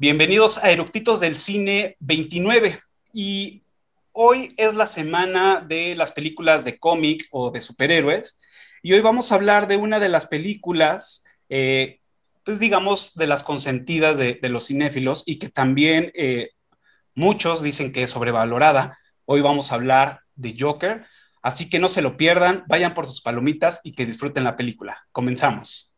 Bienvenidos a Eructitos del Cine 29 y hoy es la semana de las películas de cómic o de superhéroes y hoy vamos a hablar de una de las películas, eh, pues digamos, de las consentidas de, los cinéfilos y que también eh, muchos dicen que es sobrevalorada. Hoy vamos a hablar de Joker, así que no se lo pierdan, vayan por sus palomitas y que disfruten la película. Comenzamos.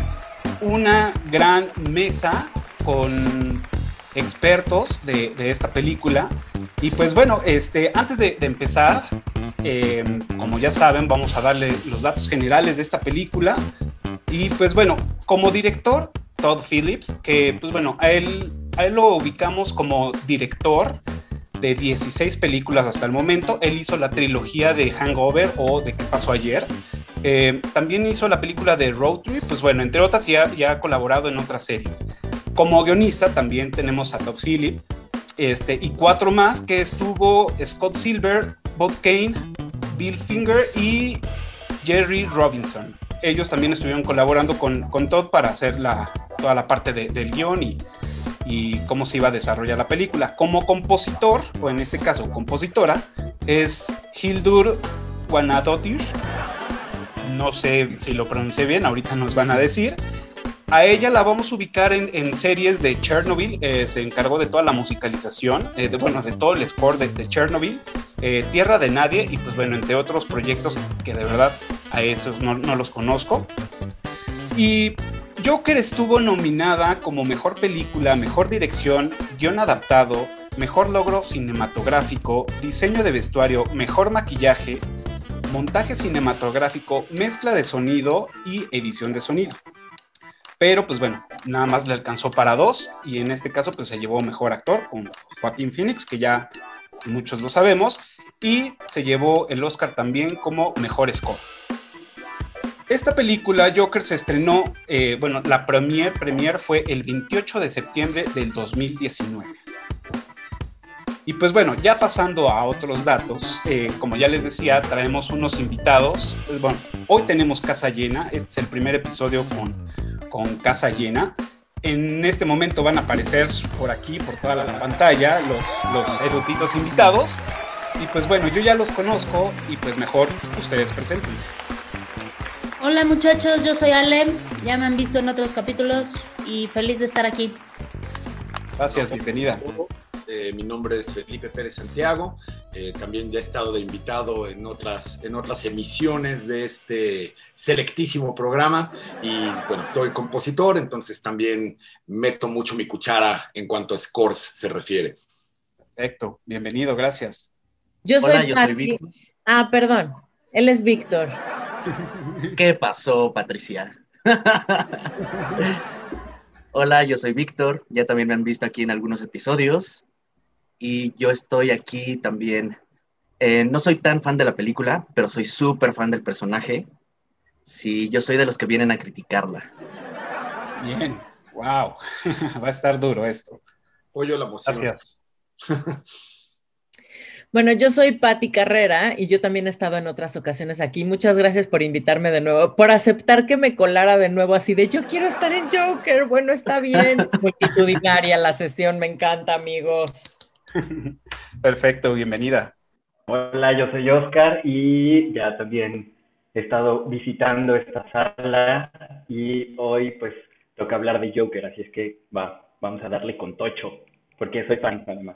una gran mesa con expertos de, esta película. Y pues bueno, este, antes de, empezar, eh, como ya saben, vamos a darle los datos generales de esta película. Y pues bueno, como director, Todd Phillips, que pues bueno, a él, a él lo ubicamos como director de 16 películas hasta el momento. Él hizo la trilogía de Hangover o de qué pasó ayer. Eh, también hizo la película de Road Trip, pues bueno, entre otras ya, ha colaborado en otras series. Como guionista también tenemos a Todd Phillips este, y cuatro más que estuvo Scott Silver, Bob Kane, Bill Finger y Jerry Robinson. Ellos también estuvieron colaborando con, con Todd para hacer la, toda la parte del guion y, y cómo se iba a desarrollar la película. Como compositor, o en este caso compositora, es Hildur Guanadotir no sé si lo pronuncié bien, ahorita nos van a decir. A ella la vamos a ubicar en, series de Chernobyl, eh, se encargó de toda la musicalización, eh, de, bueno, de todo el score de, Chernobyl, eh, Tierra de Nadie y pues bueno, entre otros proyectos que de verdad a esos no, no los conozco. Y Joker estuvo nominada como mejor película, mejor dirección, guion adaptado, mejor logro cinematográfico, diseño de vestuario, mejor maquillaje, montaje cinematográfico, mezcla de sonido y edición de sonido. Pero pues bueno, nada más le alcanzó para dos y en este caso pues se llevó mejor actor con Joaquín Phoenix, que ya muchos lo sabemos, y se llevó el Oscar también como mejor score. Esta película, Joker, se estrenó, eh, bueno, la premier, premier fue el 28 de septiembre del 2019. Y pues bueno, ya pasando a otros datos, eh, como ya les decía, traemos unos invitados. Pues bueno, hoy tenemos casa llena, este es el primer episodio con, con casa llena. En este momento van a aparecer por aquí, por toda la pantalla, los, los eruditos invitados. Y pues bueno, yo ya los conozco y pues mejor ustedes preséntense. Hola muchachos, yo soy Ale, ya me han visto en otros capítulos y feliz de estar aquí. Gracias, bienvenida. Eh, mi nombre es Felipe Pérez Santiago. Eh, también ya he estado de invitado en otras, en otras emisiones de este selectísimo programa. Y bueno, soy compositor, entonces también meto mucho mi cuchara en cuanto a scores se refiere. Perfecto, bienvenido, gracias. Yo soy, Hola, yo soy Víctor. Ah, perdón, él es Víctor. ¿Qué pasó, Patricia? Hola, yo soy Víctor, ya también me han visto aquí en algunos episodios y yo estoy aquí también. Eh, no soy tan fan de la película, pero soy súper fan del personaje. Sí, yo soy de los que vienen a criticarla. Bien, wow, va a estar duro esto. Pollo la emoción. Gracias. Bueno, yo soy Patti Carrera y yo también he estado en otras ocasiones aquí. Muchas gracias por invitarme de nuevo, por aceptar que me colara de nuevo así de yo quiero estar en Joker. Bueno, está bien. Multitudinaria la sesión, me encanta, amigos. Perfecto, bienvenida. Hola, yo soy Oscar y ya también he estado visitando esta sala y hoy pues toca hablar de Joker, así es que va, vamos a darle con tocho, porque soy fan además.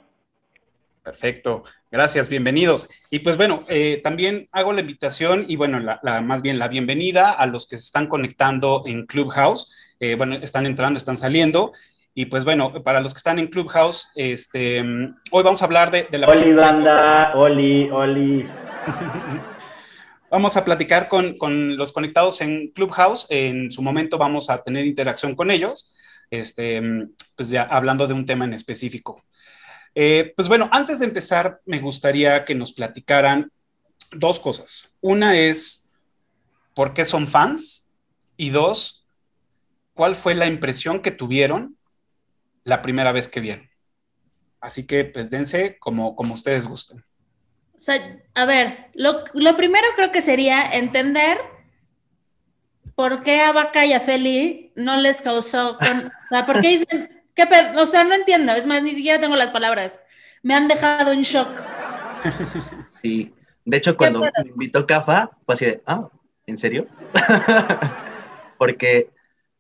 Perfecto, gracias, bienvenidos. Y pues bueno, eh, también hago la invitación y bueno, la, más bien la bienvenida a los que se están conectando en Clubhouse. Eh, bueno, están entrando, están saliendo. Y pues bueno, para los que están en Clubhouse, este, hoy vamos a hablar de, la... Oli, banda, Oli, Oli. vamos a platicar con, con, los conectados en Clubhouse. En su momento vamos a tener interacción con ellos, este, pues ya hablando de un tema en específico. Eh, pues bueno, antes de empezar, me gustaría que nos platicaran dos cosas. Una es, ¿por qué son fans? Y dos, ¿cuál fue la impresión que tuvieron la primera vez que vieron. Así que, pues, dense como, como ustedes gusten. O sea, a ver, lo, primero creo que sería entender por qué a Vaca y a Feli no les causó... O sea, ¿por qué dicen... ¿qué o sea, no entiendo. Es más, ni siquiera tengo las palabras. Me han dejado en shock. Sí. De hecho, cuando me invitó Cafa, fue así de, ah, ¿en serio? Porque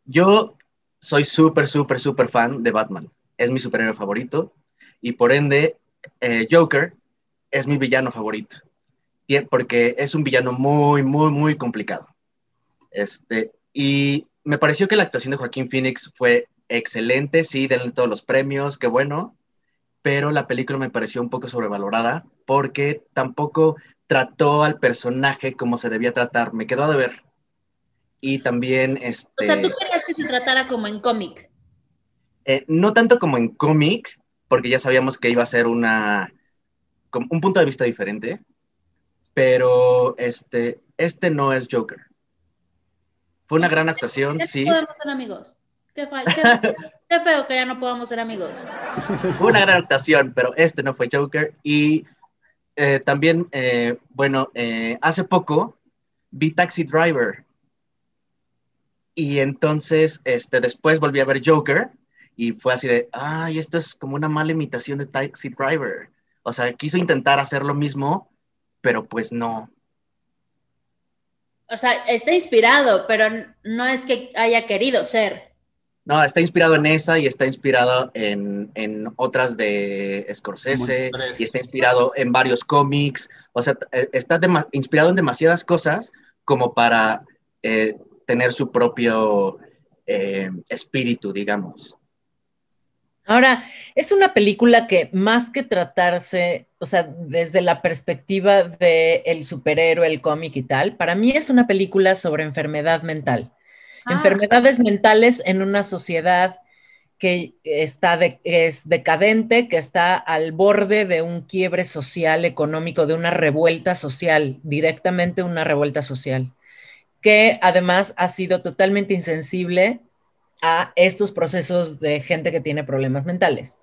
yo soy súper, súper, súper fan de Batman. Es mi superhéroe favorito y por ende eh, Joker es mi villano favorito. Porque es un villano muy, muy, muy complicado. Este, y me pareció que la actuación de Joaquín Phoenix fue excelente, sí, denle todos los premios, qué bueno, pero la película me pareció un poco sobrevalorada porque tampoco trató al personaje como se debía tratar. Me quedó de ver y también este... O sea, ¿tú querías que se tratara como en cómic? Eh, no tanto como en cómic, porque ya sabíamos que iba a ser una... un punto de vista diferente, pero este, este no es Joker. Fue una gran actuación, sí. podemos Qué, feo que ya no podamos ser amigos. Fue una gran actuación, pero este no fue Joker. Y eh, también, eh, bueno, hace poco vi Taxi Driver y entonces, este, después volví a ver Joker y fue así de, ay, esto es como una mala imitación de Taxi Driver. O sea, quiso intentar hacer lo mismo, pero pues no. O sea, está inspirado, pero no es que haya querido ser. No, está inspirado en esa y está inspirado en, otras de Scorsese y está inspirado en varios cómics. O sea, eh, está inspirado en demasiadas cosas como para eh, tener su propio eh, espíritu, digamos. Ahora, es una película que más que tratarse, o sea, desde la perspectiva del el superhéroe, el cómic y tal, para mí es una película sobre enfermedad mental. Ah, Enfermedades mentales en una sociedad que está es decadente, que está al borde de un quiebre social, económico, de una revuelta social, directamente una revuelta social que además ha sido totalmente insensible a estos procesos de gente que tiene problemas mentales.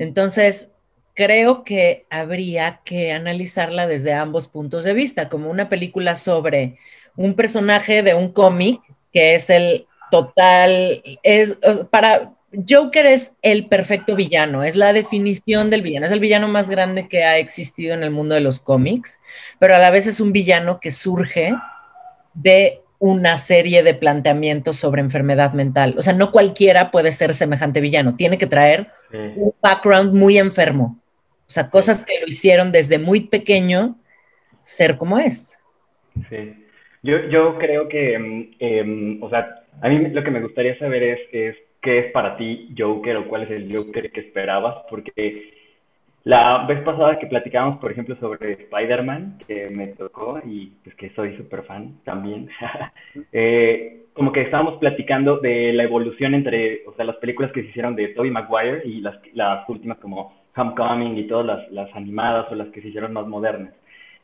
Entonces, creo que habría que analizarla desde ambos puntos de vista, como una película sobre un personaje de un cómic que es el total, es para Joker es el perfecto villano, es la definición del villano, es el villano más grande que ha existido en el mundo de los cómics, pero a la vez es un villano que surge de una serie de planteamientos sobre enfermedad mental. O sea, no cualquiera puede ser semejante villano, tiene que traer un background muy enfermo. O sea, cosas que lo hicieron desde muy pequeño ser como es. Sí. Yo, yo creo que, em, o sea, a mí lo que me gustaría saber es, es qué es para ti Joker o cuál es el Joker que esperabas, porque la vez pasada que platicábamos, por ejemplo, sobre Spider-Man, que me tocó y pues que soy súper fan también, eh, como que estábamos platicando de la evolución entre, o sea, las películas que se hicieron de Tobey Maguire y las, las últimas como Homecoming y todas las, las animadas o las que se hicieron más modernas.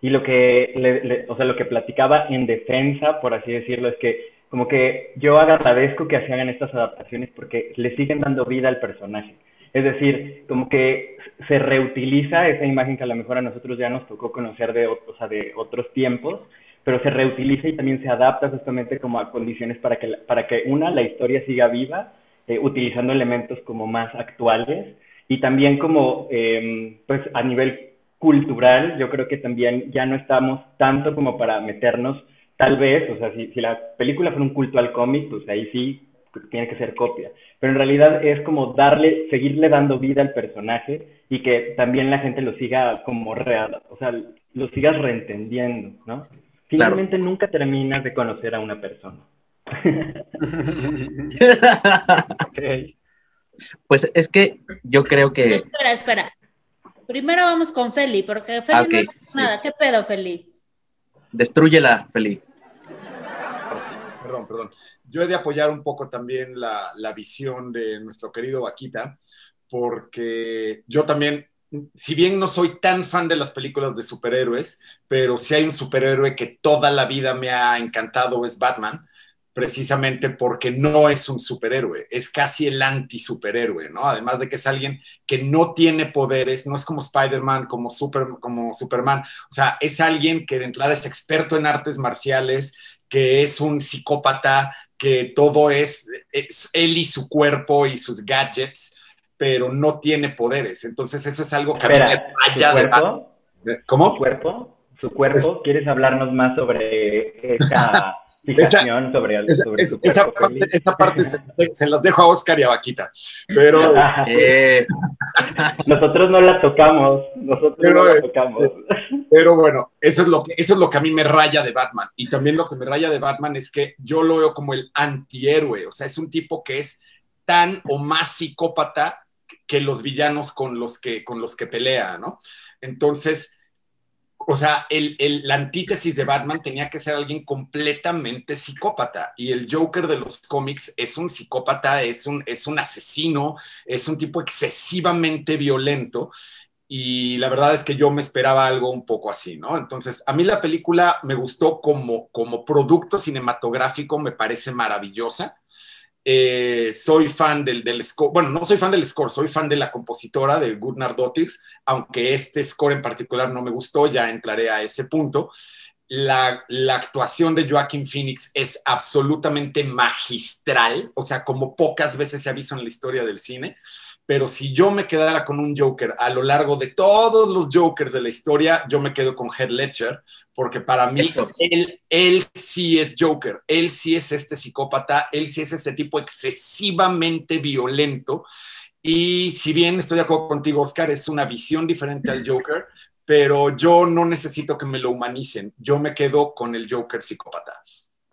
Y lo que, o sea, lo que platicaba en defensa, por así decirlo, es que como que yo agradezco que se hagan estas adaptaciones porque le siguen dando vida al personaje. Es decir, como que se reutiliza esa imagen que a lo mejor a nosotros ya nos tocó conocer de, o sea, de otros tiempos, pero se reutiliza y también se adapta justamente como a condiciones para que, para que una, la historia siga viva, eh, utilizando elementos como más actuales y también como, em, pues a nivel cultural, yo creo que también ya no estamos tanto como para meternos, tal vez, o sea, si, si la película fuera un culto al cómic, pues ahí sí tiene que ser copia. Pero en realidad es como darle, seguirle dando vida al personaje y que también la gente lo siga como real, o sea, lo sigas reentendiendo, ¿no? Finalmente nunca terminas de conocer a una persona. Pues es que yo creo que... Espera, espera. Primero vamos con Feli, porque Feli Ah, no sí. nada. ¿Qué pedo, Feli? Destrúyela, Feli. Perdón, perdón. Yo he de apoyar un poco también la, la visión de nuestro querido Vaquita, porque yo también, si bien no soy tan fan de las películas de superhéroes, pero si hay un superhéroe que toda la vida me ha encantado es Batman, precisamente porque no es un superhéroe, es casi el anti-superhéroe, ¿no? Además de que es alguien que no tiene poderes, no es como Spider-Man, como, Super, como Superman, o sea, es alguien que de entrada es experto en artes marciales, que es un psicópata, que todo es, es él y su cuerpo y sus gadgets, pero no tiene poderes. Entonces eso es algo que a mí Espera, me ¿su raya de cuerpo? Batman. ¿Cómo? ¿Su cuerpo? ¿Su cuerpo? ¿Quieres hablarnos más sobre esa fijación sobre, Esa, sobre esa- esa parte, esa se, se las dejo a Oscar y a Vaquita. Pero Eh, Nosotros no la tocamos, nosotros Pero, no la eh, tocamos. Pero bueno, eso es, lo que, eso es lo que a mí me raya de Batman. Y también lo que me raya de Batman es que yo lo veo como el antihéroe. O sea, es un tipo que es tan o más psicópata que los villanos con los que, con los que pelea, ¿no? Entonces, o sea, el, el- la antítesis de Batman tenía que ser alguien completamente psicópata. Y el Joker de los cómics es un psicópata, es un, es un asesino, es un tipo excesivamente violento. Y la verdad es que yo me esperaba algo un poco así, ¿no? Entonces, a mí la película me gustó como, como producto cinematográfico, me parece maravillosa. Eh, soy fan del, del score, bueno, no soy fan del score, soy fan de la compositora de Gunnar Dottirs, aunque este score en particular no me gustó, ya entraré a ese punto. La, actuación de Joaquin Phoenix es absolutamente magistral, o sea, como pocas veces se ha visto en la historia del cine pero si yo me quedara con un Joker a lo largo de todos los Jokers de la historia, yo me quedo con Heath Ledger, porque para mí Eso. él, él sí es Joker, él sí es este psicópata, él sí es este tipo excesivamente violento. Y si bien estoy de acuerdo contigo, Oscar, es una visión diferente al Joker, pero yo no necesito que me lo humanicen, yo me quedo con el Joker psicópata.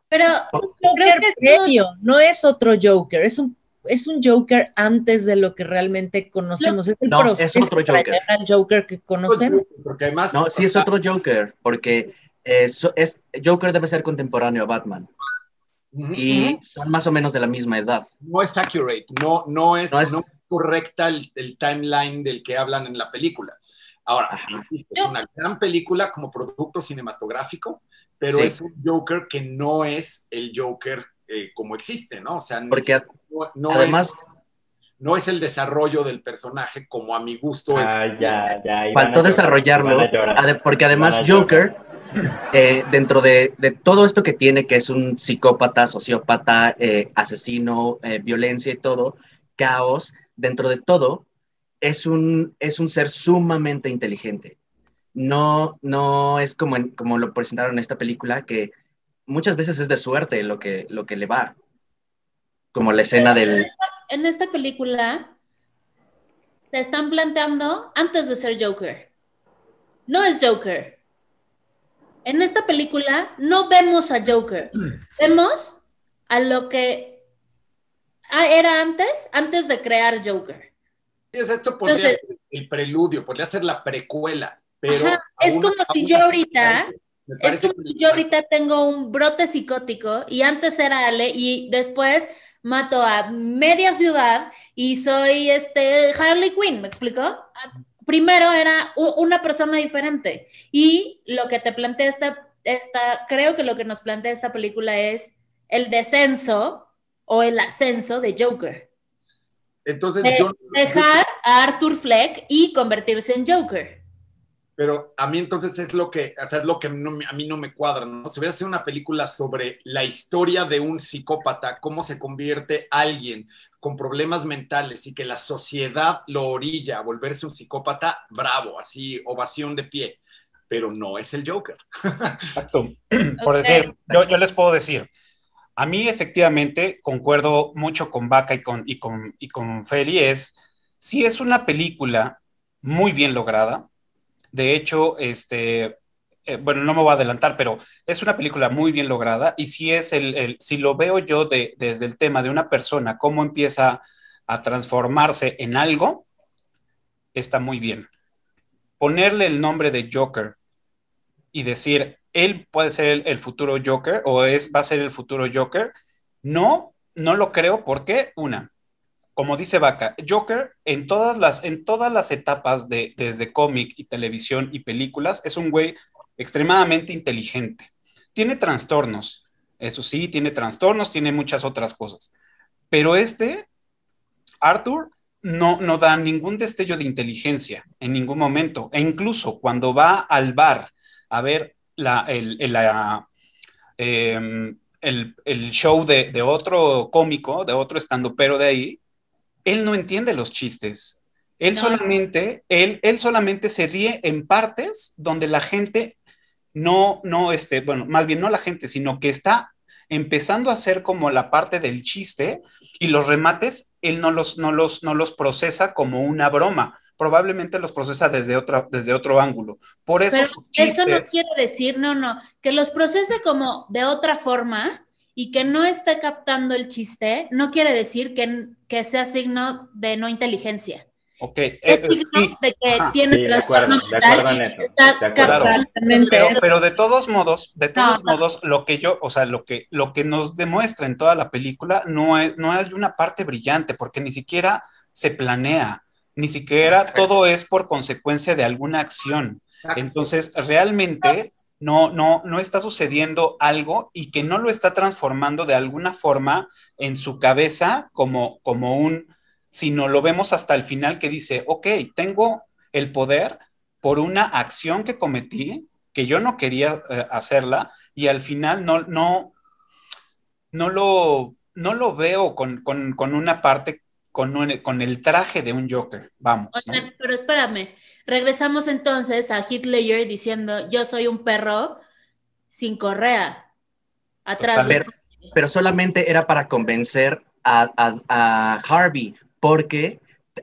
Pero creo Joker previo, no es otro Joker, es un, es un Joker antes de lo que realmente conocemos. Es el No, es proceso otro Joker. al Joker que conocemos. Porque además... no, sí es otro Joker, porque eh, so- es, Joker debe ser contemporáneo a Batman. Y son más o menos de la misma edad. no es accurate, no, no, es, No no es- es correcta el, el timeline del que hablan en la película. Ahora, es una gran película como producto cinematográfico, pero Sí. es un Joker que no es el Joker eh, como existe, ¿no? O sea, Porque no, no Además, es, no es el desarrollo del personaje como a mi gusto es. Ah, ya, ya. ahí van a faltó llorar, desarrollarlo, llorar. porque además. Joker, eh, dentro de, de todo esto que tiene, que es un psicópata, sociópata, eh, asesino, eh, violencia y todo, caos, dentro de todo, es un, es un ser sumamente inteligente. No, no es como, en- como lo presentaron en esta película, que muchas veces es de suerte lo que, lo que le va. Como la escena del... en esta película te están planteando antes de ser Joker. No es Joker. En esta película no vemos a Joker. Vemos a lo que ah, era antes, antes de crear Joker. es- esto podría Entonces- ser el preludio, podría ser la precuela, pero. Ajá, es como si yo ahorita- Es como que- yo ahorita tengo un brote psicótico y antes era Ale y después mato a media ciudad y soy este Harley Quinn, ¿me explicó? Primero era una persona diferente y lo que te plantea esta, esta, creo que lo que nos plantea esta película es el descenso o el ascenso de Joker. Entonces, De- yo. Dejar a Arthur Fleck y convertirse en Joker. Pero a mí entonces es lo que, o sea, es lo que no me- a mí no me cuadra, ¿no? Si hubiera sido una película sobre la historia de un psicópata, cómo se convierte alguien con problemas mentales y que la sociedad lo orilla a volverse un psicópata, bravo, así, ovación de pie. Pero no es el Joker. Exacto. Por decir, yo, yo les puedo decir, a mí efectivamente concuerdo mucho con Vaca y con, y con, y con Feli, es, sí es una película muy bien lograda, de hecho, este, eh, bueno, no me voy a adelantar, pero es una película muy bien lograda y si es el, si lo veo yo de, desde el tema de una persona, cómo empieza a transformarse en algo, está muy bien. Ponerle el nombre de Joker y decir, él puede ser el, el futuro Joker o es, va a ser el futuro Joker, no, no lo creo porque, una, como dice Vaca, Joker en todas las, en todas las etapas de, desde cómic y televisión y películas es un güey extremadamente inteligente. Tiene trastornos, eso sí, tiene trastornos, tiene muchas otras cosas. Pero este, Arthur, no, no da ningún destello de inteligencia en ningún momento. E incluso cuando va al bar a ver la, el, el, la, eh, el, el show de, de, otro cómico, de otro estandopero de ahí, él no entiende los chistes. Él no. solamente, él, él solamente se ríe en partes donde la gente no, no, este, bueno, más bien no la gente, sino que está empezando a hacer como la parte del chiste y los remates, él no los, no los, no los procesa como una broma. Probablemente los procesa desde, otra, desde otro ángulo. Por eso Pero chistes... Eso no quiere decir, no, no, que los procese como de otra forma y que no esté captando el chiste, no quiere decir que, que sea signo de no inteligencia. Ok, es signo sí. de que Ajá. tiene Sí, de acuerdo, de acuerdo en eso. De acuerdo. Pero, pero, de todos modos, de todos no, modos, lo que yo, o sea, lo que, lo que nos demuestra en toda la película no es, no hay una parte brillante, porque ni siquiera se planea, ni siquiera todo es por consecuencia de alguna acción. Entonces, realmente no, no, no está sucediendo algo y que no lo está transformando de alguna forma en su cabeza como, como un, sino lo vemos hasta el final que dice, ok, tengo el poder por una acción que cometí, que yo no quería eh, hacerla, y al final no, no, no, lo, no lo veo con, con, con una parte, con, un, con, el traje de un Joker, vamos. Oigan, ¿no? pero espérame, regresamos entonces a Ledger diciendo, yo soy un perro sin correa, atrás. Pero, pero solamente era para convencer a, a, a Harvey, porque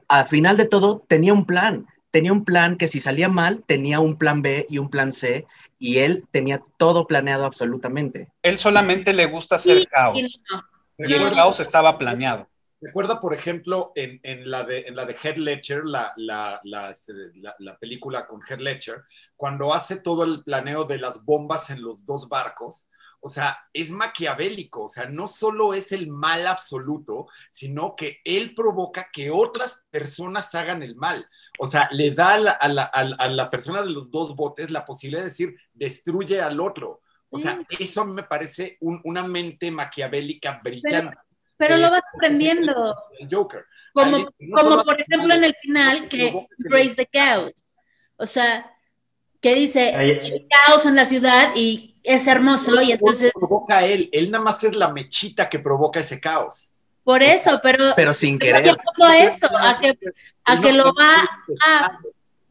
al final de todo tenía un plan, tenía un plan que si salía mal, tenía un plan B y un plan C, y él tenía todo planeado absolutamente. Él solamente le gusta hacer sí, caos, y, no. y el caos estaba planeado. Recuerda, por ejemplo, en, en, la de, en la de Head Ledger, la, la, la, la, la película con Head Ledger, cuando hace todo el planeo de las bombas en los dos barcos, o sea, es maquiavélico, o sea, no solo es el mal absoluto, sino que él provoca que otras personas hagan el mal. O sea, le da a la, a la, a la persona de los dos botes la posibilidad de decir, destruye al otro. O sea, eso a mí me parece un, una mente maquiavélica brillante. Pero, pero lo vas aprendiendo. El Joker. Como, no como por ejemplo en el final, que Praise the Chaos. O sea, que dice, el caos en la ciudad y es hermoso y entonces... Provoca a él, él nada más es la mechita que provoca ese caos. Por eso, pero... Pero sin querer. Pero a eso, a que, a que lo va a...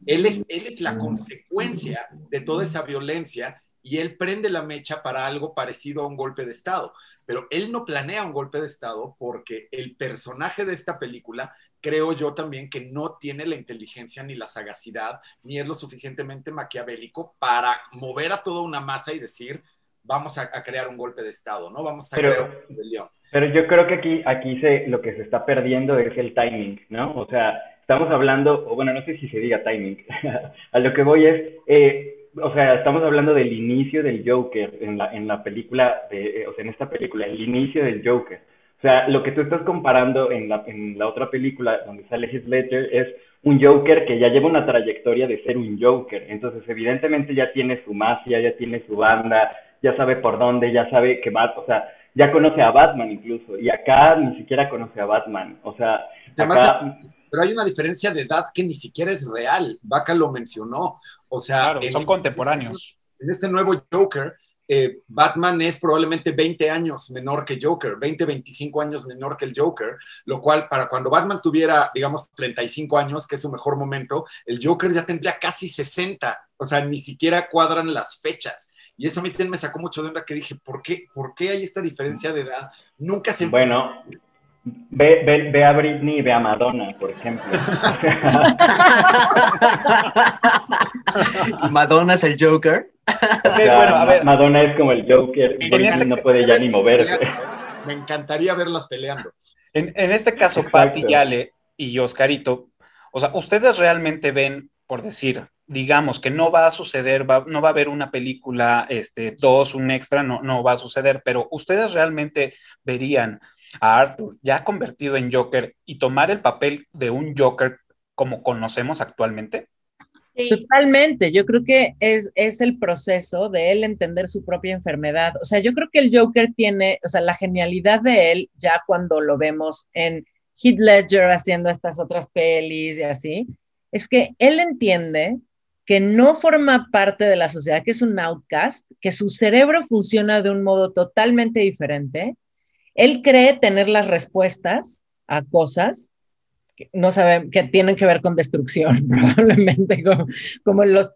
Él es, él es la consecuencia de toda esa violencia y él prende la mecha para algo parecido a un golpe de Estado. Pero él no planea un golpe de Estado porque el personaje de esta película creo yo también que no tiene la inteligencia ni la sagacidad, ni es lo suficientemente maquiavélico para mover a toda una masa y decir, vamos a, a crear un golpe de Estado, ¿no? Vamos a pero, crear una rebelión. Pero yo creo que aquí, aquí se, lo que se está perdiendo es el timing, ¿no? O sea, estamos hablando, o bueno, no sé si se diga timing, a lo que voy es, eh, o sea, estamos hablando del inicio del Joker en la, en la película, de, o sea, en esta película, el inicio del Joker o sea, lo que tú estás comparando en la, en la otra película donde sale Heath Ledger es un Joker que ya lleva una trayectoria de ser un Joker. Entonces, evidentemente ya tiene su mafia, ya tiene su banda, ya sabe por dónde, ya sabe que va, o sea, ya conoce a Batman incluso. Y acá ni siquiera conoce a Batman. O sea, Además, acá... pero hay una diferencia de edad que ni siquiera es real. Vaca lo mencionó. O sea, claro, son contemporáneos. En este nuevo Joker, eh, Batman es probablemente 20 años menor que Joker, 20, 25 años menor que el Joker, lo cual para cuando Batman tuviera, digamos, 35 años, que es su mejor momento, el Joker ya tendría casi 60, o sea, ni siquiera cuadran las fechas. Y eso a mí me sacó mucho de onda que dije, ¿por qué, ¿por qué hay esta diferencia de edad? Nunca se... Bueno, Ve, ve, ve, a Britney y ve a Madonna, por ejemplo. Madonna es el Joker. Bueno, a ver. Madonna es como el Joker, Britney este... no puede ya ni moverse. Me encantaría verlas peleando. En, en este caso, Exacto. Patti, Yale y Oscarito, o sea, ustedes realmente ven, por decir, digamos que no va a suceder, va- no va a haber una película, este, dos, un extra, no, no va a suceder, pero ustedes realmente verían a Arthur ya convertido en Joker y tomar el papel de un Joker como conocemos actualmente. Sí. Totalmente, yo creo que es, es el proceso de él entender su propia enfermedad. O sea, yo creo que el Joker tiene, o sea, la genialidad de él, ya cuando lo vemos en Heath Ledger haciendo estas otras pelis y así, es que él entiende que no forma parte de la sociedad, que es un outcast, que su cerebro funciona de un modo totalmente diferente. Él cree tener las respuestas a cosas que no saben, que tienen que ver con destrucción, probablemente, como, como, los,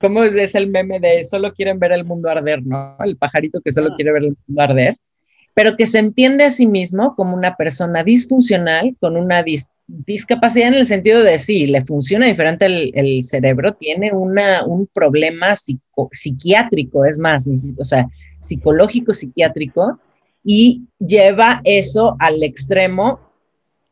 como es el meme de solo quieren ver el mundo arder, ¿no? El pajarito que solo Ah. quiere ver el mundo arder, pero que se entiende a sí mismo como una persona disfuncional con una dis- discapacidad en el sentido de sí, le funciona diferente el, el cerebro, tiene una, un problema psico- psiquiátrico, es más, o sea, psicológico, psiquiátrico, y lleva eso al extremo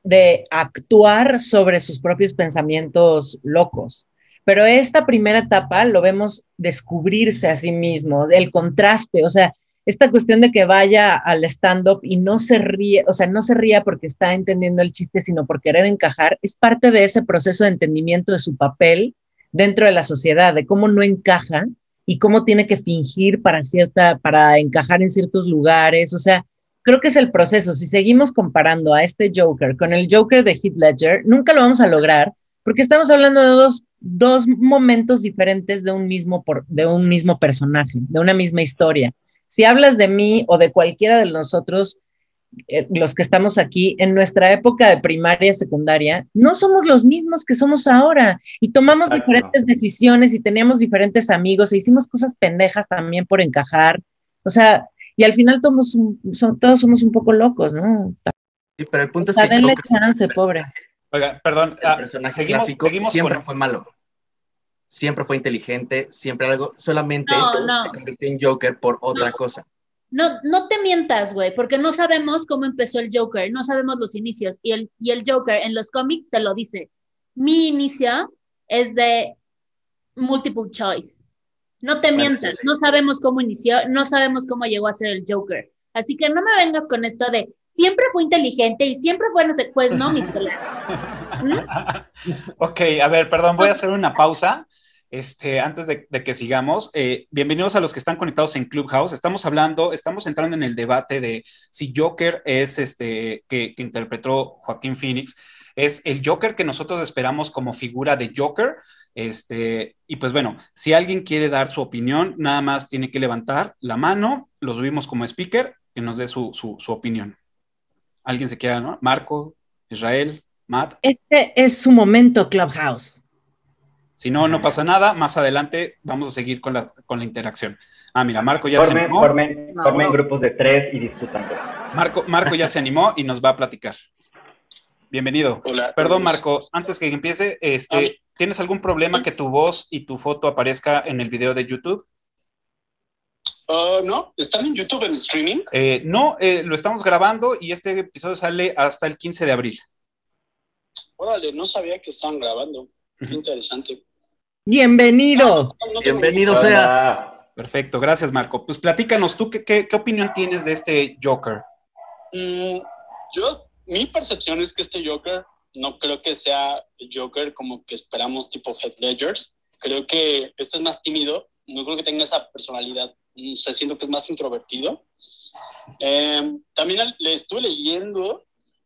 de actuar sobre sus propios pensamientos locos. Pero esta primera etapa lo vemos descubrirse a sí mismo, el contraste, o sea, esta cuestión de que vaya al stand-up y no se ríe, o sea, no se ría porque está entendiendo el chiste, sino por querer encajar, es parte de ese proceso de entendimiento de su papel dentro de la sociedad, de cómo no encaja y cómo tiene que fingir para cierta, para encajar en ciertos lugares, o sea, creo que es el proceso. Si seguimos comparando a este Joker con el Joker de Heath Ledger, nunca lo vamos a lograr porque estamos hablando de dos, dos momentos diferentes de un, mismo por, de un mismo personaje, de una misma historia. Si hablas de mí o de cualquiera de nosotros, eh, los que estamos aquí, en nuestra época de primaria, secundaria, no somos los mismos que somos ahora y tomamos diferentes decisiones y teníamos diferentes amigos e hicimos cosas pendejas también por encajar. O sea, y al final todos, son- todos somos un poco locos, ¿no? Sí, pero el O punto sea, es que denle chance, pobre. Oiga, perdón, el ah, personaje seguimos, clásico, seguimos siempre con... fue malo. Siempre fue inteligente, siempre algo, solamente No, no. se convirtió en Joker por otra No. cosa. No, no te mientas, güey, porque no sabemos cómo empezó el Joker, no sabemos los inicios. Y el, y el Joker en los cómics te lo dice. Mi inicio es de multiple choice. No te Bueno, mientas, sí, sí. no sabemos cómo inició, no sabemos cómo llegó a ser el Joker. Así que no me vengas con esto de siempre fue inteligente y siempre fue no sé, pues no, mis ok, a ver, perdón, voy a hacer una pausa. Este, antes de, que sigamos, eh, bienvenidos a los que están conectados en Clubhouse. Estamos hablando, estamos entrando en el debate de si Joker es este que, interpretó Joaquín Phoenix, es el Joker que nosotros esperamos como figura de Joker. Este, y pues bueno, si alguien quiere dar su opinión, nada más tiene que levantar la mano, lo subimos como speaker, que nos dé su, su, su opinión. ¿Alguien se quiera, no? Marco, Israel, Matt. Este es su momento, Clubhouse. Si no, no pasa nada. Más adelante vamos a seguir con la, con la interacción. Ah, mira, Marco ya se animó. formen, formen no. grupos de tres y discutan. Marco, Marco ya se animó y nos va a platicar. Bienvenido. Hola. Perdón. Marco, antes que empiece, este, ¿tienes algún problema que tu voz y tu foto aparezca en el video de YouTube? Ah, no, ¿están en YouTube en streaming? Eh, no, eh, lo estamos grabando y este episodio sale hasta el 15 de abril. Órale, no sabía que estaban grabando. Qué interesante. Bienvenido. No, no tengo Bienvenido ningún- seas. Hola. Perfecto, gracias, Marco. Pues platícanos, ¿tú qué, qué, qué opinión tienes de este Joker? Mm, yo, mi percepción es que este Joker no creo que sea el Joker como que esperamos tipo Heath Ledgers. Creo que este es más tímido. No creo que tenga esa personalidad. No sé, siento que es más introvertido. Eh, también le estuve leyendo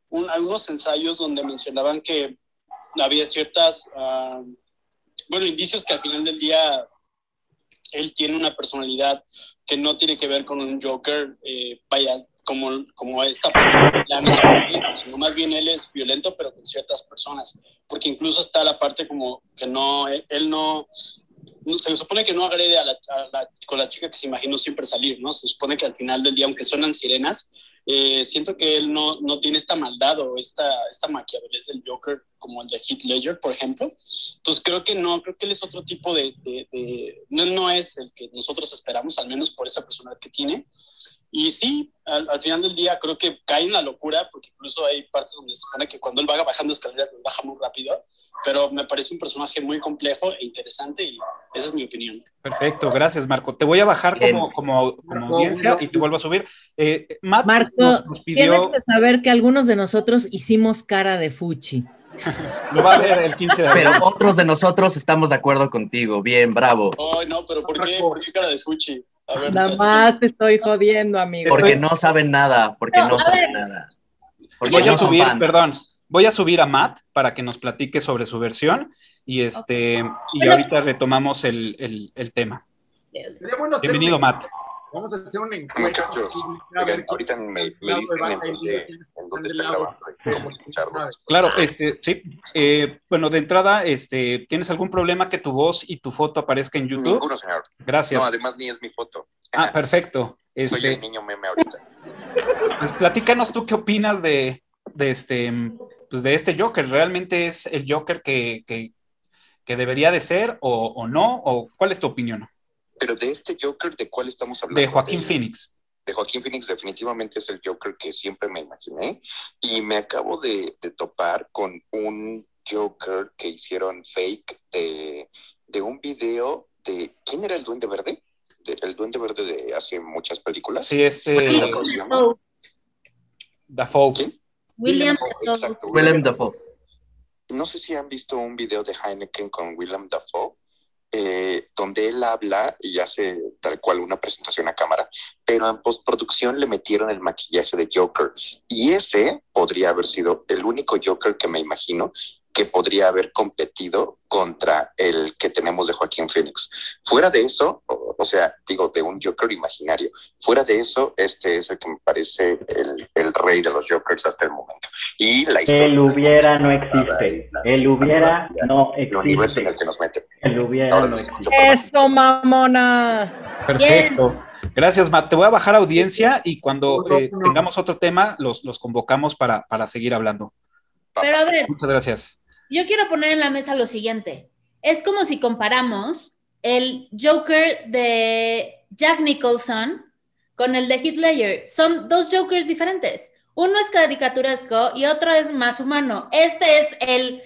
un- algunos ensayos donde mencionaban que había ciertas, ah, bueno, indicios que al final del día él tiene una personalidad que no tiene que ver con un Joker, eh, vaya, como, como esta persona, sino más bien él es violento, pero con ciertas personas, porque incluso está la parte como que no, él, no, no- se supone que no agrede a la, a la- con la chica que se imaginó siempre salir, ¿no? Se supone que al final del día, aunque suenan sirenas, eh, siento que él no, no tiene esta maldad o esta, esta maquiavelez del Joker como el de Heath Ledger, por ejemplo. Entonces creo que no, creo que él es otro tipo de... de- de- no, no es el que nosotros esperamos, al menos por esa personalidad que tiene. Y sí, al, al, final del día creo que cae en la locura, porque incluso hay partes donde se supone que cuando él va bajando escaleras, baja muy rápido, pero me parece un personaje muy complejo e interesante y esa es mi opinión. Perfecto, gracias Marco. Te voy a bajar como, como, como audiencia y te vuelvo a subir. Eh, Matt Marco, nos, nos pidió... tienes que saber que algunos de nosotros hicimos cara de fuchi. Lo va a ver el 15 de abril. Pero otros de nosotros estamos de acuerdo contigo. Bien, bravo. Oh, no, pero ¿por qué, ¿por qué cara de fuchi? A ver, Nada más te estoy jodiendo, amigo. Porque no saben nada, porque No, saben nada. Porque Voy a no subir, fans. perdón, voy a subir a Matt para que nos platique sobre su versión y este y Bueno. ahorita retomamos el, el- el tema. Bueno Bienvenido, un- Matt. Vamos a hacer una encuesta. Muchachos, oigan, ahorita me, me dicen en dónde, está grabando. Claro, este, sí. eh, bueno, de entrada, este, ¿tienes algún problema que tu voz y tu foto aparezca en YouTube? Ninguno, señor. Gracias. No, además ni es mi foto. Ah, perfecto. Soy Este, el niño meme ahorita. pues platícanos tú qué opinas de, de este, pues de este Joker. ¿Realmente es el Joker que, que, que debería de ser o, o no? ¿O cuál es tu opinión? Pero de este Joker, ¿de cuál estamos hablando? De Joaquín De- Phoenix. de Joaquín Phoenix definitivamente es el Joker que siempre me imaginé y me acabo de, de topar con un Joker que hicieron fake de, de un video de... ¿Quién era el Duende Verde? De- el Duende Verde de hace muchas películas. Sí, este ¿Cómo se llama? Dafoe. ¿Quién? William Dafoe, exacto. No sé si han visto un video de Heineken con Willem Dafoe, eh, donde él habla y hace tal cual una presentación a cámara, pero en postproducción le metieron el maquillaje de Joker. Y ese podría haber sido el único Joker que me imagino que podría haber competido contra el que tenemos de Joaquín Phoenix. Fuera de eso, o, o sea, digo, de un Joker imaginario, fuera de eso, este es el que me parece el, el rey de los Jokers hasta el momento. Y la historia... El hubiera no existe. El hubiera no El universo en el existe. que nos meten. El hubiera no existe. Eso, mamona. Perfecto. Gracias, Matt. Te voy a bajar audiencia y cuando eh, tengamos otro tema, los, los convocamos para, para seguir hablando. Pero a ver, Muchas gracias. Yo quiero poner en la mesa lo siguiente. Es como si comparamos el Joker de Jack Nicholson con el de Heath Ledger. Son dos Jokers diferentes. Uno es caricaturesco y otro es más humano. Este es el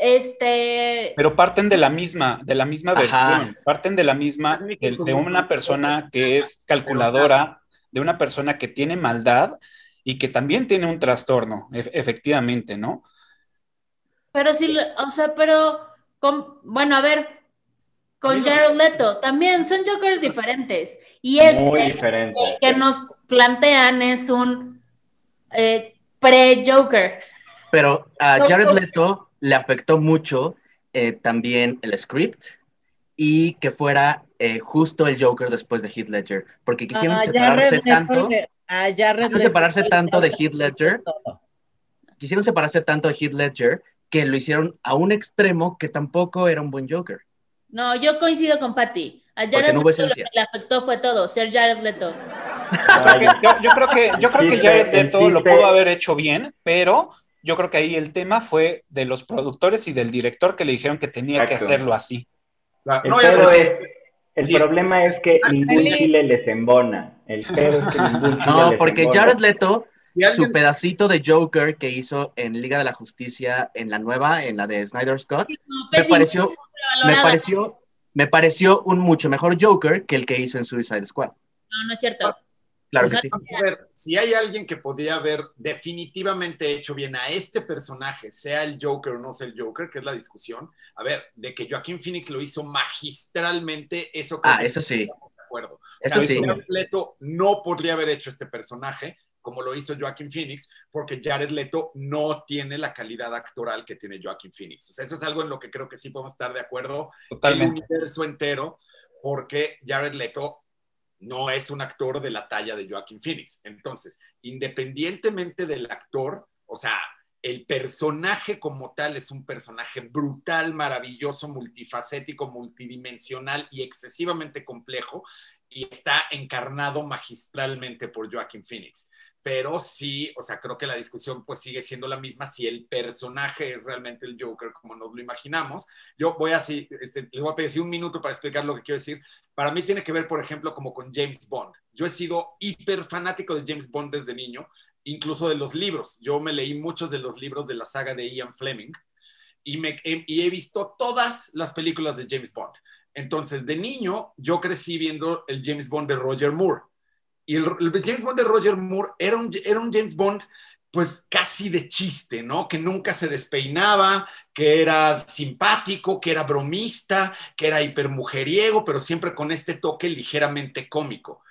este Pero parten de la misma, de la misma Ajá. versión, parten de la misma, de, de una persona que es calculadora, de una persona que tiene maldad y que también tiene un trastorno, e- efectivamente, ¿no? Pero sí, o sea, pero con, bueno, a ver, con Jared Leto también son Jokers diferentes. Y este Muy diferente. el que nos plantean es un eh, pre-Joker. Pero a Jared. Leto le afectó mucho eh, también el script y que fuera eh, justo el Joker después de Heath Ledger, porque quisieron Ah, separarse tanto, le- a Jared Quisieron Leto separarse tanto de Heath Ledger. quisieron separarse tanto de Heath Ledger que lo hicieron a un extremo que tampoco era un buen Joker. No, yo coincido con Patty. A Jared no Leto lo que le afectó fue todo, ser Jared Leto. Yo, yo creo que, yo creo que Jared Leto lo pudo haber hecho bien, pero yo creo que ahí el tema fue de los productores y del director que le dijeron que tenía que Exacto. hacerlo así. La- El no, es, el Sí. problema es que ningún chile les embona. El pedo es que ningún chile No, les porque embona. Jared Leto, si alguien- su pedacito de Joker que hizo en Liga de la Justicia, en la nueva, en la de Snyder Scott, No, me pareció, me pareció, me pareció un mucho mejor Joker que el que hizo en Suicide Squad. No, no es cierto. Claro que sí. A ver, si hay alguien que podía haber definitivamente hecho bien a este personaje, sea el Joker o no sea el Joker, que es la discusión, a ver, de que Joaquín Phoenix lo hizo magistralmente, eso Ah, que eso sí, estamos de acuerdo. eso O sea, sí. Jared Leto no podría haber hecho este personaje como lo hizo Joaquin Phoenix, porque Jared Leto no tiene la calidad actoral que tiene Joaquin Phoenix. O sea, eso es algo en lo que creo que sí podemos estar de acuerdo el Totalmente. universo entero, porque Jared Leto no es un actor de la talla de Joaquin Phoenix. Entonces, independientemente del actor, o sea, el personaje como tal es un personaje brutal, maravilloso, multifacético, multidimensional y excesivamente complejo, y está encarnado magistralmente por Joaquin Phoenix. Pero sí, o sea, creo que la discusión pues sigue siendo la misma si el personaje es realmente el Joker como nos lo imaginamos. Yo voy así, este, les voy a pedir un minuto para explicar lo que quiero decir. Para mí tiene que ver, por ejemplo, como con James Bond. Yo he sido hiper fanático de James Bond desde niño, incluso de los libros. Yo me leí muchos de los libros de la saga de Ian Fleming y, me, y he visto todas las películas de James Bond. Entonces, de niño, yo crecí viendo el James Bond de Roger Moore y el, James Bond de Roger Moore era un, era un James Bond pues casi de chiste, ¿no? Que nunca se despeinaba, que era simpático, que era bromista, que era hipermujeriego, pero siempre con este toque ligeramente cómico.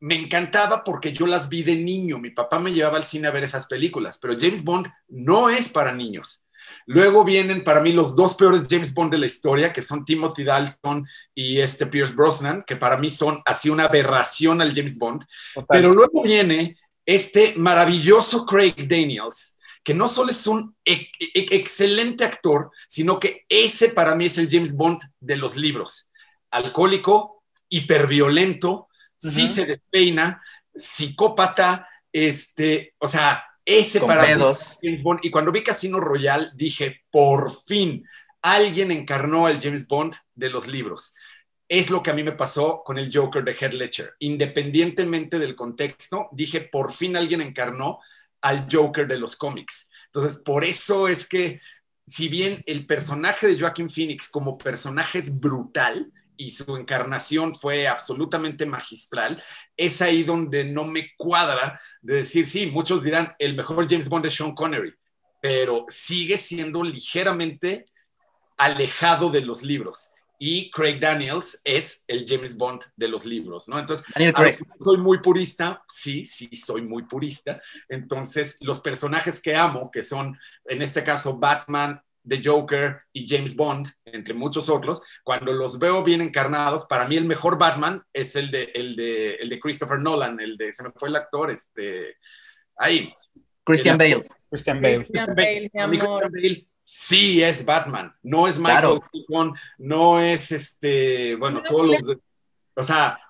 Me encantaba porque yo las vi de niño, mi papá me llevaba al cine a ver esas películas, pero James Bond no es para niños. Luego vienen para mí los dos peores James Bond de la historia, que son Timothy Dalton y este Pierce Brosnan, que para mí son así una aberración al James Bond. Pero luego viene este maravilloso Craig Daniels, que no solo es un e-, e-, excelente actor, sino que ese para mí es el James Bond de los libros. Alcohólico, hiperviolento, sí se despeina, psicópata, este, o sea, ese para James Bond. Y cuando vi Casino Royale, dije, por fin, alguien encarnó al James Bond de los libros. Es lo que a mí me pasó con el Joker de Heath Ledger. Independientemente del contexto, dije, por fin alguien encarnó al Joker de los cómics. Entonces, por eso es que, si bien el personaje de Joaquin Phoenix como personaje es brutal, y su encarnación fue absolutamente magistral, es ahí donde no me cuadra de decir, sí, muchos dirán, el mejor James Bond es Sean Connery, pero sigue siendo ligeramente alejado de los libros. Y Craig Daniels es el James Bond de los libros, ¿no? Entonces, soy muy purista, sí, sí, soy muy purista. Entonces, los personajes que amo, que son, en este caso, Batman, de Joker y James Bond, entre muchos otros, cuando los veo bien encarnados, para mí el mejor Batman es el de, el de, el de Christopher Nolan, el de, se me fue el actor, este, ahí. Christian Bale. Christian Bale. Christian Bale, mi amor. Christian Bale sí es Batman, no es Michael Keaton, no es este, bueno, todos los, o sea,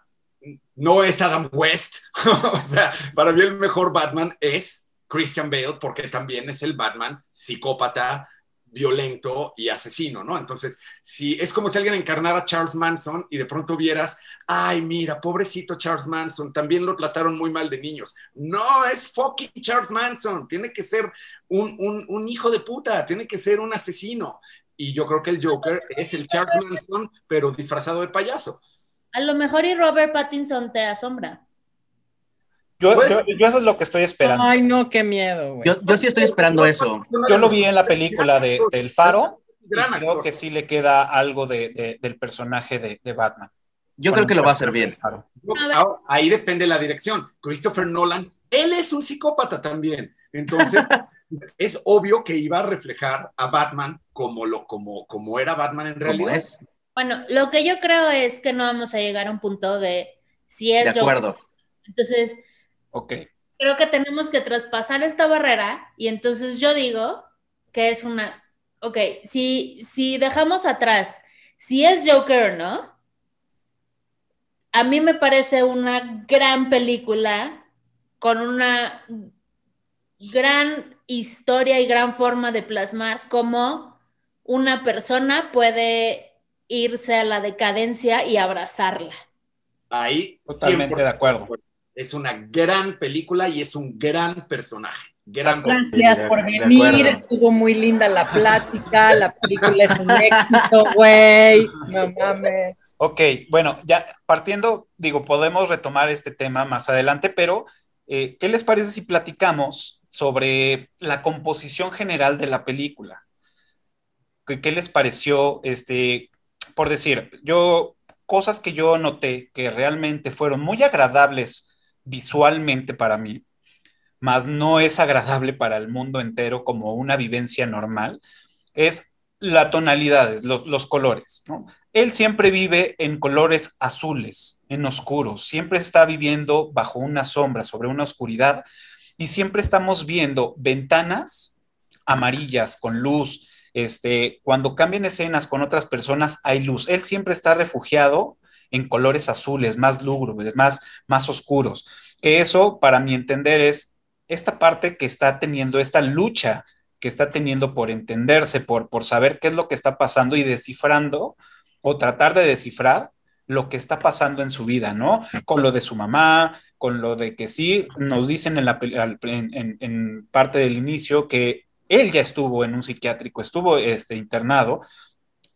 no es Adam West, o sea, para mí el mejor Batman es Christian Bale porque también es el Batman psicópata, violento y asesino, ¿no? Entonces, si es como si alguien encarnara a Charles Manson y de pronto vieras, ay, mira, pobrecito Charles Manson, también lo trataron muy mal de niños. No, es fucking Charles Manson, tiene que ser un, un hijo de puta, tiene que ser un asesino. Y yo creo que el Joker es el Charles Manson, pero disfrazado de payaso. A lo mejor y Robert Pattinson te asombra. Yo, yo, eso es lo que estoy esperando. Ay, no, qué miedo, güey. Yo, yo sí estoy esperando eso. Yo lo vi en la película de, del Faro. Y creo que sí le queda algo de, de, del personaje de, de Batman. Yo creo que lo va a hacer bien. Ahí depende la dirección. Christopher Nolan, él es un psicópata también. Entonces, es obvio que iba a reflejar a Batman como, lo, como, como era Batman en realidad. Bueno, lo que yo creo es que no vamos a llegar a un punto de si es. De acuerdo. Entonces, Ok. Creo que tenemos que traspasar esta barrera y entonces yo digo que es una, ok, si, si dejamos atrás, si es Joker o no, a mí me parece una gran película con una gran historia y gran forma de plasmar cómo una persona puede irse a la decadencia y abrazarla. Ahí totalmente de acuerdo. Es una gran película y es un gran personaje. Gran Gracias por venir, estuvo muy linda la plática, la película es un éxito, güey, no mames. Ok, bueno, ya partiendo, digo, podemos retomar este tema más adelante, pero eh, ¿qué les parece si platicamos sobre la composición general de la película? ¿Qué, qué les pareció, este, por decir, yo, cosas que yo noté que realmente fueron muy agradables visualmente para mí, más no es agradable para el mundo entero como una vivencia normal, es la tonalidades, los, los colores. ¿no? Él siempre vive en colores azules, en oscuros, siempre está viviendo bajo una sombra, sobre una oscuridad, y siempre estamos viendo ventanas amarillas con luz. Este, cuando cambian escenas con otras personas hay luz. Él siempre está refugiado en colores azules, más lúgubres, más, más oscuros. Que eso, para mi entender, es esta parte que está teniendo, esta lucha que está teniendo por entenderse, por, por saber qué es lo que está pasando y descifrando o tratar de descifrar lo que está pasando en su vida, ¿no? Con lo de su mamá, con lo de que sí, nos dicen en, la, parte del inicio que él ya estuvo en un psiquiátrico, estuvo este, internado,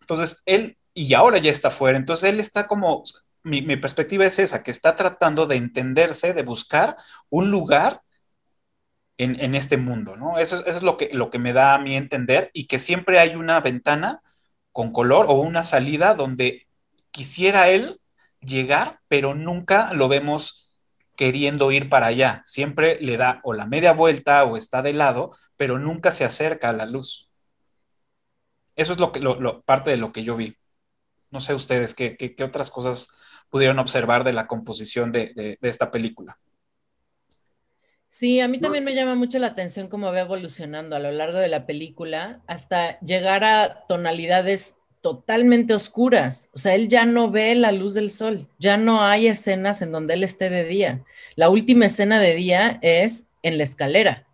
entonces él, y ahora ya está fuera, entonces él está como, mi, mi perspectiva es esa, que está tratando de entenderse, de buscar un lugar en, en, este mundo, ¿no? Eso, es lo que, lo que me da a mí entender y que siempre hay una ventana con color o una salida donde quisiera él llegar, pero nunca lo vemos queriendo ir para allá. Siempre le da o la media vuelta o está de lado, pero nunca se acerca a la luz. Eso es lo que, lo, lo, parte de lo que yo vi. No sé ustedes qué, qué, qué otras cosas pudieron observar de la composición de, de, de esta película. Sí, a mí también me llama mucho la atención cómo va evolucionando a lo largo de la película hasta llegar a tonalidades totalmente oscuras. O sea, él ya no ve la luz del sol, ya no hay escenas en donde él esté de día. La última escena de día es en la escalera.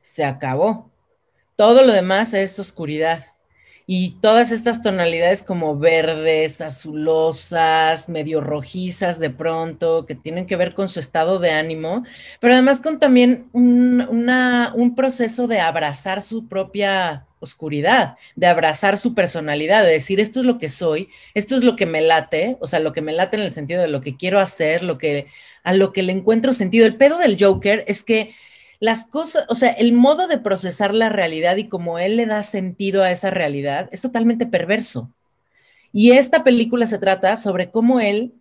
Se acabó. Todo lo demás es oscuridad y todas estas tonalidades como verdes, azulosas, medio rojizas de pronto, que tienen que ver con su estado de ánimo, pero además con también un, un proceso de abrazar su propia oscuridad, de abrazar su personalidad, de decir, esto es lo que soy, esto es lo que me late, o sea, lo que me late en el sentido de lo que quiero hacer, lo que, a lo que le encuentro sentido. El pedo del Joker es que las cosas, o sea, el modo de procesar la realidad y cómo él le da sentido a esa realidad es totalmente perverso. Y esta película se trata sobre cómo él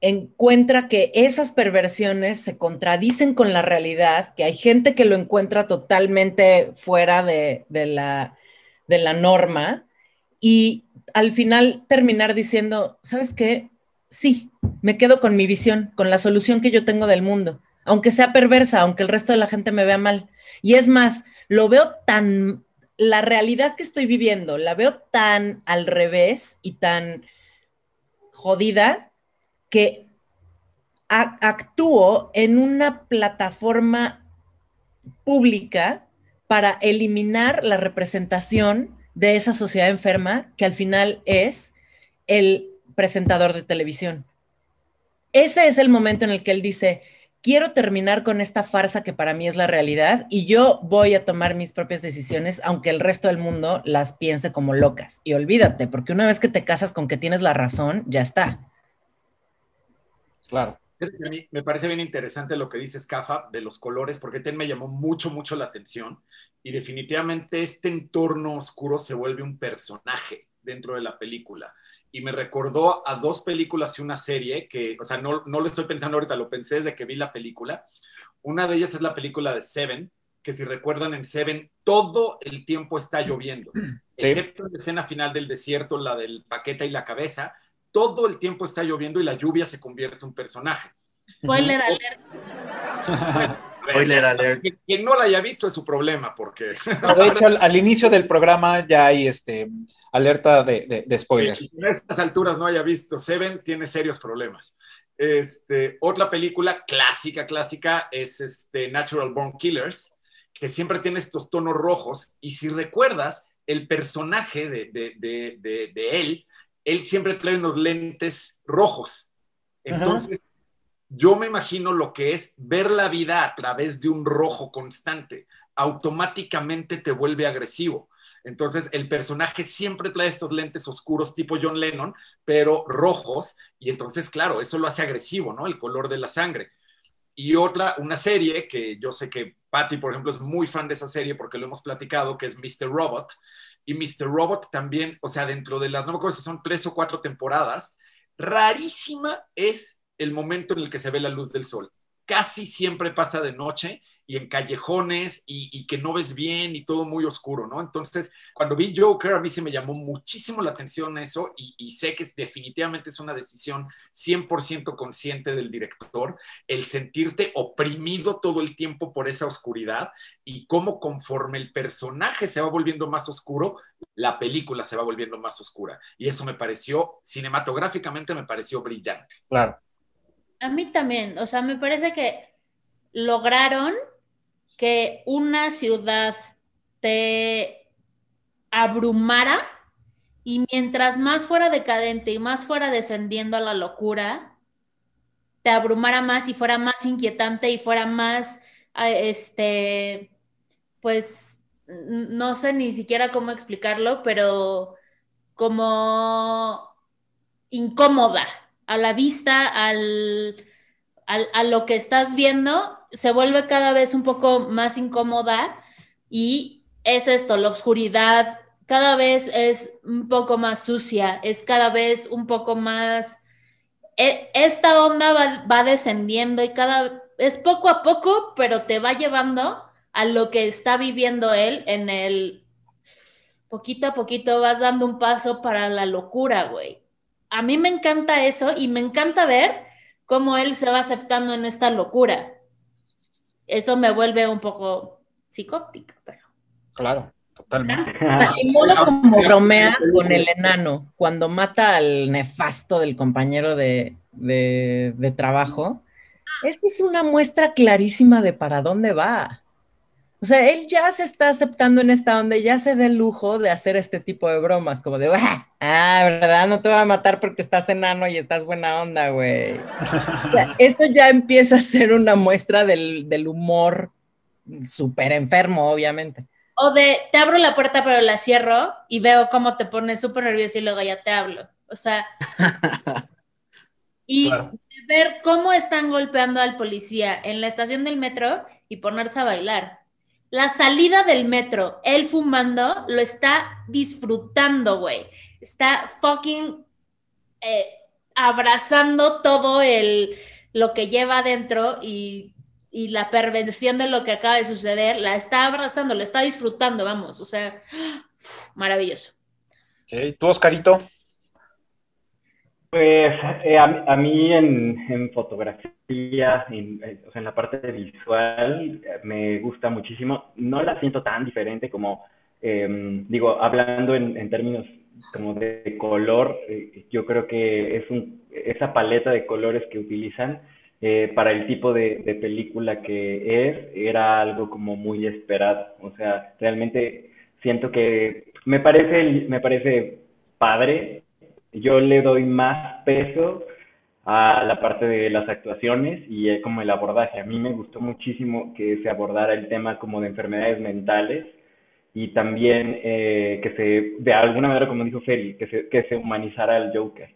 encuentra que esas perversiones se contradicen con la realidad, que hay gente que lo encuentra totalmente fuera de, de, la, de la norma y al final terminar diciendo, ¿sabes qué? Sí, me quedo con mi visión, con la solución que yo tengo del mundo aunque sea perversa, aunque el resto de la gente me vea mal. Y es más, lo veo tan, la realidad que estoy viviendo, la veo tan al revés y tan jodida que actúo en una plataforma pública para eliminar la representación de esa sociedad enferma que al final es el presentador de televisión. Ese es el momento en el que él dice, quiero terminar con esta farsa que para mí es la realidad y yo voy a tomar mis propias decisiones, aunque el resto del mundo las piense como locas. Y olvídate, porque una vez que te casas con que tienes la razón, ya está. Claro. A mí me parece bien interesante lo que dice Cafa de los colores, porque ten me llamó mucho, mucho la atención. Y definitivamente este entorno oscuro se vuelve un personaje dentro de la película y me recordó a dos películas y una serie que, o sea, no, no lo estoy pensando ahorita, lo pensé desde que vi la película. Una de ellas es la película de Seven, que si recuerdan en Seven, todo el tiempo está lloviendo, sí. excepto en la escena final del desierto, la del paqueta y la cabeza, todo el tiempo está lloviendo y la lluvia se convierte en un personaje. Spoiler alert. Bueno, Spoiler alert. Quien, quien, no la haya visto es su problema, porque. No, de hecho, al, al, inicio del programa ya hay este alerta de, de, de spoiler. Quien a estas alturas no haya visto Seven tiene serios problemas. Este, otra película clásica, clásica es este Natural Born Killers, que siempre tiene estos tonos rojos. Y si recuerdas, el personaje de, de, de él, él siempre trae unos lentes rojos. Entonces, Ajá yo me imagino lo que es ver la vida a través de un rojo constante. Automáticamente te vuelve agresivo. Entonces, el personaje siempre trae estos lentes oscuros tipo John Lennon, pero rojos, y entonces, claro, eso lo hace agresivo, ¿no? El color de la sangre. Y otra, una serie que yo sé que Patty, por ejemplo, es muy fan de esa serie porque lo hemos platicado, que es Mr. Robot. Y Mr. Robot también, o sea, dentro de las, no me acuerdo si son tres o cuatro temporadas, rarísima es el momento en el que se ve la luz del sol. Casi siempre pasa de noche y en callejones y, que no ves bien y todo muy oscuro, ¿no? Entonces, cuando vi Joker, a mí se me llamó muchísimo la atención eso y, y sé que es, definitivamente es una decisión 100% consciente del director, el sentirte oprimido todo el tiempo por esa oscuridad y cómo conforme el personaje se va volviendo más oscuro, la película se va volviendo más oscura. Y eso me pareció, cinematográficamente me pareció brillante. Claro. A mí también, o sea, me parece que lograron que una ciudad te abrumara y mientras más fuera decadente y más fuera descendiendo a la locura, te abrumara más y fuera más inquietante y fuera más, eh, este, pues, no sé ni siquiera cómo explicarlo, pero como incómoda a la vista, al, al- a lo que estás viendo, se vuelve cada vez un poco más incómoda y es esto, la oscuridad cada vez es un poco más sucia, es cada vez un poco más... e- Esta onda va, va descendiendo y cada... es poco a poco, pero te va llevando a lo que está viviendo él en el... Poquito a poquito vas dando un paso para la locura, güey. A mí me encanta eso y me encanta ver cómo él se va aceptando en esta locura. Eso me vuelve un poco psicóptica, pero... Claro, totalmente. Y modo como bromea con el enano cuando mata al nefasto del compañero de, de- de trabajo. Esta es una muestra clarísima de para dónde va. O sea, él ya se está aceptando en esta onda, y ya se da el lujo de hacer este tipo de bromas, como de, "Ah, ah, ¿verdad? No te voy a matar porque estás enano y estás buena onda, güey. O sea, eso ya empieza a ser una muestra del, del humor súper enfermo, obviamente. O de, te abro la puerta pero la cierro y veo cómo te pones súper nervioso y luego ya te hablo. O sea, y Claro. ver cómo están golpeando al policía en la estación del metro y ponerse a bailar. La salida del metro, él fumando, lo está disfrutando, güey. Está fucking eh, abrazando todo el, lo que lleva adentro y, y la perversión de lo que acaba de suceder. La está abrazando, lo está disfrutando, vamos. O sea, maravilloso. Ok, ¿Tú, Oscarito? Pues eh, a, a mí en, en fotografía, en, eh, o sea, en la parte visual, eh, me gusta muchísimo. No la siento tan diferente como, eh, digo, hablando en, en términos como de color, eh, yo creo que es un, esa paleta de colores que utilizan para el tipo de, de película que es, era algo como muy esperado. O sea, realmente siento que me parece, me parece padre yo le doy más peso a la parte de las actuaciones y eh, como el abordaje. A mí me gustó muchísimo que se abordara el tema como de enfermedades mentales y también eh, que se, de alguna manera, como dijo Feli, que se, que se humanizara el Joker.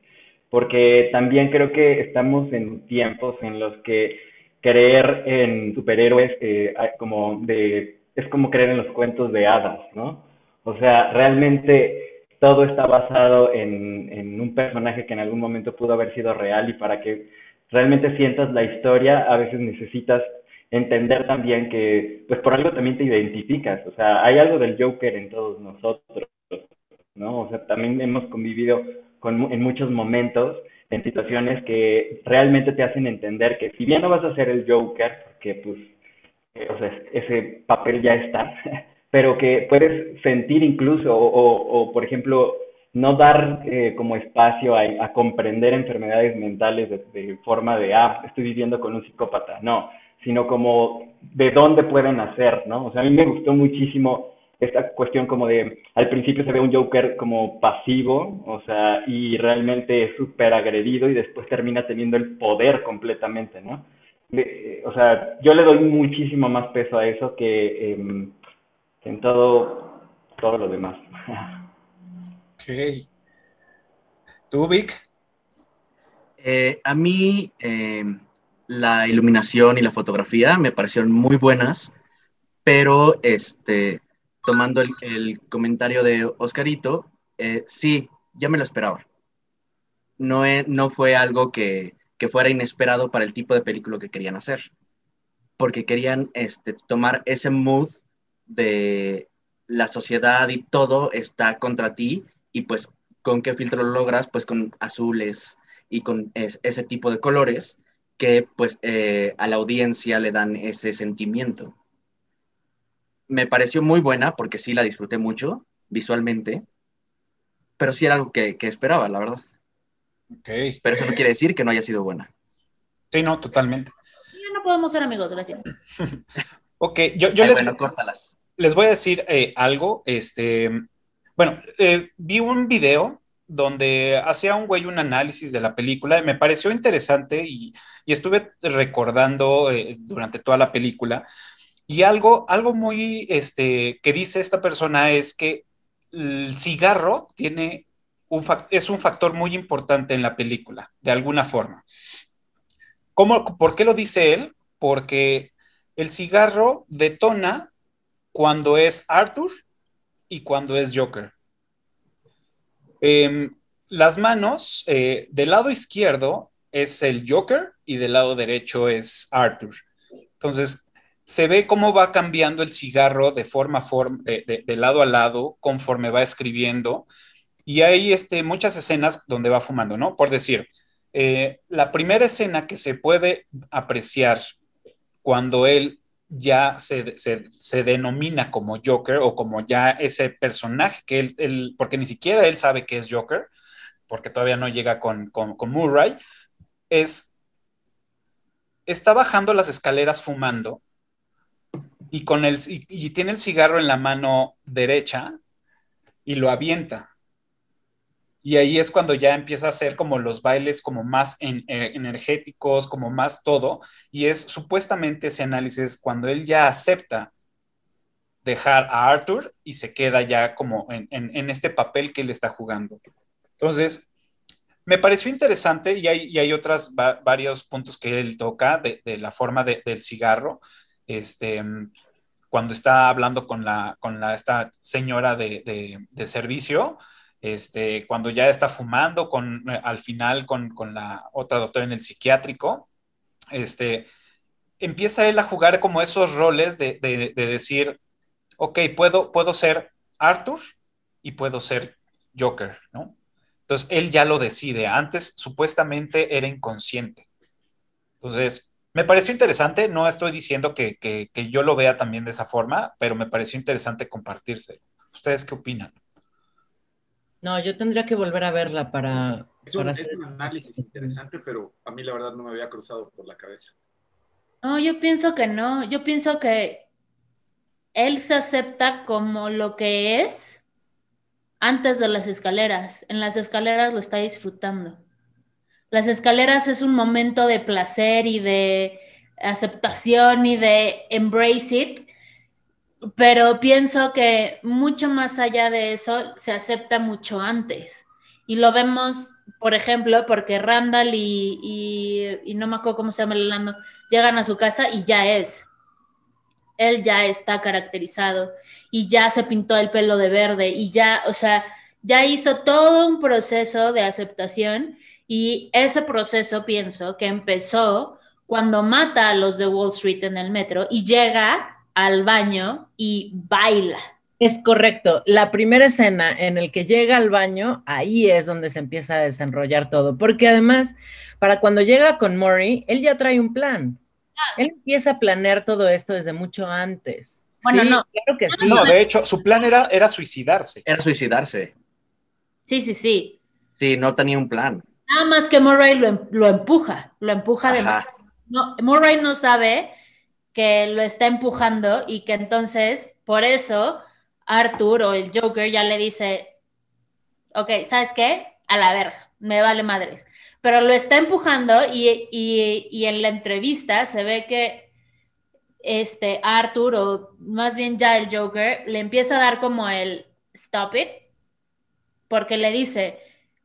Porque también creo que estamos en tiempos en los que creer en superhéroes eh, como de, es como creer en los cuentos de hadas, ¿no? O sea, realmente todo está basado en, en, un personaje que en algún momento pudo haber sido real y para que realmente sientas la historia, a veces necesitas entender también que, pues por algo también te identificas, o sea, hay algo del Joker en todos nosotros, ¿no? O sea, también hemos convivido con, en muchos momentos en situaciones que realmente te hacen entender que si bien no vas a ser el Joker, porque pues, eh, ese papel ya está, pero que puedes sentir incluso, o, o, por ejemplo, no dar eh, como espacio a, a, comprender enfermedades mentales de, forma de, ah, estoy viviendo con un psicópata, no, sino como de dónde pueden nacer, ¿no? O sea, a mí me gustó muchísimo esta cuestión como de, al principio se ve un Joker como pasivo, o sea, y realmente es súper agredido y después termina teniendo el poder completamente, ¿no? De, o sea, yo le doy muchísimo más peso a eso que... Eh, en todo, todo lo demás. Ok. ¿Tú, Vic? Eh, a mí eh, la iluminación y la fotografía me parecieron muy buenas, pero este, tomando el, el comentario de Oscarito, eh, sí, ya me lo esperaba. No, no fue algo que, que, fuera inesperado para el tipo de película que querían hacer, porque querían este, tomar ese mood de la sociedad y todo está contra ti y pues con qué filtro lo logras pues con azules y con es, ese tipo de colores que pues eh, a la audiencia le dan ese sentimiento. Me pareció muy buena porque sí la disfruté mucho visualmente, pero sí era algo que, que esperaba, la verdad. Okay. Pero eso no quiere decir que no haya sido buena. Sí, no, totalmente. Ya no podemos ser amigos, gracias. Ok, yo, yo Ay, les, bueno, córtalas. Les voy a decir eh, algo. Este, bueno, eh, vi un video donde hacía un güey un análisis de la película y me pareció interesante y, estuve recordando eh, durante toda la película. Y algo, algo muy este, que dice esta persona es que el cigarro tiene un es un factor muy importante en la película, de alguna forma. ¿Cómo, ¿Por qué lo dice él? Porque el cigarro detona cuando es Arthur y cuando es Joker. Em, las manos, eh, del lado izquierdo es el Joker y del lado derecho es Arthur. Entonces, se ve cómo va cambiando el cigarro de forma de, de- de lado a lado, conforme va escribiendo. Y hay este, muchas escenas donde va fumando, ¿no? Por decir, eh, la primera escena que se puede apreciar cuando él ya se, se- se denomina como Joker o como ya ese personaje que él, porque ni siquiera él sabe que es Joker, porque todavía no llega con, con, con Murray, es, está bajando las escaleras fumando y, con el, y tiene el cigarro en la mano derecha y lo avienta. Y ahí es cuando ya empieza a hacer como los bailes como más eh, energéticos, como más todo. Y es supuestamente ese análisis cuando él ya acepta dejar a Arthur y se queda ya como en, en- este papel que él está jugando. Entonces, me pareció interesante y hay, y hay otros varios puntos que él toca de, de la forma de- del cigarro. Este, cuando está hablando con, la, con la, esta señora de- de servicio, este, cuando ya está fumando, con, eh, al final con, con la otra doctora en el psiquiátrico, este, empieza él a jugar como esos roles de, de- de decir, ok, puedo, puedo ser Arthur y puedo ser Joker, ¿no? Entonces él ya lo decide. Antes supuestamente era inconsciente. Entonces, me pareció interesante. No estoy diciendo que, que- que yo lo vea también de esa forma, pero me pareció interesante compartirse. ¿Ustedes qué opinan? No, yo tendría que volver a verla para. Es un, para es hacer un análisis interesante, pero a mí la verdad no me había cruzado por la cabeza. No, yo pienso que no. Yo pienso que él se acepta como lo que es antes de las escaleras. En las escaleras lo está disfrutando. Las escaleras es un momento de placer y de aceptación y de embrace it, pero pienso que mucho más allá de eso se acepta mucho antes. Y lo vemos, por ejemplo, porque Randall y, y, no me acuerdo cómo se llama el enano, llegan a su casa y ya es. Él ya está caracterizado y ya se pintó el pelo de verde y ya, o sea, ya hizo todo un proceso de aceptación y ese proceso pienso que empezó cuando mata a los de Wall Street en el metro y llega al baño y baila. Es correcto. La primera escena en el que llega al baño, ahí es donde se empieza a desenrollar todo. Porque además, para cuando llega con Maury, él ya trae un plan. Él empieza a planear todo esto desde mucho antes. Bueno, Sí, no. Claro que sí. No, de hecho, su plan era, era suicidarse. Era suicidarse. Sí, sí, sí. Sí, no tenía un plan. Nada más que Murray lo, em- lo empuja, lo empuja de no, Murray no sabe que lo está empujando y que entonces, por eso, Arthur o el Joker ya le dice, ok, ¿sabes qué? A la verga, me vale madres. Pero lo está empujando y, y- en la entrevista se ve que este Arthur, o más bien ya el Joker, le empieza a dar como el stop it, porque le dice,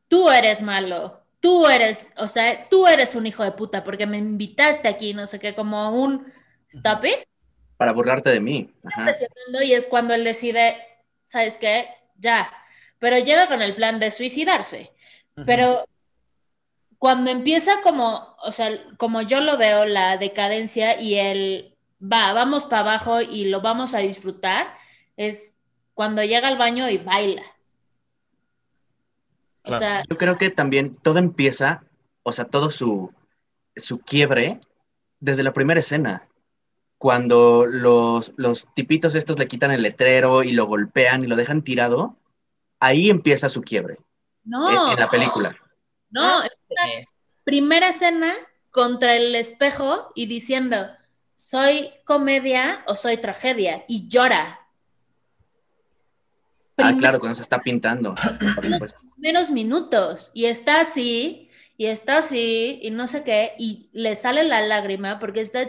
tú eres malo, tú eres, o sea, tú eres un hijo de puta porque me invitaste aquí, no sé qué, como un stop it, Para burlarte de mí. Ajá. y es cuando él decide, ¿sabes qué? Ya. Pero llega con el plan de suicidarse. Pero cuando empieza como, o sea, como yo lo veo, la decadencia y el va, vamos para abajo y lo vamos a disfrutar, es cuando llega al baño y baila. O Claro. sea, Yo creo que también todo empieza, o sea, todo su, su quiebre desde la primera escena. Cuando los, los tipitos estos le quitan el letrero y lo golpean y lo dejan tirado, ahí empieza su quiebre no, en, en la película. no, primera escena contra el espejo y diciendo, ¿soy comedia o soy tragedia? Y llora. Ah, claro, cuando se está pintando. primeros minutos y está así y está así y no sé qué y le sale la lágrima porque está,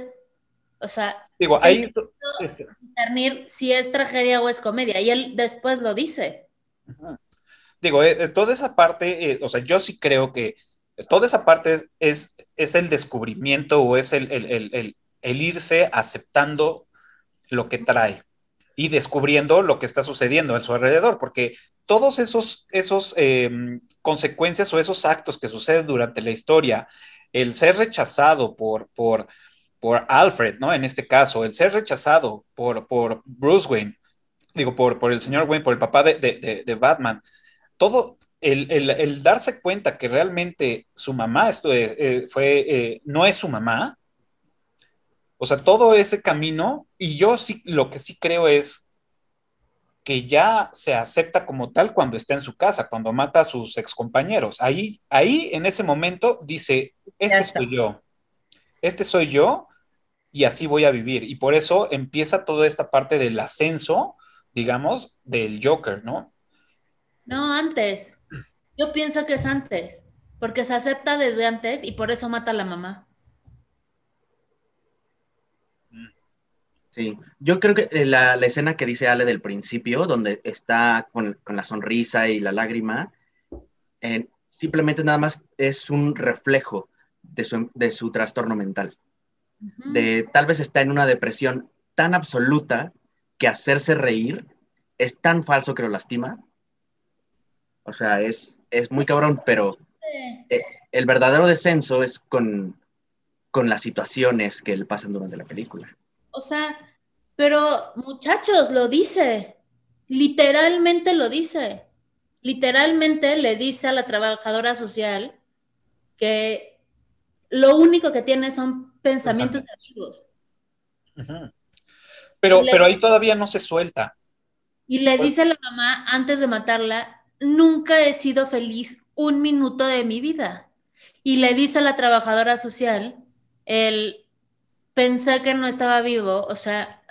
o sea, Digo, ahí, este, discernir si es tragedia o es comedia y él después lo dice. digo, eh, eh, toda esa parte, eh, o sea, yo sí creo que toda esa parte es, es, es el descubrimiento o es el, el, el, el, el irse aceptando lo que trae y descubriendo lo que está sucediendo a su alrededor, porque todos esos, esos eh, consecuencias o esos actos que suceden durante la historia, el ser rechazado por, por, por Alfred, ¿no? En este caso, el ser rechazado por, por Bruce Wayne, digo, por, por el señor Wayne, por el papá de, de, de, Batman, todo el, el, el, darse cuenta que realmente su mamá esto, eh, fue, eh, no es su mamá, o sea, todo ese camino, y yo sí, lo que sí creo es que ya se acepta como tal cuando está en su casa, cuando mata a sus excompañeros. Ahí, ahí en ese momento dice, este soy yo, este soy yo, y así voy a vivir. Y por eso empieza toda esta parte del ascenso, digamos, del Joker, ¿no? No, antes. Yo pienso que es antes, porque se acepta desde antes y por eso mata a la mamá. Sí, yo creo que la, la, escena que dice Ale del principio, donde está con, con la sonrisa y la lágrima, eh, simplemente nada más es un reflejo de su, de su trastorno mental. Uh -huh. De tal vez está en una depresión tan absoluta que hacerse reír es tan falso que lo lastima. O sea, es, es muy cabrón, pero eh, el verdadero descenso es con, con las situaciones que le pasan durante la película. O sea, pero muchachos, lo dice, literalmente lo dice. Literalmente le dice a la trabajadora social que lo único que tiene son pensamientos negativos. Uh -huh. Pero, le, pero ahí todavía no se suelta. Y le dice a la mamá, antes de matarla, nunca he sido feliz un minuto de mi vida. Y le dice a la trabajadora social, el pensé que no estaba vivo, o sea,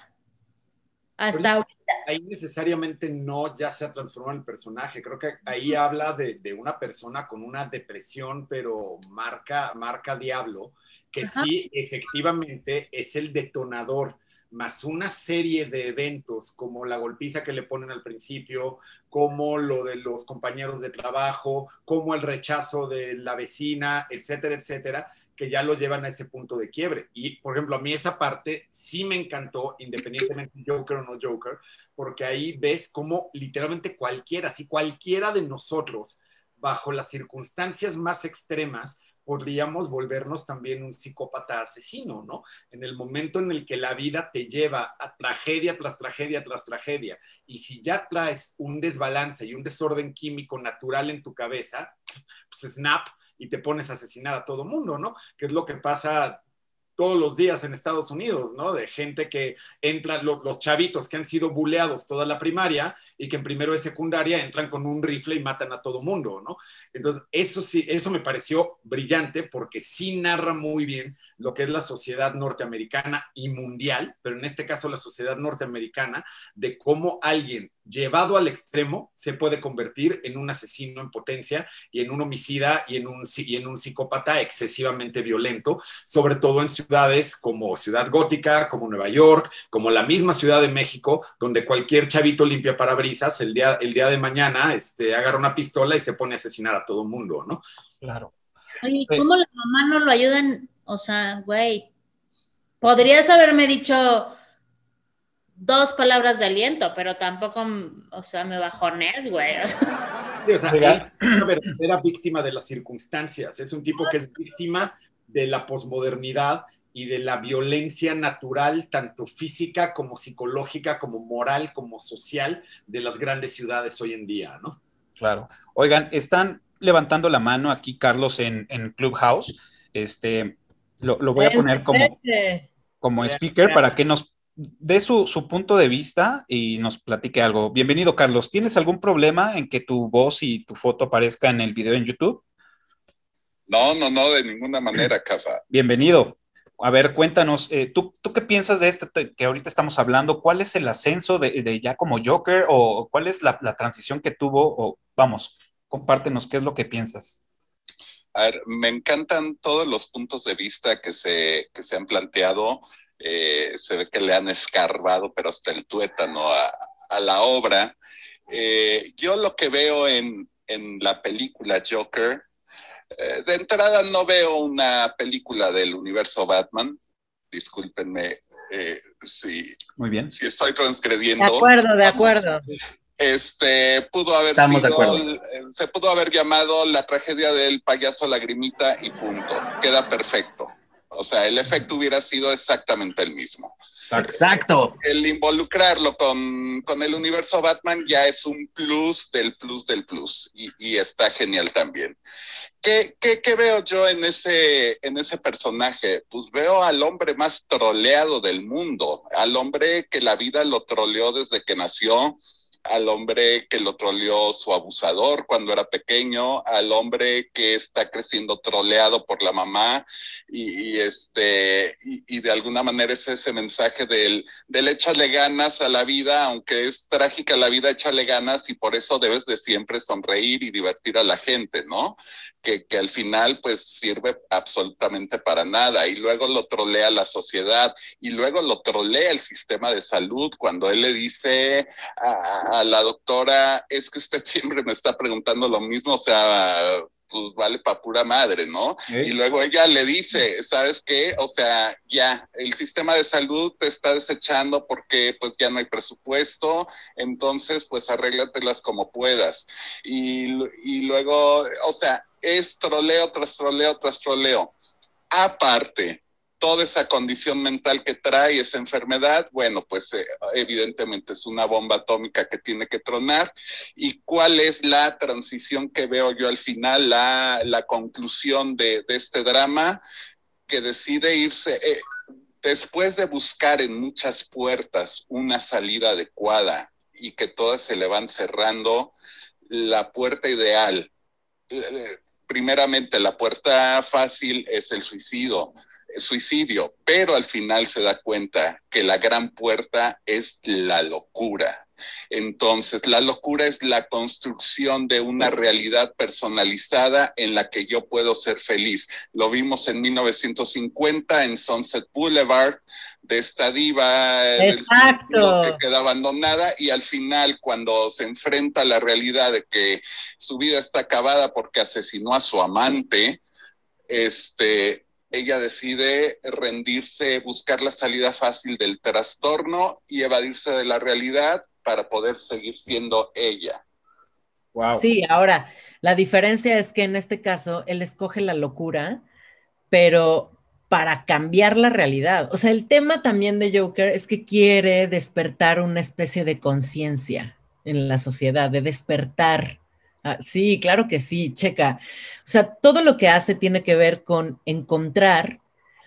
hasta ahorita. Ahí necesariamente no ya se ha transformado en personaje. Creo que ahí habla de, de, una persona con una depresión, pero marca, marca diablo, que Ajá. sí, efectivamente es el detonador más una serie de eventos como la golpiza que le ponen al principio, como lo de los compañeros de trabajo, como el rechazo de la vecina, etcétera, etcétera, que ya lo llevan a ese punto de quiebre. Y, por ejemplo, a mí esa parte sí me encantó, independientemente Joker o no Joker, porque ahí ves cómo literalmente cualquiera, sí, cualquiera de nosotros, bajo las circunstancias más extremas, podríamos volvernos también un psicópata asesino, ¿no? En el momento en el que la vida te lleva a tragedia tras tragedia tras tragedia, y si ya traes un desbalance y un desorden químico natural en tu cabeza, pues snap y te pones a asesinar a todo mundo, ¿no? Que es lo que pasa todos los días en Estados Unidos, ¿no? De gente que entra, lo, los chavitos que han sido buleados toda la primaria y que en primero de secundaria entran con un rifle y matan a todo mundo, ¿no? Entonces, eso sí, eso me pareció brillante porque sí narra muy bien lo que es la sociedad norteamericana y mundial, pero en este caso la sociedad norteamericana, de cómo alguien llevado al extremo se puede convertir en un asesino en potencia y en un homicida y en un, y en un psicópata excesivamente violento, sobre todo en ciudades como Ciudad Gótica, como Nueva York, como la misma Ciudad de México, donde cualquier chavito limpia parabrisas el día, el día de mañana este, agarra una pistola y se pone a asesinar a todo el mundo, ¿no? Claro. Oye, ¿cómo la mamá no lo ayudan? O sea, güey, podrías haberme dicho dos palabras de aliento, pero tampoco, o sea, me bajones, güey. O sea. Sí, o sea, él es una verdadera víctima de las circunstancias. Es un tipo que es víctima de la posmodernidad y de la violencia natural, tanto física como psicológica, como moral, como social, de las grandes ciudades hoy en día, ¿no? Claro. Oigan, están levantando la mano aquí, Carlos, en, en Clubhouse. Este, lo, lo voy a poner como, como speaker para que nos dé su, su, punto de vista y nos platique algo. Bienvenido, Carlos. ¿Tienes algún problema en que tu voz y tu foto aparezca en el video en YouTube? No, no, no, de ninguna manera, Casa. Bienvenido. A ver, cuéntanos, eh, ¿tú, ¿tú qué piensas de esto que ahorita estamos hablando? ¿Cuál es el ascenso de, de ya como Joker o cuál es la, la transición que tuvo? O vamos, compártenos qué es lo que piensas. A ver, me encantan todos los puntos de vista que se, que se han planteado. Eh, se ve que le han escarbado, pero hasta el tuétano a, a la obra. Eh, yo lo que veo en, en la película Joker, eh, de entrada no veo una película del universo Batman. Discúlpenme eh, si, Muy bien. si estoy De transgrediendo. acuerdo, de acuerdo. Este pudo haber Estamos de sido, acuerdo. eh, se pudo haber llamado la tragedia del payaso lagrimita y punto. Queda perfecto. O sea, el efecto hubiera sido exactamente el mismo. Exacto. El involucrarlo con, con el universo Batman ya es un plus del plus del plus y, y está genial también. ¿Qué, qué, qué veo yo en ese, en ese personaje? Pues veo al hombre más troleado del mundo, al hombre que la vida lo troleó desde que nació, al hombre que lo troleó su abusador cuando era pequeño, al hombre que está creciendo troleado por la mamá y, y este, y, y de alguna manera es ese mensaje del, del échale ganas a la vida, aunque es trágica la vida, échale ganas y por eso debes de siempre sonreír y divertir a la gente, ¿no? Que, que al final pues sirve absolutamente para nada y luego lo trolea la sociedad y luego lo trolea el sistema de salud cuando él le dice a, a la doctora, es que usted siempre me está preguntando lo mismo, o sea, pues vale para pura madre, ¿no? Y luego ella le dice, ¿sabes qué? O sea, ya, el sistema de salud te está desechando porque pues ya no hay presupuesto, entonces pues arréglatelas como puedas. Y, y luego, o sea, es troleo tras troleo tras troleo. Aparte, toda esa condición mental que trae esa enfermedad, bueno, pues eh, evidentemente es una bomba atómica que tiene que tronar. ¿Y cuál es la transición que veo yo al final, la, la conclusión de, este drama? Que decide irse, eh, después de buscar en muchas puertas una salida adecuada y que todas se le van cerrando, la puerta ideal. Eh, primeramente, la puerta fácil es el suicidio suicidio, pero al final se da cuenta que la gran puerta es la locura. Entonces, la locura es la construcción de una realidad personalizada en la que yo puedo ser feliz. Lo vimos en 1950 en Sunset Boulevard, de esta diva Exacto. que queda abandonada y al final cuando se enfrenta a la realidad de que su vida está acabada porque asesinó a su amante, este, ella decide rendirse, buscar la salida fácil del trastorno y evadirse de la realidad para poder seguir siendo ella. Wow. Sí, ahora, la diferencia es que en este caso él escoge la locura, pero para cambiar la realidad. O sea, el tema también de Joker es que quiere despertar una especie de conciencia en la sociedad, de despertar. Ah, sí, claro que sí, checa. O sea, todo lo que hace tiene que ver con encontrar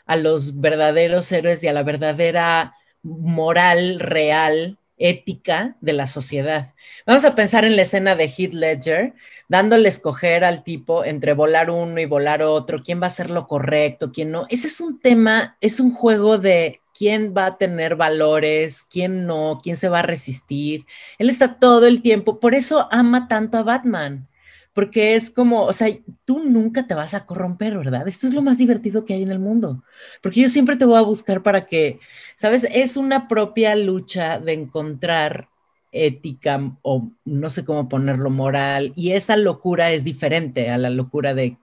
a los verdaderos héroes y a la verdadera moral real, ética de la sociedad. Vamos a pensar en la escena de Heath Ledger, dándole escoger al tipo entre volar uno y volar otro, quién va a hacer lo correcto, quién no. Ese es un tema, es un juego de quién va a tener valores, quién no, quién se va a resistir. Él está todo el tiempo, por eso ama tanto a Batman, porque es como, o sea, tú nunca te vas a corromper, ¿verdad? Esto es lo más divertido que hay en el mundo, porque yo siempre te voy a buscar para que, ¿sabes? Es una propia lucha de encontrar ética o no sé cómo ponerlo, moral, y esa locura es diferente a la locura de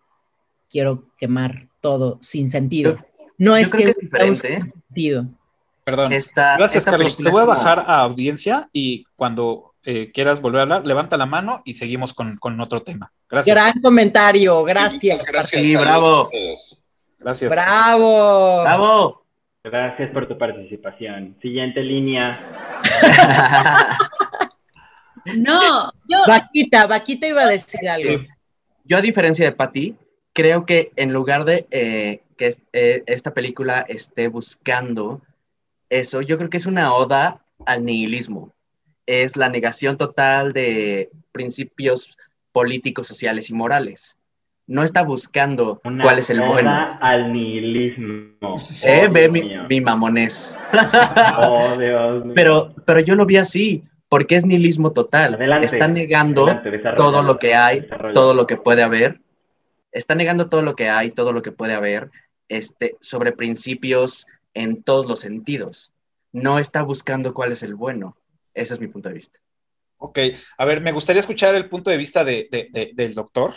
quiero quemar todo sin sentido. No es Yo que, creo que es diferente, ¿eh? sentido. Perdón. Esta, Gracias, esta Carlos. Te voy a como- bajar a audiencia y cuando eh, quieras volver a hablar, levanta la mano y seguimos con, con otro tema. Gracias. Gran comentario, gracias. Gracias. Sí, bravo. Gracias. Bravo. ¡Bravo! Gracias por tu participación. Siguiente línea. No, yo, Vaquita, Vaquita iba a decir algo. Sí. Yo, a diferencia de Patty, creo que en lugar de eh, que es- eh, esta película esté buscando eso, yo creo que es una oda al nihilismo. Es la negación total de principios políticos, sociales y morales. no está buscando Una cuál es el oda bueno. al nihilismo. Eh, Oh, ve mi, mi mamonés. Oh, Dios mío. Pero, pero yo lo vi así, porque es nihilismo total. Adelante, está negando adelante, todo lo que hay, todo lo que puede haber. Está negando todo lo que hay, todo lo que puede haber, este, sobre principios en todos los sentidos. No está buscando cuál es el bueno. Ese es mi punto de vista. Ok, a ver, me gustaría escuchar el punto de vista de- de- de- del doctor.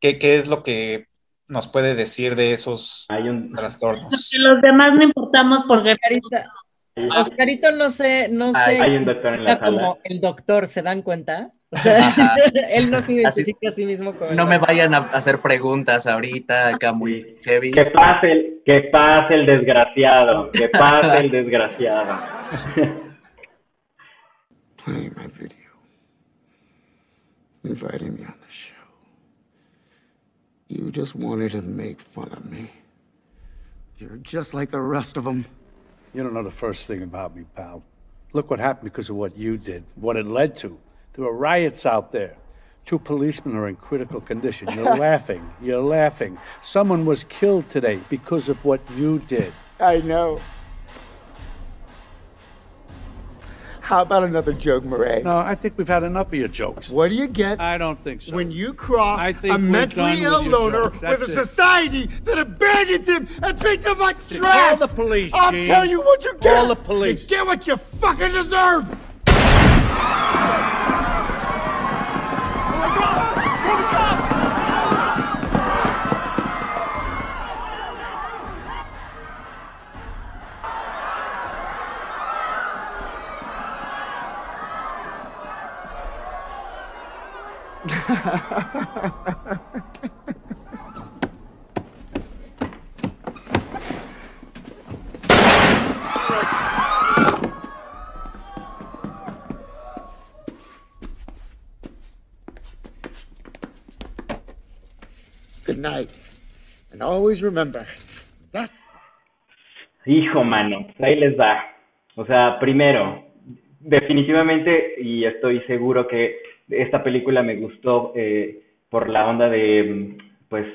¿Qué, qué es lo que nos puede decir de esos Hay un, trastornos? Los demás no importamos porque Oscarita, Oscarito no sé, no sé hay un doctor en la como sala. el doctor, ¿se dan cuenta? O sea, Ajá. él no se identifica a sí mismo el No me vayan a hacer preguntas ahorita acá muy heavy. Que pase el, que pase el desgraciado, que pase el desgraciado. playing my video, inviting me on the show. You just wanted to make fun of me. You're just like the rest of them. You don't know the first thing about me, pal. Look what happened because of what you did, what it led to. There were riots out there. Two policemen are in critical condition. You're laughing. You're laughing. Someone was killed today because of what you did. I know. How about another joke, Murray? No, I think we've had enough of your jokes. What do you get I don't think so. when you cross a mentally ill with loner jokes. with a it. society that abandons him and treats him like trash. Call the police, I'll Gene. tell you what you get. Call the police. You get what you fucking deserve. Good night. And always remember, that's Hijo, mano, pues ahí les da. O sea, primero, definitivamente, y estoy seguro que esta película me gustó eh, por la onda de, mm, pues,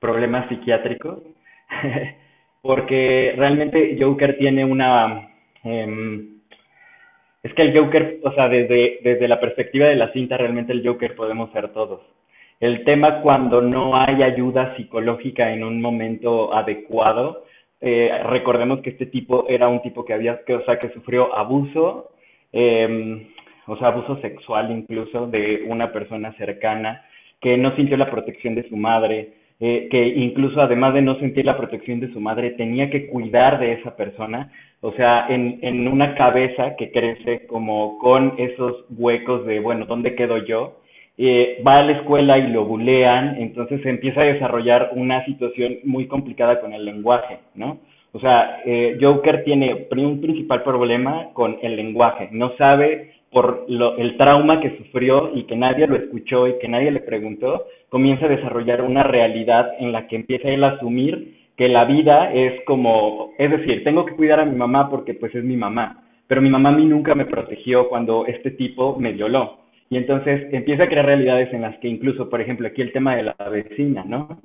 problemas psiquiátricos, porque realmente Joker tiene una... em, es que el Joker, o sea, desde, desde la perspectiva de la cinta, realmente el Joker podemos ser todos. El tema cuando no hay ayuda psicológica en un momento adecuado, eh, recordemos que este tipo era un tipo que había, que, o sea, que sufrió abuso, eh, o sea, abuso sexual incluso de una persona cercana, que no sintió la protección de su madre, eh, que incluso además de no sentir la protección de su madre, tenía que cuidar de esa persona, o sea, en, en una cabeza que crece como con esos huecos de, bueno, ¿dónde quedo yo? eh, va a la escuela y lo bulean, entonces se empieza a desarrollar una situación muy complicada con el lenguaje, ¿no? O sea, eh, Joker tiene un principal problema con el lenguaje, no sabe por el trauma que sufrió y que nadie lo escuchó y que nadie le preguntó, comienza a desarrollar una realidad en la que empieza él a asumir que la vida es como, es decir, tengo que cuidar a mi mamá porque pues es mi mamá, pero mi mamá a mí nunca me protegió cuando este tipo me violó. Y entonces empieza a crear realidades en las que incluso, por ejemplo, aquí el tema de la vecina, ¿no?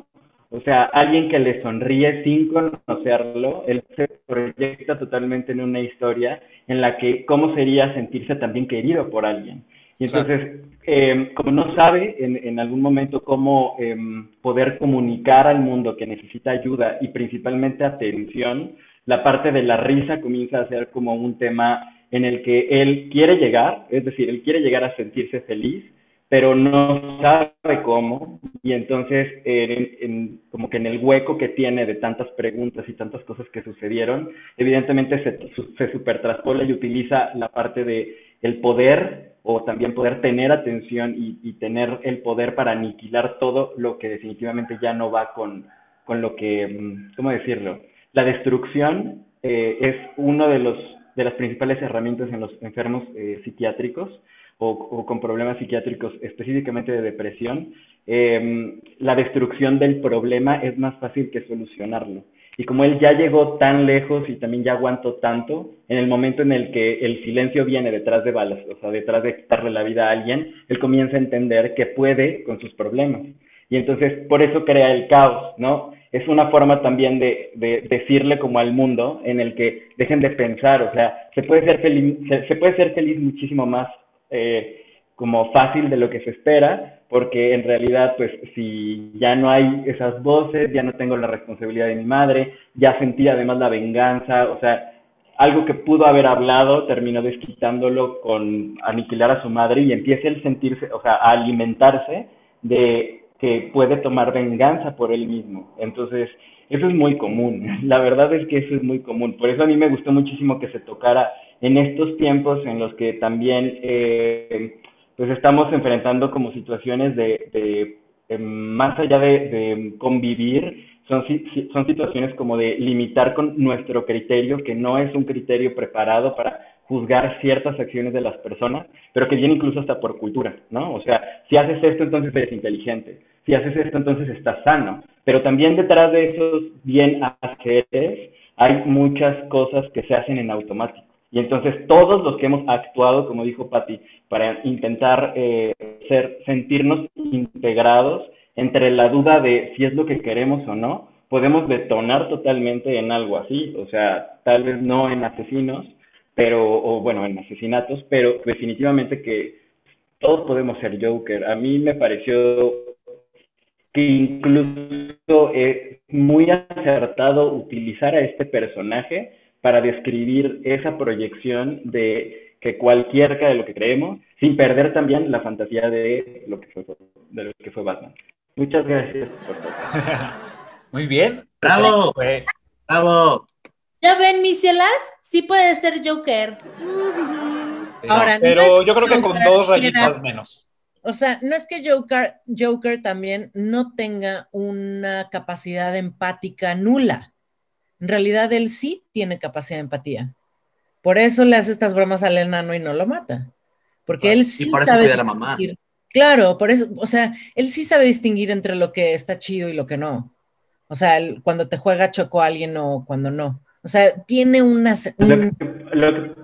O sea, alguien que le sonríe sin conocerlo, él se proyecta totalmente en una historia en la que cómo sería sentirse también querido por alguien. Y entonces, eh, como no sabe en, en algún momento cómo em, poder comunicar al mundo que necesita ayuda y principalmente atención, la parte de la risa comienza a ser como un tema en el que él quiere llegar, es decir, él quiere llegar a sentirse feliz, pero no sabe cómo, y entonces en- en- como que en el hueco que tiene de tantas preguntas y tantas cosas que sucedieron, evidentemente se, su- se supertraspola y utiliza la parte de el poder o también poder tener atención y, y tener el poder para aniquilar todo lo que definitivamente ya no va con, con lo que, mm, ¿cómo decirlo? La destrucción eh, es uno de los de las principales herramientas en los enfermos eh, psiquiátricos o, con problemas psiquiátricos, específicamente de depresión. Eh, la destrucción del problema es más fácil que solucionarlo. Y como él ya llegó tan lejos y también ya aguantó tanto, en el momento en el que el silencio viene detrás de balas, o sea, detrás de quitarle la vida a alguien, él comienza a entender que puede con sus problemas. Y entonces por eso crea el caos, ¿no? Es una forma también de, de decirle como al mundo en el que dejen de pensar, o sea, se puede ser feliz, se puede ser feliz muchísimo más eh, como fácil de lo que se espera, porque en realidad, pues si ya no hay esas voces, ya no tengo la responsabilidad de mi madre, ya sentí además la venganza, o sea, algo que pudo haber hablado terminó desquitándolo con aniquilar a su madre y empieza a sentirse, o sea, a alimentarse de que puede tomar venganza por él mismo. Entonces, eso es muy común. La verdad es que eso es muy común. Por eso a mí me gustó muchísimo que se tocara en estos tiempos en los que también eh, pues estamos enfrentando como situaciones de, más allá de, de convivir, son, son situaciones como de limitar con nuestro criterio, que no es un criterio preparado para juzgar ciertas acciones de las personas, pero que viene incluso hasta por cultura, ¿no? O sea, si haces esto, entonces eres inteligente, si haces esto, entonces estás sano, pero también detrás de esos bien haceres hay muchas cosas que se hacen en automático. Y entonces todos los que hemos actuado, como dijo Patti, para intentar eh, ser, sentirnos integrados entre la duda de si es lo que queremos o no, podemos detonar totalmente en algo así, o sea, tal vez no en asesinos, pero, o bueno, en asesinatos, pero definitivamente que todos podemos ser Joker. A mí me pareció que incluso es muy acertado utilizar a este personaje para describir esa proyección de que cualquier de lo que creemos, sin perder también la fantasía de lo que fue, de lo que fue Batman. Muchas gracias por todo. Muy bien. ¡Bravo! ¡Bravo! ¿Ya ven, Miselas? Sí puede ser Joker. Ahora, pero yo creo que con dos rayitas menos. O sea, no es que Joker, Joker también no tenga una capacidad empática nula. En realidad, él sí tiene capacidad de empatía. Por eso le hace estas bromas al enano y no lo mata. Porque él sí y por eso sabe cuida a la mamá. distinguir. Claro, por eso, o sea, él sí sabe distinguir entre lo que está chido y lo que no. O sea, cuando te juega choco a alguien o cuando no. O sea, tiene una... Lo un- que, lo que-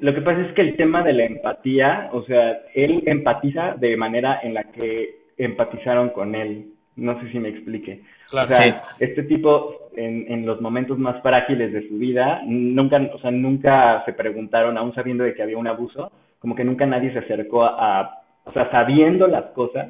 lo que pasa es que el tema de la empatía, o sea, él empatiza de manera en la que empatizaron con él. No sé si me explique. Claro. O sea, Sí. este tipo, en, en los momentos más frágiles de su vida, nunca, o sea, nunca se preguntaron, aún sabiendo de que había un abuso, como que nunca nadie se acercó a, a- o sea, sabiendo las cosas,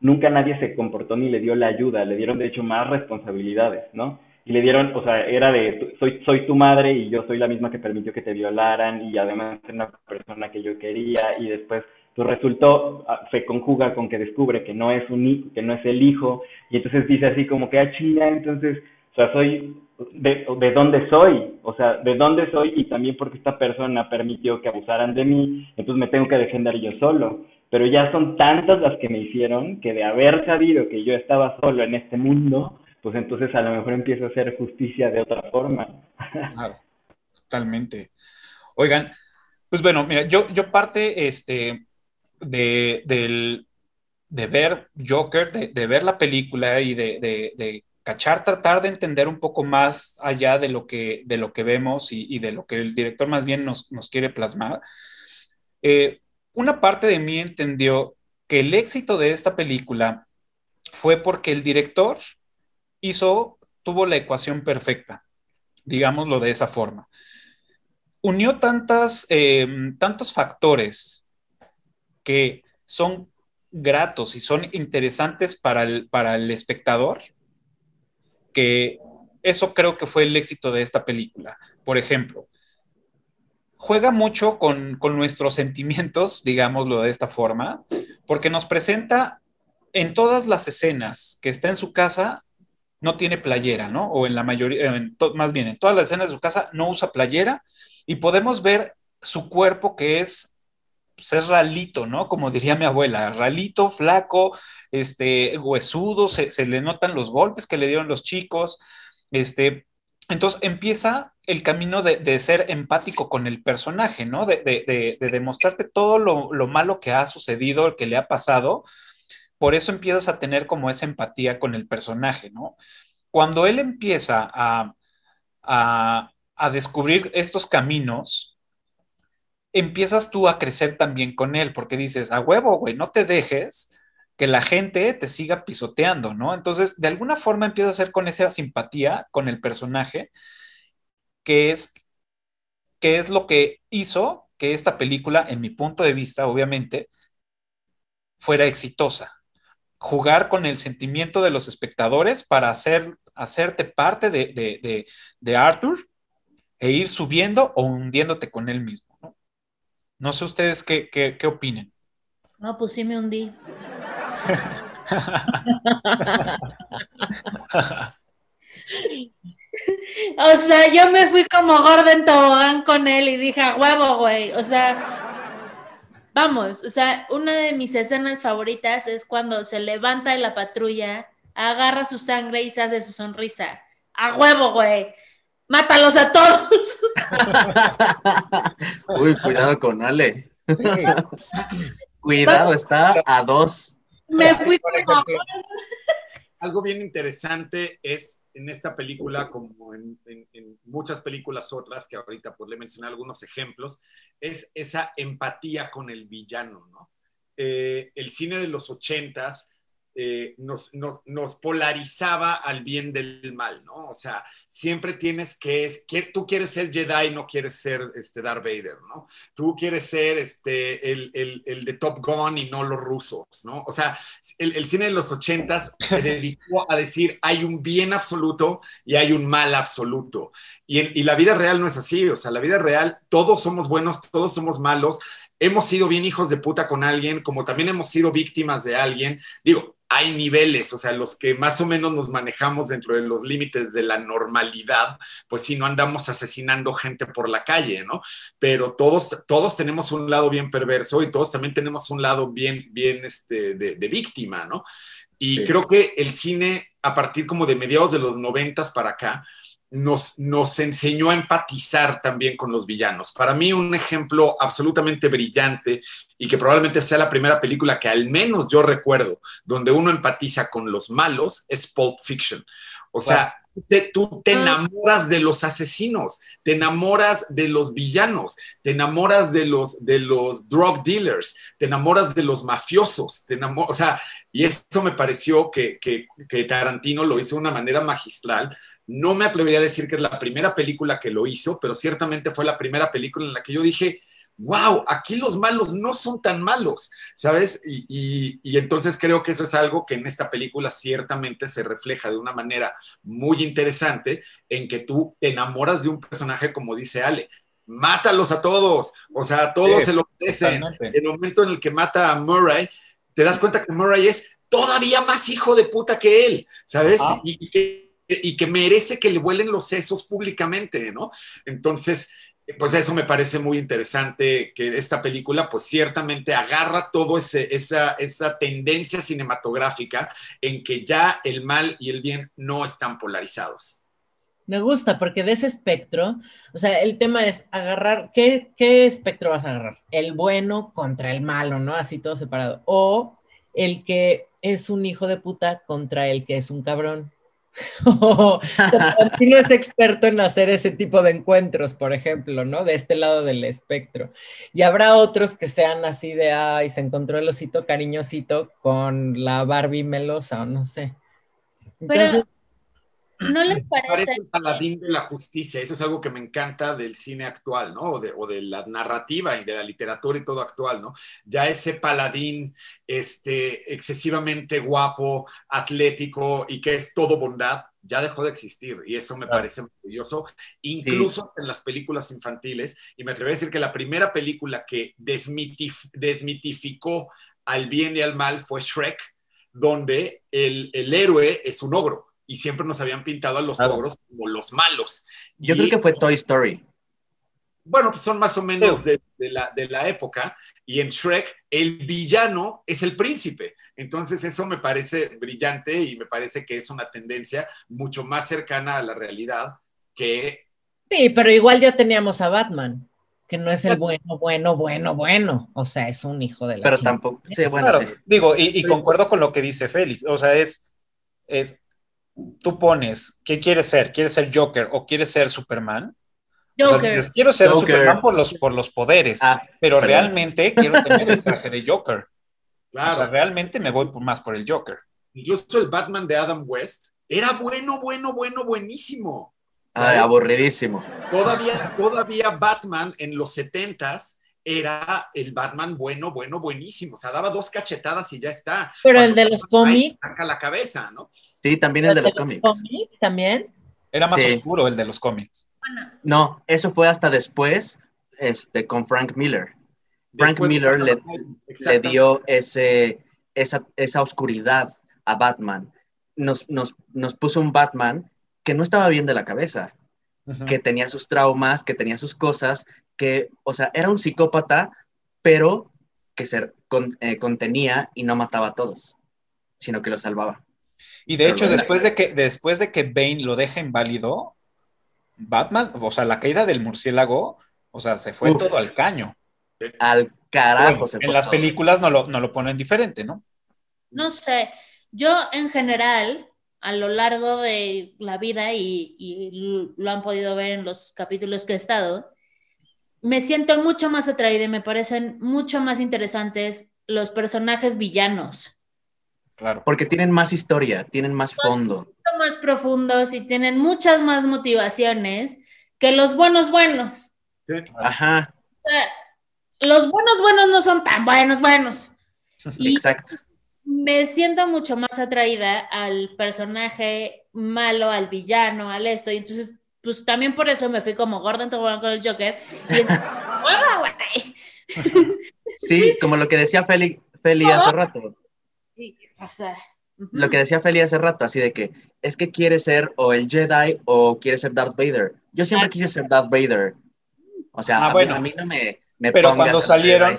nunca nadie se comportó ni le dio la ayuda, le dieron de hecho más responsabilidades, ¿no? Y le dieron, o sea, era de, "Tú- soy, soy tu madre y yo soy la misma que permitió que te violaran y además era una persona que yo quería y después pues resultó, ah, se conjuga con que descubre que no es un que no es el hijo y entonces dice así como que, ah, chinga, entonces, o sea, soy, de, de dónde soy, o sea, de dónde soy y también porque esta persona permitió que abusaran de mí, entonces me tengo que defender yo solo. Pero ya son tantas las que me hicieron que de haber sabido que yo estaba solo en este mundo, pues entonces a lo mejor empiezo a hacer justicia de otra forma. Claro, totalmente. Oigan, pues bueno, mira, yo, yo parte este, de, de ver Joker, de, de ver la película y de, de- de cachar, tratar de entender un poco más allá de lo que, de lo que vemos y, y de lo que el director más bien nos, nos quiere plasmar. Eh, una parte de mí entendió que el éxito de esta película fue porque el director hizo, tuvo la ecuación perfecta, digámoslo de esa forma. Unió tantas, eh, tantos factores que son gratos y son interesantes para el, para el espectador, que eso creo que fue el éxito de esta película. Por ejemplo, juega mucho con, con nuestros sentimientos, digámoslo de esta forma, porque nos presenta en todas las escenas que está en su casa, no tiene playera, ¿no? O en la mayoría, en más bien, en todas las escenas de su casa no usa playera y podemos ver su cuerpo que es, pues es ralito, ¿no? Como diría mi abuela, ralito, flaco, este, huesudo, se, se le notan los golpes que le dieron los chicos, este, entonces empieza el camino de, de ser empático con el personaje, ¿no? De, de- de- de demostrarte todo lo, lo malo que ha sucedido, que le ha pasado. Por eso empiezas a tener como esa empatía con el personaje, ¿no? Cuando él empieza a, a, a descubrir estos caminos, empiezas tú a crecer también con él, porque dices, a huevo, güey, no te dejes que la gente te siga pisoteando, ¿no? Entonces, de alguna forma empieza a ser con esa simpatía con el personaje, que es, que es lo que hizo que esta película, en mi punto de vista, obviamente, fuera exitosa. Jugar con el sentimiento de los espectadores para hacer, hacerte parte de, de, de, de Arthur e ir subiendo o hundiéndote con él mismo. No, sé ustedes qué, qué, qué opinen. No, pues sí me hundí. o sea, yo me fui como Gordon Tobogán con él y dije, "A huevo, güey. O sea, vamos, o sea, una de mis escenas favoritas es cuando se levanta de la patrulla, agarra su sangre y se hace su sonrisa. A huevo, güey. Mátalos a todos. Uy, cuidado con Ale. Cuidado, está a dos. Me fui como algo bien interesante es en esta película, como en, en- en muchas películas otras, que ahorita pues le mencioné algunos ejemplos, es esa empatía con el villano, ¿no? Eh, el cine de los ochentas eh, nos, nos- nos polarizaba al bien del mal, ¿no? O sea, siempre tienes que, que tú quieres ser Jedi, no quieres ser este, Darth Vader, ¿no? Tú quieres ser este, el, el- el de Top Gun y no los rusos, ¿no? O sea, el, el cine de los ochentas se dedicó a decir hay un bien absoluto y hay un mal absoluto. Y, y la vida real no es así, o sea, la vida real, todos somos buenos, todos somos malos, hemos sido bien hijos de puta con alguien, como también hemos sido víctimas de alguien. Digo, hay niveles, o sea, los que más o menos nos manejamos dentro de los límites de la normalidad, pues si no andamos asesinando gente por la calle, ¿no? Pero todos, todos tenemos un lado bien perverso y todos también tenemos un lado bien, bien este, de, de víctima, ¿no? Y Sí. creo que el cine, a partir como de mediados de los noventas para acá, nos, nos enseñó a empatizar también con los villanos. Para mí, un ejemplo absolutamente brillante y que probablemente sea la primera película que al menos yo recuerdo donde uno empatiza con los malos es Pulp Fiction. O sea, te- tú te enamoras de los asesinos, te enamoras de los villanos, te enamoras de los, de los drug dealers, te enamoras de los mafiosos, te enamo- o sea, y eso me pareció que, que- que Tarantino lo hizo de una manera magistral. No me atrevería a decir que es la primera película que lo hizo, pero ciertamente fue la primera película en la que yo dije, wow, aquí los malos no son tan malos, ¿sabes? Y, y- y entonces creo que eso es algo que en esta película ciertamente se refleja de una manera muy interesante en que tú te enamoras de un personaje como dice Ale. Mátalos a todos, o sea, todos Sí, se lo merecen. el momento en el que mata a Murray, te das cuenta que Murray es todavía más hijo de puta que él, ¿sabes? Y que, y que merece que le vuelen los sesos públicamente, ¿no? Entonces, pues eso me parece muy interesante que esta película, pues ciertamente agarra todo esa, esa tendencia cinematográfica en que ya el mal y el bien no están polarizados. Me gusta porque de ese espectro, o sea, el tema es agarrar, ¿qué, qué espectro vas a agarrar? El bueno contra el malo, ¿no? Así todo separado. O el que es un hijo de puta contra el que es un cabrón. o sea, Tarantino es experto en hacer ese tipo de encuentros, por ejemplo, ¿no? De este lado del espectro. Y habrá otros que sean así de, ay, se encontró el osito cariñosito con la Barbie melosa, o no sé. Entonces, Pero, ¿no les Parece parece? el paladín de la justicia, eso es algo que me encanta del cine actual, ¿no? O de, o de la narrativa y de la literatura y todo actual, ¿no? Ya ese paladín este, excesivamente guapo, atlético y que es todo bondad, ya dejó de existir y eso me parece maravilloso, incluso en las películas infantiles. Y me atrevo a decir que la primera película que desmitif- desmitificó al bien y al mal fue Shrek, donde el, el héroe es un ogro y siempre nos habían pintado a los Claro. ogros como los malos. Yo Y, creo que fue Toy Story. Bueno, pues son más o menos de, de la, de la época. Y en Shrek, el villano es el príncipe. Entonces, eso me parece brillante y me parece que es una tendencia mucho más cercana a la realidad que Sí, pero igual ya teníamos a Batman, que no es el bueno, bueno, bueno, bueno. O sea, es un hijo de la Pero tampoco. Sí, bueno, Claro, sí. digo, y, y concuerdo con lo que dice Félix. O sea, es, es, tú pones, ¿qué quieres ser? ¿Quieres ser Joker o quieres ser Superman? O sea, Joker. dices, quiero ser Joker. Superman por los, por los poderes, Ah, pero perdón. realmente quiero tener el traje de Joker. Claro. O sea, realmente me voy por- más por el Joker. Incluso el Batman de Adam West era bueno, bueno, bueno, buenísimo. Ay, ¿Sabes? aburridísimo. Todavía, todavía Batman en los 70s era el Batman bueno, bueno, buenísimo. O sea, daba dos cachetadas y ya está. Pero el de los cómics. Saca la cabeza, ¿no? Sí, también el de los cómics. cómics también. Era más Sí. oscuro el de los cómics. No, eso fue hasta después este, con Frank Miller. Frank Después Miller le, dio ese, esa, esa oscuridad a Batman. Nos, nos, nos puso un Batman que no estaba bien de la cabeza, que tenía sus traumas, que tenía sus cosas, que, o sea, era un psicópata, pero que se con- eh, contenía y no mataba a todos, sino que los salvaba. Y de Pero hecho, después de que, después de que Bane lo deja inválido, Batman, o sea, la caída del murciélago, o sea, se fue Uf. todo al caño. Al carajo Bueno, se en fue las todo. películas no lo, no lo ponen diferente, ¿no? No sé, yo en general, a lo largo de la vida, y, y lo han podido ver en los capítulos que he estado, me siento mucho más atraída y me parecen mucho más interesantes los personajes villanos, Claro. Porque tienen más historia, tienen más fondo. mucho más profundos y tienen muchas más motivaciones que los buenos buenos. Sí. Ajá, O sea, los buenos buenos no son tan buenos buenos. Y exacto. me siento mucho más atraída al personaje malo, al villano, al esto. Y entonces, pues también por eso me fui como Gordon Tobogán con el Joker. Y entonces, ¡hola, güey! Sí, como lo que decía Feli, Feli hace rato. Y, O sea. Lo que decía Feli hace rato, así de que es que quiere ser o el Jedi o quiere ser Darth Vader. Yo siempre quise ser Darth Vader. O sea, Ah, a, mí- bueno. a mí no me, me Pero pongas cuando salieron- en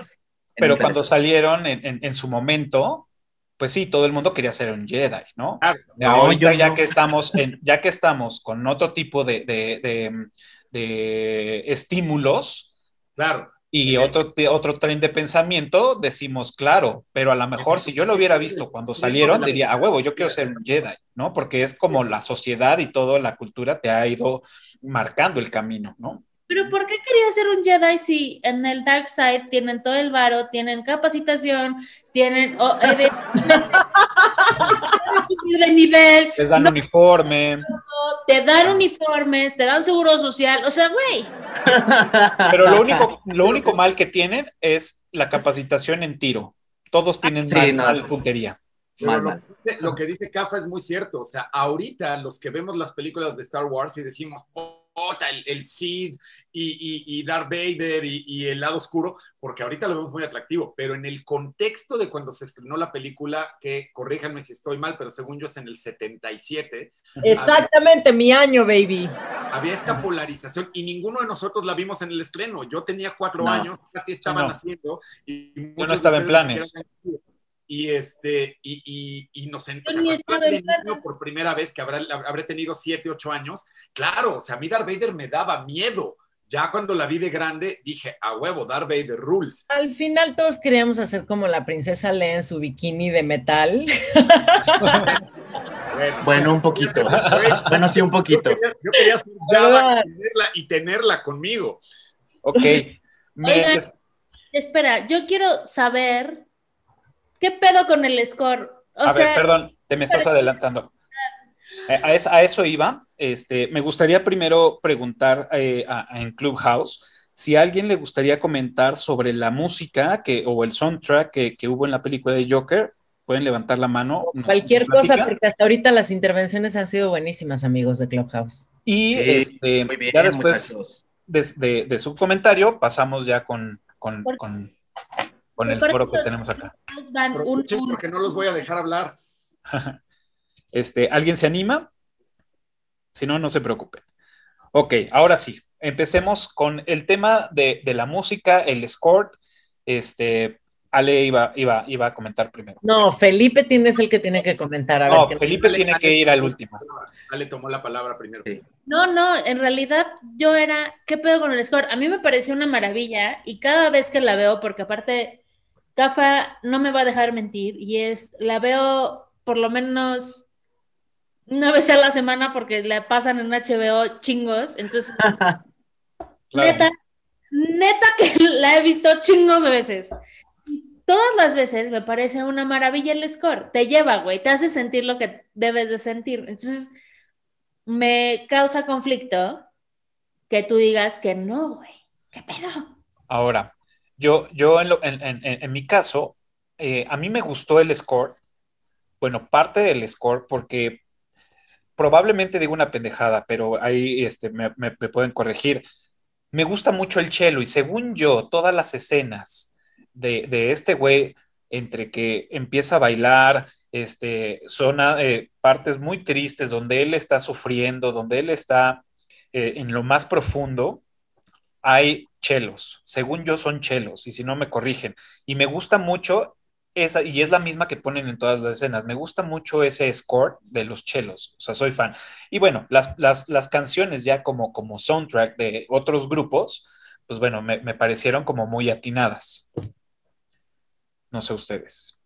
Pero cuando salieron en, en- en su momento, pues sí, todo el mundo quería ser un Jedi, ¿no? Claro. Y No, ahorita ya no. que estamos en, ya que estamos con otro tipo de, de- de- de estímulos Claro. y otro, de- otro tren de pensamiento, decimos, claro, pero a lo mejor si yo lo hubiera visto cuando salieron, diría, a huevo, yo quiero ser un Jedi, ¿no? Porque es como la sociedad y toda la cultura te ha ido marcando el camino, ¿no? Pero ¿por qué quería ser un Jedi si en el Dark Side tienen todo el varo, tienen capacitación, tienen oh, de nivel, Les dan no, uniforme, te dan uniformes, te dan seguro social, o sea, güey, pero lo único, lo único mal que tienen es la capacitación en tiro. Todos tienen Sí, mal, no. mal puntería. Pero lo, mal. que dice- lo que dice Cafa es muy cierto. O sea, ahorita los que vemos las películas de Star Wars y decimos, el, el Sith y, y, y Darth Vader y, y el lado oscuro, porque ahorita lo vemos muy atractivo. Pero en el contexto de cuando se estrenó la película, que corríjanme si estoy mal, pero según yo es en el 77, Exactamente, mi año, baby. había esta polarización y ninguno de nosotros la vimos en el estreno. Yo tenía cuatro No. años, Katy estaba no. naciendo y muchos no estaba en planes. Y este, y, y, y nos Yo en de niño por primera vez que habrá, habré tenido siete, ocho años. Claro, o sea, a mí Darth Vader me daba miedo. Ya cuando la vi de grande, dije, a huevo, Darth Vader rules. Al final todos queríamos hacer como la princesa Leia en su bikini de metal. Bueno, Bueno, un poquito. Bueno, sí, un yo poquito. quería, yo quería ser Java y tenerla, y tenerla conmigo. Ok. Me- Oigan. Espera, yo quiero saber qué pedo con el score. O a sea, ver, perdón, te me estás adelantando. Eh, A, es- a eso iba. Este, me gustaría primero preguntar eh, a- a- en Clubhouse si a alguien le gustaría comentar sobre la música que, o el soundtrack que, que hubo en la película de Joker. Pueden levantar la mano. cualquier cosa, porque hasta ahorita las intervenciones han sido buenísimas, amigos de Clubhouse. Y Sí, este, bien, ya después de, de- de su comentario pasamos ya con, con, con, con el foro que tenemos acá. van un, porque no los voy a dejar hablar. Este, ¿Alguien se anima? Si no, no se preocupen. Ok, ahora sí, empecemos con el tema de, de la música, el score. Este, Ale iba, iba, iba a comentar primero. No, Felipe tienes el que tiene que comentar. A No, ver, ¿qué- Felipe Ale- tiene Ale que ir al último. Ale tomó la palabra primero. Sí. No, no, en realidad yo era, ¿qué pedo con el score? A mí me pareció una maravilla y cada vez que la veo, porque aparte, Cafa no me va a dejar mentir y es, la veo por lo menos una vez a la semana porque la pasan en HBO chingos, entonces, Claro. neta, neta que la he visto chingos de veces. todas las veces me parece una maravilla el score. Te lleva, güey, te hace sentir lo que debes de sentir. Entonces, me causa conflicto que tú digas que no, güey. ¿Qué pedo? Ahora, yo, yo en, lo- en- mi caso, eh, a mí me gustó el score. Bueno, parte del score, porque probablemente digo una pendejada, pero ahí este, me, me- pueden corregir. Me gusta mucho el cello y según yo, todas las escenas de, de este güey, entre que empieza a bailar, este, son eh, partes muy tristes donde él está sufriendo, donde él está eh, en lo más profundo, hay chelos. Según yo son chelos, y si no me corrigen. Y me gusta mucho esa, y es la misma que ponen en todas las escenas. Me gusta mucho ese score de los chelos. O sea, soy fan. Y bueno, las, las, las canciones ya como, como soundtrack de otros grupos, pues bueno, me, me parecieron como muy atinadas. No sé ustedes.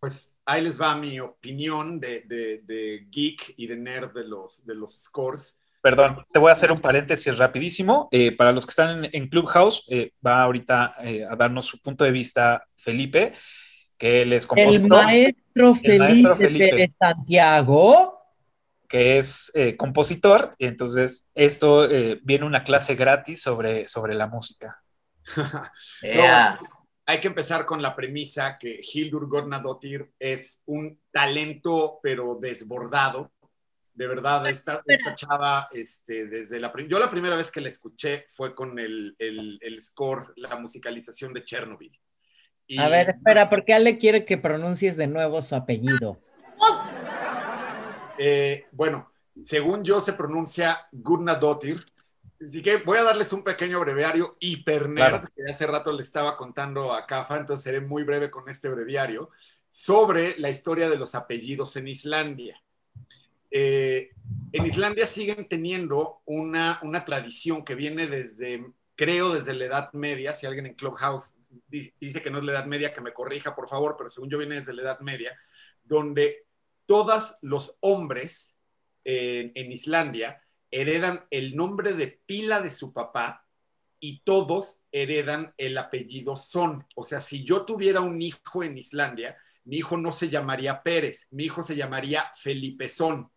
Pues ahí les va mi opinión de, de- de geek y de nerd de los, de los scores. Perdón, te voy a hacer un paréntesis rapidísimo. Eh, para los que están en, en Clubhouse, eh, va ahorita eh, a darnos su punto de vista Felipe, que él es El compositor. maestro El Felipe, maestro Felipe. Pérez Santiago. que es eh, compositor, y entonces esto eh, viene una clase gratis sobre, sobre la música. No, hay que empezar con la premisa que Hildur Gornadottir es un talento, pero desbordado. De verdad, esta, esta chava, este, desde la yo la primera vez que la escuché fue con el, el- el score, la musicalización de Chernobyl. Y- A ver, espera, porque Ale quiere que pronuncies de nuevo su apellido. Eh, bueno, según yo se pronuncia Gurnadottir. Así que voy a darles un pequeño breviario hiper nerd, Claro. que hace rato le estaba contando a Kafa, entonces seré muy breve con este breviario, sobre la historia de los apellidos en Islandia. Eh, en Islandia siguen teniendo una, una tradición que viene desde, creo, desde la Edad Media. Si alguien en Clubhouse di- dice que no es la Edad Media, que me corrija, por favor, pero según yo viene desde la Edad Media, donde todos los hombres en Islandia heredan el nombre de pila de su papá y todos heredan el apellido Son. O sea, si yo tuviera un hijo en Islandia, mi hijo no se llamaría Pérez, mi hijo se llamaría Felipe Son.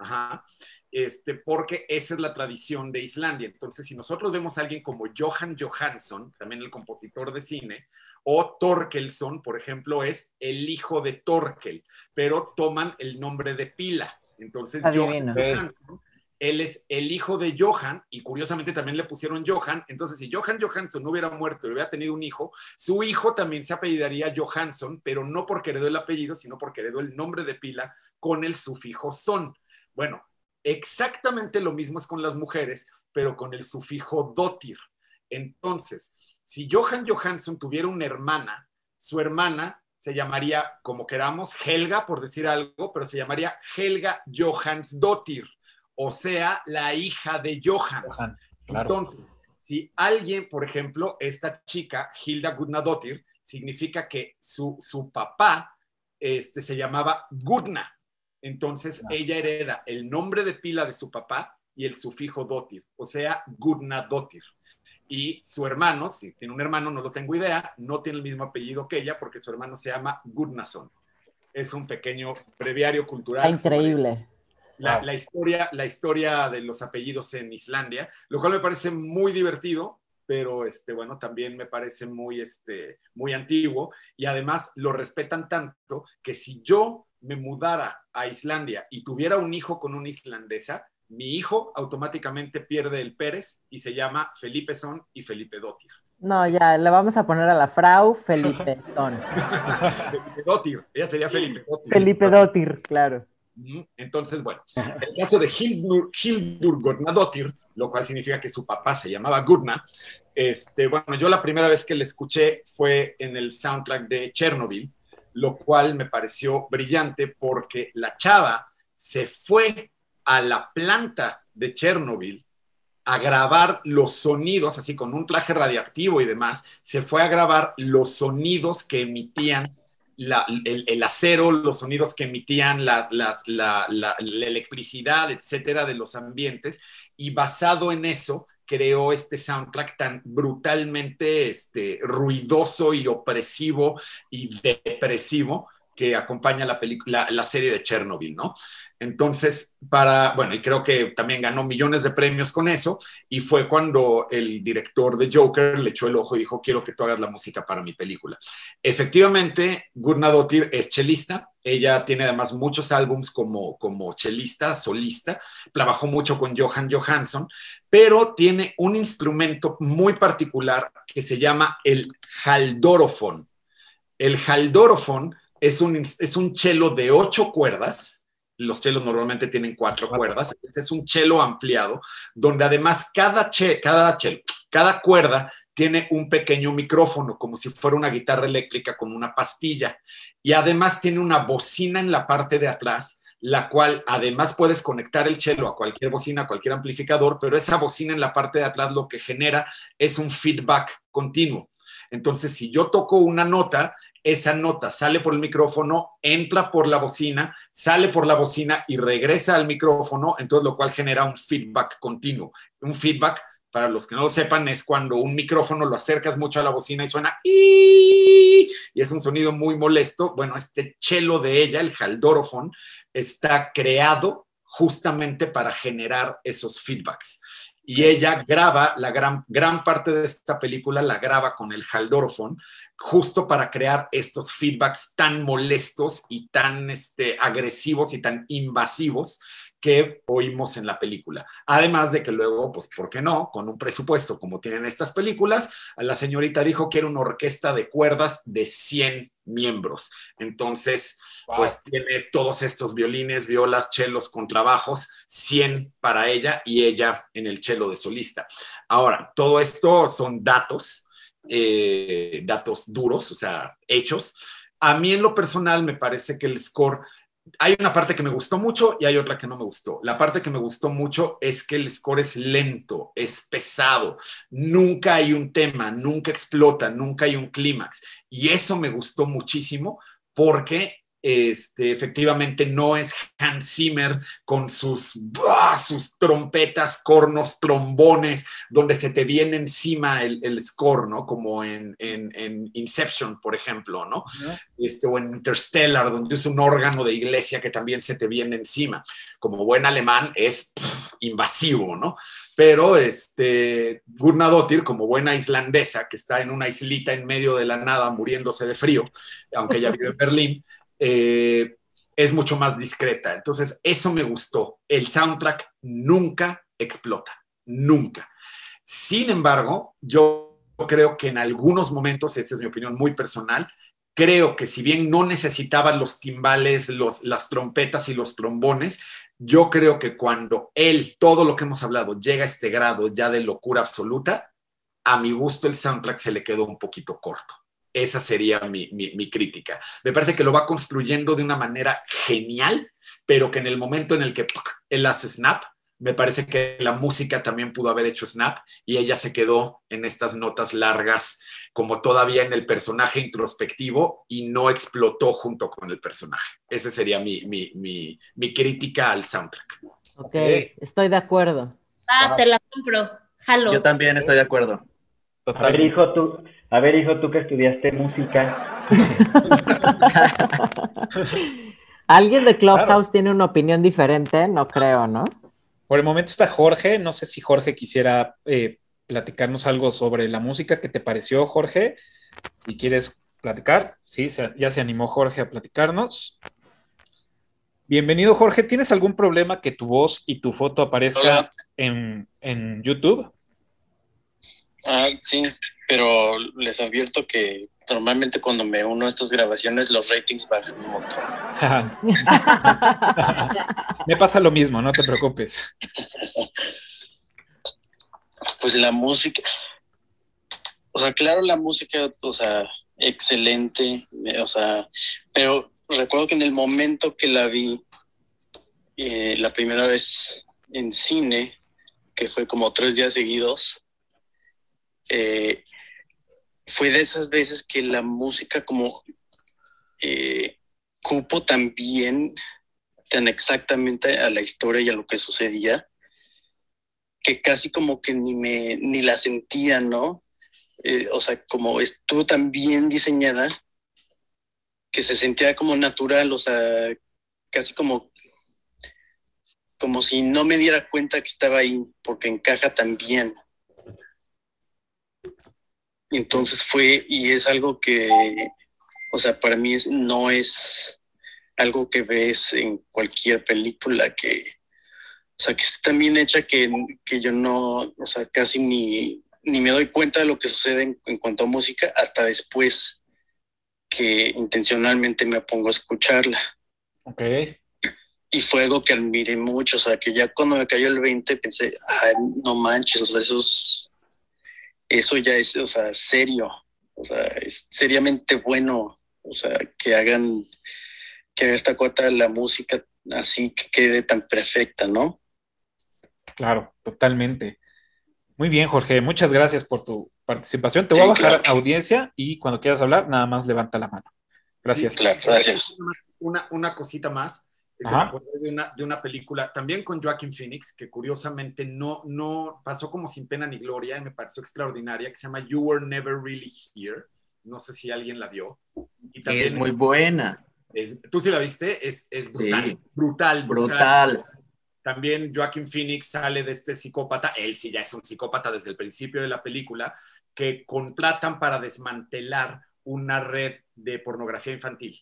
Ajá. Este, porque esa es la tradición de Islandia. Entonces, si nosotros vemos a alguien como Johan Johansson, también el compositor de cine, o Torkelsson, por ejemplo, es el hijo de Torkel, pero toman el nombre de pila. Entonces, Adivino. Johan Johansson, él es el hijo de Johan, y curiosamente también le pusieron Johan. Entonces, si Johan Johansson no hubiera muerto y hubiera tenido un hijo, su hijo también se apellidaría Johansson, pero no porque heredó el apellido, sino porque heredó el nombre de pila con el sufijo son. Bueno, exactamente lo mismo es con las mujeres, pero con el sufijo dotir. Entonces, si Johan Johansson tuviera una hermana, su hermana se llamaría, como queramos, Helga, por decir algo, pero se llamaría Helga Johansdottir, o sea, la hija de Johan. Johan, claro. Entonces, si alguien, por ejemplo, esta chica, Hilda Gudnadottir, significa que su, su papá este, se llamaba Gudna. Entonces, ella hereda el nombre de pila de su papá y el sufijo dotir, o sea, Gudnadottir. Y su hermano, si tiene un hermano, no lo tengo idea, no tiene el mismo apellido que ella porque su hermano se llama Gudnason. Es un pequeño breviario cultural. Increíble. la, Wow. la historia, la historia de los apellidos en Islandia, lo cual me parece muy divertido, pero este, bueno, también me parece muy, este, muy antiguo y además lo respetan tanto que si yo me mudara a Islandia y tuviera un hijo con una islandesa, mi hijo automáticamente pierde el Pérez y se llama Felipe Son y Felipe Dottir. No, ya, le vamos a poner a la Frau Felipe Son. Felipe Dottir, ella sería Felipe Dottir. Felipe Dottir, claro. Entonces, bueno, el caso de Hildur, Hildur Gudnadottir, lo cual significa que su papá se llamaba Gudna, este, bueno, yo la primera vez que le escuché fue en el soundtrack de Chernobyl, lo cual me pareció brillante porque la chava se fue a la planta de Chernobyl a grabar los sonidos, así con un traje radiactivo y demás, se fue a grabar los sonidos que emitían el, el acero, los sonidos que emitían la- la- la electricidad, etcétera, de los ambientes, y basado en eso creó este soundtrack tan brutalmente este, ruidoso y opresivo y depresivo que acompaña la película, la serie de Chernobyl, ¿no? Entonces, para, bueno, y creo que también ganó millones de premios con eso, y fue cuando el director de Joker le echó el ojo y dijo, quiero que tú hagas la música para mi película. Efectivamente, Gurna Dottir es chelista, ella tiene además muchos álbums como, como chelista, solista, trabajó mucho con Johan Johansson, pero tiene un instrumento muy particular que se llama el haldorofón. El haldorofón es un, es un cello de ocho cuerdas, los chelos normalmente tienen cuatro cuerdas. Este es un chelo ampliado, donde además cada, che, cada, chelo, cada cuerda tiene un pequeño micrófono, como si fuera una guitarra eléctrica con una pastilla. Y además tiene una bocina en la parte de atrás, la cual además puedes conectar el chelo a cualquier bocina, a cualquier amplificador, pero esa bocina en la parte de atrás lo que genera es un feedback continuo. Entonces, si yo toco una nota, esa nota sale por el micrófono, entra por la bocina, sale por la bocina y regresa al micrófono, entonces lo cual genera un feedback continuo. Un feedback, para los que no lo sepan, es cuando un micrófono lo acercas mucho a la bocina y suena y es un sonido muy molesto. Bueno, este chelo de ella, el haldorofón, está creado justamente para generar esos feedbacks y ella graba la gran, gran parte de esta película, la graba con el haldorofón, justo para crear estos feedbacks tan molestos y tan este, agresivos y tan invasivos que oímos en la película. Además de que luego, pues, ¿por qué no? Con un presupuesto como tienen estas películas, la señorita dijo que era una orquesta de cuerdas de 100 miembros. Entonces, pues tiene todos estos violines, violas, chelos, contrabajos, 100 para ella y ella en el chelo de solista. Ahora, todo esto son datos, eh, datos duros, o sea, hechos. A mí en lo personal me parece que el score hay una parte que me gustó mucho y hay otra que no me gustó. La parte que me gustó mucho es que el score es lento, es pesado, nunca hay un tema, nunca explota, nunca hay un clímax. Y eso me gustó muchísimo porque este, efectivamente no es Hans Zimmer con sus, sus trompetas, cornos, trombones, donde se te viene encima el, score, ¿no? Como en, Inception, por ejemplo, ¿no? este, o en Interstellar, donde usa un órgano de iglesia que también se te viene encima. Como buen alemán es invasivo, ¿no? Pero este, Gurnadottir, como buena islandesa, que está en una islita en medio de la nada muriéndose de frío, aunque ella vive en Berlín, eh, es mucho más discreta. Entonces, eso me gustó. El soundtrack nunca explota, nunca. Sin embargo, yo creo que en algunos momentos, esta es mi opinión muy personal, creo que si bien no necesitaban los timbales, los, las trompetas y los trombones, yo creo que cuando él, todo lo que hemos hablado, llega a este grado ya de locura absoluta, a mi gusto el soundtrack se le quedó un poquito corto. Esa sería mi, crítica. Me parece que lo va construyendo de una manera genial, pero que en el momento en el que él hace snap, me parece que la música también pudo haber hecho snap y ella se quedó en estas notas largas, como todavía en el personaje introspectivo y no explotó junto con el personaje. Esa sería mi, mi crítica al soundtrack. Ok, estoy de acuerdo. Ah, te la compro. Jalo. Yo también estoy de acuerdo. A ver, hijo, tú, a ver, hijo, tú que estudiaste música. ¿Alguien de Clubhouse tiene una opinión diferente? No creo, ¿no? Por el momento está Jorge. No sé si Jorge quisiera eh, platicarnos algo sobre la música. ¿Qué te pareció, Jorge? Si quieres platicar. Sí, ya se animó Jorge a platicarnos. Bienvenido, Jorge. ¿Tienes algún problema que tu voz y tu foto aparezca en, en YouTube? Ah, sí, pero les advierto que normalmente cuando me uno a estas grabaciones los ratings bajan un montón. me pasa lo mismo, no te preocupes. Pues la música, o sea, claro, la música, o sea, excelente, o sea, pero recuerdo que en el momento que la vi, eh, la primera vez en cine, que fue como tres días seguidos, eh, fue de esas veces que la música como eh, cupo tan bien, tan exactamente a la historia y a lo que sucedía, que casi como que ni me, ni la sentía, ¿no? Eh, o sea, como estuvo tan bien diseñada que se sentía como natural, o sea, casi como, como si no me diera cuenta que estaba ahí, porque encaja tan bien. Entonces fue, y es algo que, o sea, para mí es, no es algo que ves en cualquier película que, o sea, que está tan bien hecha que, que yo no, o sea, casi ni, ni me doy cuenta de lo que sucede en, en cuanto a música hasta después que intencionalmente me pongo a escucharla. Ok. Y fue algo que admiré mucho, o sea, que ya cuando me cayó el 20 pensé, ay, no manches, o sea, eso es, eso ya es, o sea, serio, o sea, es seriamente bueno, o sea, que hagan, que haga esta cuota la música así que quede tan perfecta, ¿no? Claro, totalmente. Muy bien, Jorge, muchas gracias por tu participación. Te voy a bajar claro. audiencia y cuando quieras hablar, nada más levanta la mano. Gracias. Sí, Claro, gracias. Una, una cosita más. Me acordé de una, de una película, también con Joaquin Phoenix, que curiosamente no, no pasó como sin pena ni gloria, y me pareció extraordinaria, que se llama You Were Never Really Here. No sé si alguien la vio. Y Que es muy buena. es- ¿Tú sí la viste? Es, es brutal, Sí. brutal, brutal. Brutal. También Joaquin Phoenix sale de este psicópata, él sí ya es un psicópata desde el principio de la película, que contratan para desmantelar una red de pornografía infantil.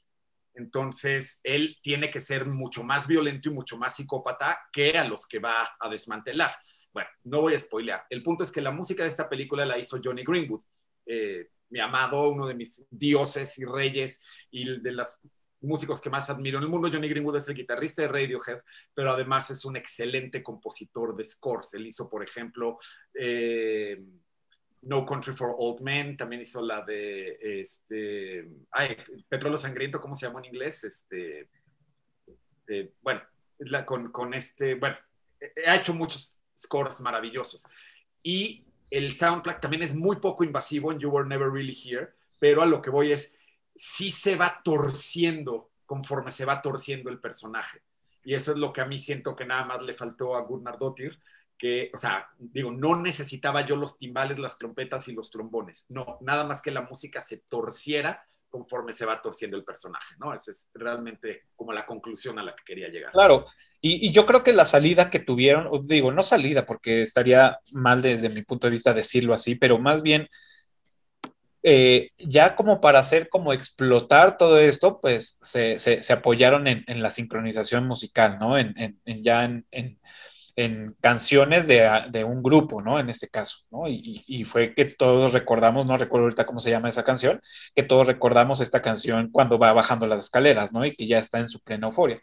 Entonces, él tiene que ser mucho más violento y mucho más psicópata que a los que va a desmantelar. Bueno, no voy a spoilear. El punto es que la música de esta película la hizo Johnny Greenwood, eh, mi amado, uno de mis dioses y reyes y de los músicos que más admiro en el mundo. Johnny Greenwood es el guitarrista de Radiohead, pero además es un excelente compositor de scores. Él hizo, por ejemplo, eh, No Country for Old Men, también hizo la de este, ay, Petróleo Sangriento, ¿cómo se llama en inglés? Este, bueno, la- con, con este, bueno, eh, ha hecho muchos scores maravillosos. Y el soundtrack también es muy poco invasivo en You Were Never Really Here, pero a lo que voy es, sí se va torciendo conforme se va torciendo el personaje. Y eso es lo que a mí siento que nada más le faltó a Gunnar Dottir, que, o sea, digo, no necesitaba yo los timbales, las trompetas y los trombones. No, nada más que la música se torciera conforme se va torciendo el personaje, ¿no? Esa es realmente como la conclusión a la que quería llegar. Claro, y, yo creo que la salida que tuvieron, digo, no salida, porque estaría mal desde mi punto de vista decirlo así, pero más bien eh, ya como para hacer como explotar todo esto, pues se, se- apoyaron en, la sincronización musical, ¿no? En- en ya en, en- canciones de, de un grupo, ¿no? En este caso, ¿no? Y, y- fue que todos recordamos, no recuerdo ahorita cómo se llama esa canción, que todos recordamos esta canción cuando va bajando las escaleras, ¿no? Y que ya está en su plena euforia.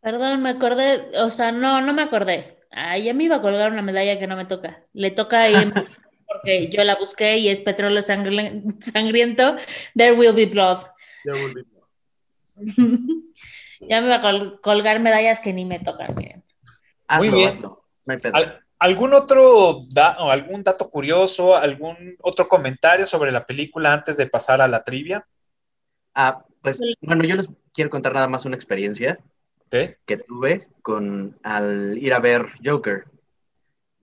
Perdón, me acordé, o sea, no, no me acordé. Ay, ya me iba a colgar una medalla que no me toca. Le toca ahí porque yo la busqué y es petróleo sangriento. There will be blood. There will be more. Ya me iba a col- colgar medallas que ni me tocan, miren. Hazlo, bien. hazlo. No hay pedo. ¿Al- ¿Algún otro da- o algún dato curioso, algún otro comentario sobre la película antes de pasar a la trivia? Ah, pues bueno, yo les quiero contar nada más una experiencia ¿Ok? que tuve con al ir a ver Joker.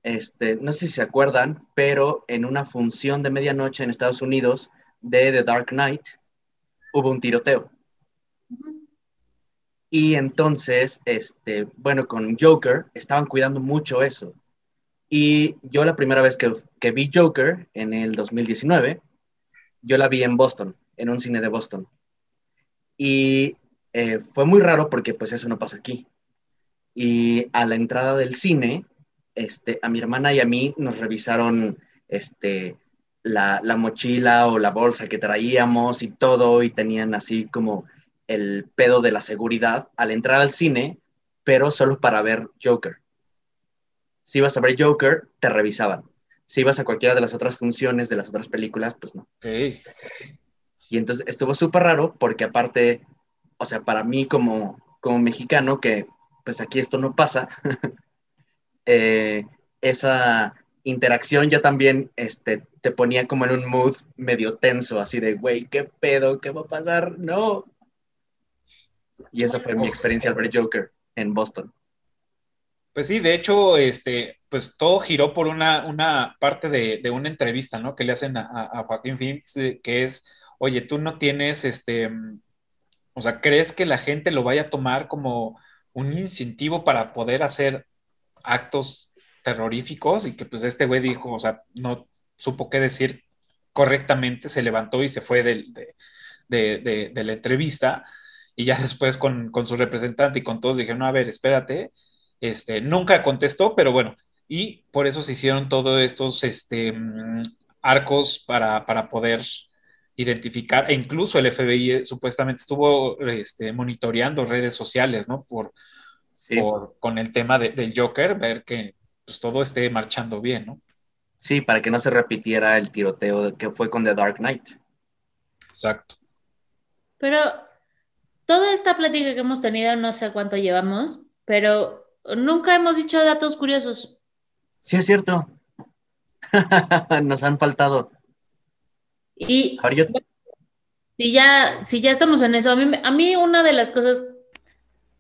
Este, no sé si se acuerdan, pero en una función de medianoche en Estados Unidos de The Dark Knight hubo un tiroteo. Y entonces, este, bueno, con Joker estaban cuidando mucho eso. Y yo la primera vez que, que vi Joker en el 2019, yo la vi en Boston, en un cine de Boston. Y eh, fue muy raro porque pues eso no pasa aquí. Y a la entrada del cine, este, a mi hermana y a mí nos revisaron este, la, la mochila o la bolsa que traíamos y todo, y tenían así como el pedo de la seguridad al entrar al cine, pero solo para ver Joker. Si ibas a ver Joker, te revisaban. Si ibas a cualquiera de las otras funciones de las otras películas, pues no. Ok. Y entonces estuvo súper raro porque aparte, o sea, para mí como, como mexicano, que pues aquí esto no pasa, eh, esa interacción ya también este, te ponía como en un mood medio tenso, así de, güey, ¿qué pedo? ¿Qué va a pasar? No. Y esa fue mi experiencia al ver Joker en Boston. Pues sí, de hecho, este, pues todo giró por una, una parte de, de una entrevista, ¿no? Que le hacen a, a- Joaquín Phoenix, eh, que es, oye, tú no tienes, este, mm, o sea, ¿crees que la gente lo vaya a tomar como un incentivo para poder hacer actos terroríficos? Y que pues este güey dijo, o sea, no supo qué decir correctamente, se levantó y se fue de- de- de la entrevista. Y ya después con, con su representante y con todos dijeron, no, a ver, espérate, este, nunca contestó, pero bueno, y por eso se hicieron todos estos este, mm, arcos para, para poder identificar, e incluso el FBI eh, supuestamente estuvo este, monitoreando redes sociales, ¿no? Por, Sí. por- con el tema de- del Joker, ver que pues, todo esté marchando bien, ¿no? Sí, para que no se repitiera el tiroteo que fue con The Dark Knight. Exacto. Pero toda esta plática que hemos tenido, no sé cuánto llevamos, pero nunca hemos dicho datos curiosos. Sí, es cierto. Nos han faltado. Y A ver, yo, si ya, si ya estamos en eso, a mí, a mí una de las cosas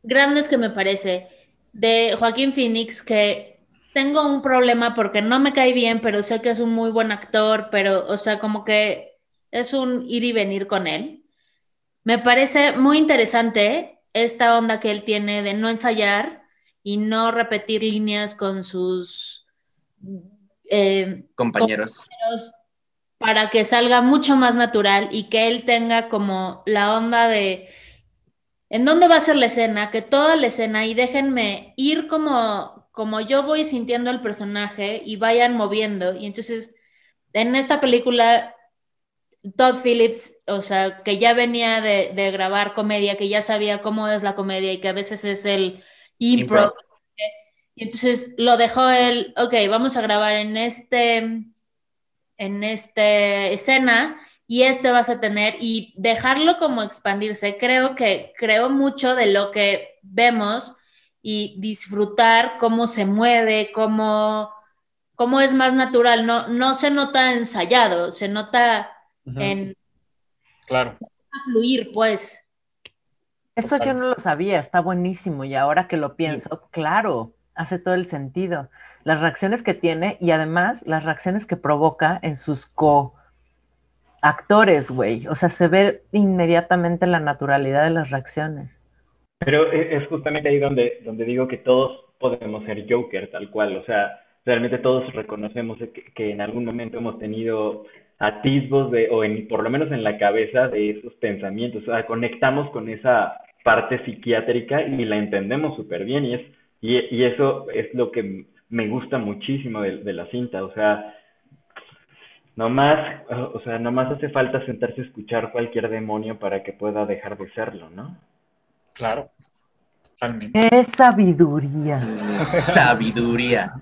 grandes que me parece de Joaquín Phoenix, que tengo un problema porque no me cae bien, pero sé que es un muy buen actor, pero, o sea, como que es un ir y venir con él. Me parece muy interesante esta onda que él tiene de no ensayar y no repetir líneas con sus eh, compañeros. compañeros para que salga mucho más natural y que él tenga como la onda de en dónde va a ser la escena, que toda la escena y déjenme ir como, como yo voy sintiendo el personaje y vayan moviendo. Y entonces, en esta película, Todd Phillips, o sea, que ya venía de, de grabar comedia, que ya sabía cómo es la comedia y que a veces es el impro. Improv. Y entonces lo dejó él, ok, vamos a grabar en este, en esta escena y este vas a tener y dejarlo como expandirse. Creo que creo mucho de lo que vemos y disfrutar cómo se mueve, cómo, cómo es más natural. No, no se nota ensayado, se nota En Claro. fluir, pues. Eso yo no lo sabía, está buenísimo y ahora que lo pienso, claro, hace todo el sentido. Las reacciones que tiene y además las reacciones que provoca en sus co-actores, güey. O sea, se ve inmediatamente la naturalidad de las reacciones. Pero e- es justamente ahí donde, donde digo que todos podemos ser Joker, tal cual. O sea, realmente todos reconocemos que, que en algún momento hemos tenido atisbos de, o en, por lo menos en la cabeza, de esos pensamientos. O sea, conectamos con esa parte psiquiátrica y la entendemos súper bien. Y, es, y, y eso es lo que me gusta muchísimo de, de la cinta. O sea, nomás, o sea, nomás hace falta sentarse a escuchar cualquier demonio para que pueda dejar de serlo, ¿no? Claro. Totalmente. ¡Qué sabiduría! Sabiduría.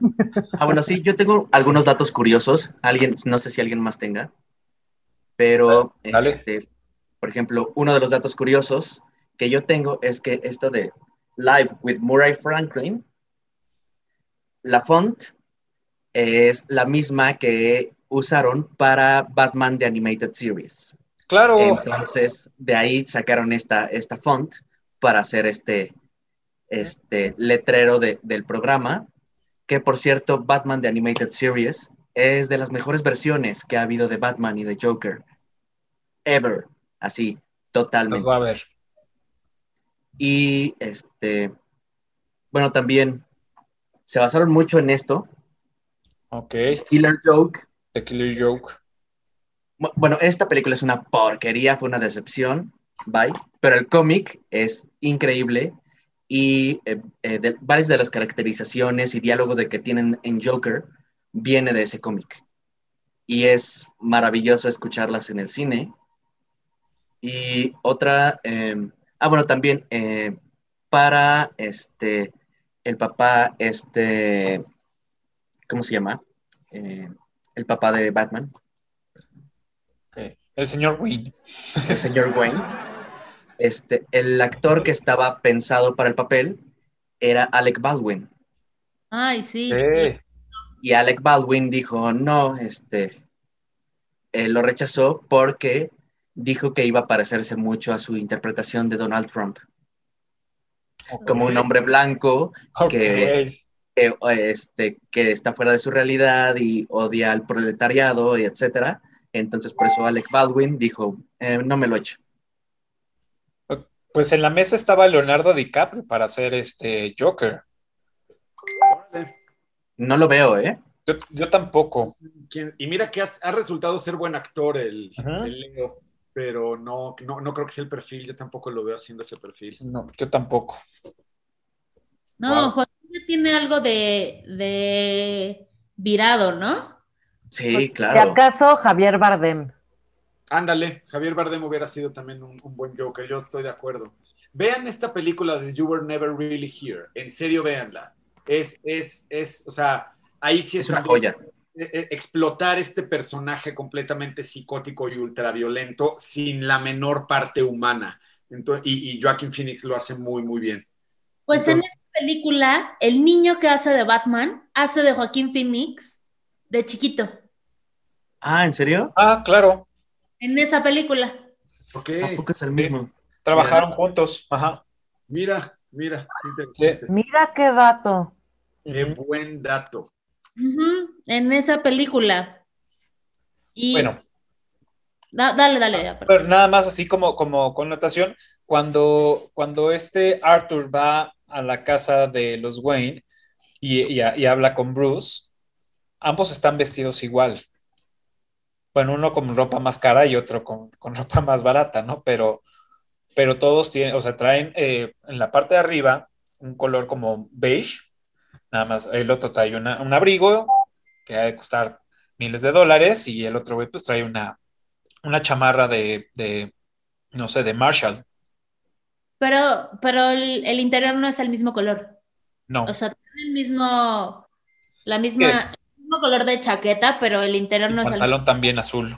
Ah, bueno, sí, yo tengo algunos datos curiosos. Alguien, no sé si alguien más tenga, pero, Dale. este, por ejemplo, uno de los datos curiosos que yo tengo es que esto de Live with Murray Franklin, la font es la misma que usaron para Batman The Animated Series. Claro. Entonces, de ahí sacaron esta, esta font para hacer este, este letrero de- del programa, que por cierto, Batman The Animated Series es de las mejores versiones que ha habido de Batman y de Joker. Ever. Así, totalmente. Va a ver. Y este, bueno, también se basaron mucho en esto. Ok. Killer Joke. The Killer Joke. Bu- Bueno, esta película es una porquería, fue una decepción, bye. Pero el cómic es increíble y eh, eh, de- varias de las caracterizaciones y diálogo de que tienen en Joker viene de ese cómic. Y es maravilloso escucharlas en el cine. Y otra, eh, ah, bueno, también eh, para este, el papá, este, ¿cómo se llama? Eh, el papá de Batman. Ok. El señor Wayne. el señor Wayne, este, el actor que estaba pensado para el papel era Alec Baldwin. Ay, sí. Sí. Y Alec Baldwin dijo, no, este, eh, lo rechazó porque dijo que iba a parecerse mucho a su interpretación de Donald Trump. Como un hombre blanco que, este, que está fuera de su realidad y odia al proletariado y etcétera. Entonces, por eso Alec Baldwin dijo, eh, no me lo echo. Pues en la mesa estaba Leonardo DiCaprio para hacer este Joker. No lo veo, ¿eh? Yo, yo tampoco. ¿Quién? Y mira que has- ha, resultado ser buen actor el, Leo, pero no, no, no creo que sea el perfil. Yo tampoco lo veo haciendo ese perfil. No, yo tampoco. No, Wow. Joaquín ya tiene algo de, de virado, ¿no? Sí, ¿Y claro. acaso Javier Bardem? Ándale, Javier Bardem hubiera sido también un, un buen Joker, yo estoy de acuerdo. Vean esta película de You Were Never Really Here, en serio véanla. Es, es, es, o sea, ahí sí Es una joya. eh, eh, explotar este personaje completamente psicótico y ultraviolento sin la menor parte humana. Entonces, y, y Joaquin Phoenix lo hace muy, muy bien. Pues en esta película, el niño que hace de Batman hace de Joaquín Phoenix de chiquito. Ah, ¿en serio? Ah, claro. En esa película. Ok, ¿A poco es el mismo? Trabajaron juntos. Ajá. mira, mira, qué. Mira qué dato. Qué buen dato. Ujú, en esa película. Y Bueno, Da- dale, dale. ya, pero nada más así como, como connotación, cuando, cuando este Arthur va a la casa de los Wayne y, y- y habla con Bruce, ambos están vestidos igual. Bueno, uno con ropa más cara y otro con, con ropa más barata, ¿no? Pero, pero todos tienen, o sea, traen eh, en la parte de arriba un color como beige, nada más el otro trae una- un abrigo que ha de costar miles de dólares y el otro güey pues trae una, una chamarra de, de, no sé, de Marshall. Pero, pero el, el interior no es el mismo color. No. O sea, tiene el mismo, la misma, mismo color de chaqueta, pero el interior El no es el pantalón también azul.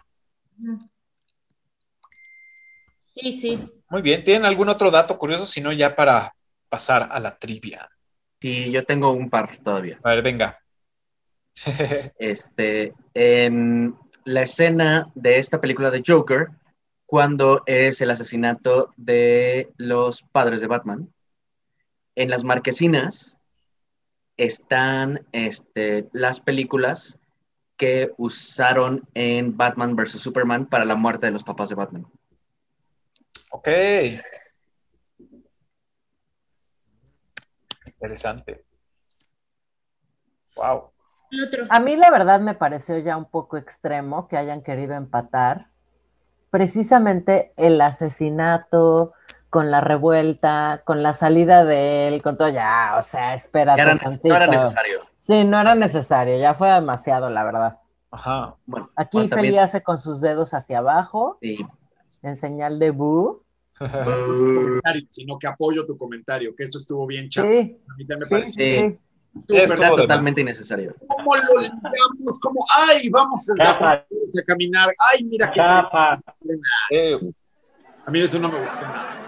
Sí, sí. Muy bien. ¿Tienen algún otro dato curioso? Si no, ya para pasar a la trivia. Sí, yo tengo un par todavía. A ver, venga. Este, en la escena de esta película de Joker, cuando es el asesinato de los padres de Batman, en las marquesinas están este, las películas que usaron en Batman vs. Superman para la muerte de los papás de Batman. Ok. Interesante. Wow. A mí la verdad me pareció ya un poco extremo que hayan querido empatar precisamente el asesinato con la revuelta, con la salida de él, con todo ya, o sea, espérate era- tantito. no era necesario. Sí, no era necesario, ya fue demasiado, la verdad. Ajá. Bueno, Aquí bueno, Feli hace con sus dedos hacia abajo, Sí. en señal de bu. sino que apoyo tu comentario, que eso estuvo bien chato. Sí, A mí también me sí, pareció Sí. de totalmente innecesario. ¿Cómo lo ligamos? ¿Cómo? ¡Ay, vamos a, caminar! ¡Ay, mira qué! Chapa. Eh, A mí eso no me gustó nada.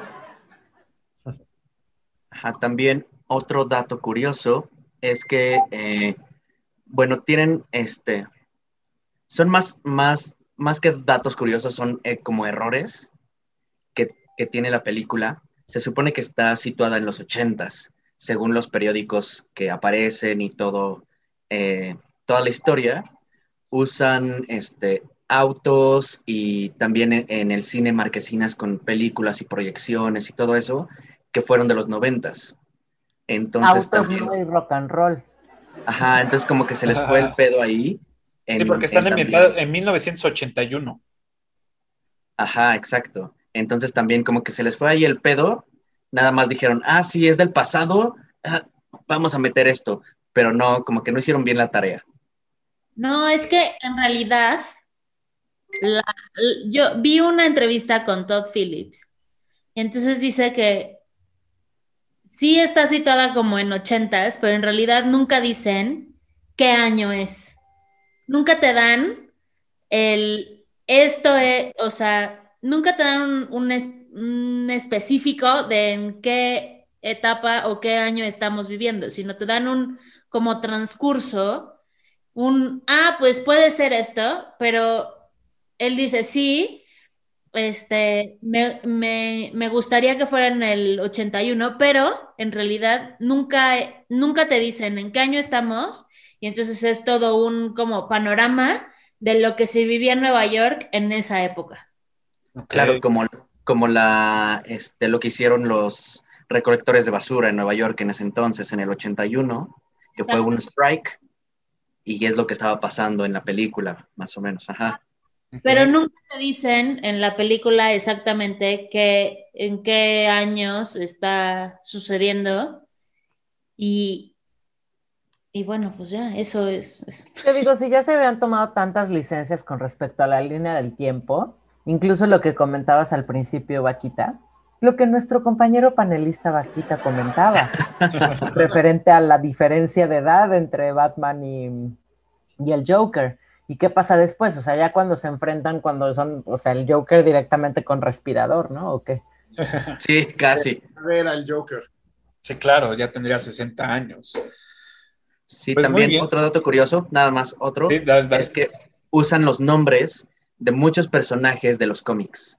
Ajá, también otro dato curioso es que, eh, bueno, tienen este, son más, más, más que datos curiosos, son eh, como errores que, que tiene la película. Se supone que está situada en los ochentas, según los periódicos que aparecen y todo, eh, toda la historia. Usan este, autos y también en el cine marquesinas con películas y proyecciones y todo eso que fueron de los noventas. Entonces Autos también, muy rock and roll. ajá, entonces como que se les fue el pedo ahí. sí, porque están en ambientados en 1981. Ajá, exacto. Entonces también como que se les fue ahí el pedo, nada más dijeron, ah, sí, es del pasado, ah, vamos a meter esto, pero no, como que no hicieron bien la tarea. No, es que en realidad la- yo vi una entrevista con Todd Phillips y entonces dice que sí está situada como en ochentas, pero en realidad nunca dicen qué año es. Nunca te dan el esto es, o sea, nunca te dan un, un es- un específico de en qué etapa o qué año estamos viviendo, sino te dan un como transcurso un, ah, pues puede ser esto, pero él dice sí, este, me, me, me gustaría que fuera en el 81, pero en realidad nunca, nunca te dicen en qué año estamos y entonces es todo un como panorama de lo que se vivía en Nueva York en esa época. Claro, como, como la, este, lo que hicieron los recolectores de basura en Nueva York en ese entonces, en el 81, que fue un strike, y es lo que estaba pasando en la película, más o menos, ajá. Pero nunca te dicen en la película exactamente qué, en qué años está sucediendo. Y, y bueno, pues ya, eso es. Eso. Te digo, si ya se habían tomado tantas licencias con respecto a la línea del tiempo, incluso lo que comentabas al principio, Vaquita, lo que nuestro compañero panelista Vaquita comentaba, referente a la diferencia de edad entre Batman y, y el Joker. ¿Y qué pasa después? O sea, ya cuando se enfrentan, cuando son, o sea, el Joker directamente con respirador, ¿no? ¿O qué? Sí, casi. A ver al Joker. Sí, claro, ya tendría 60 años. Sí, Pues también otro dato curioso, nada más otro, Sí, dale, dale. es que usan los nombres de muchos personajes de los cómics,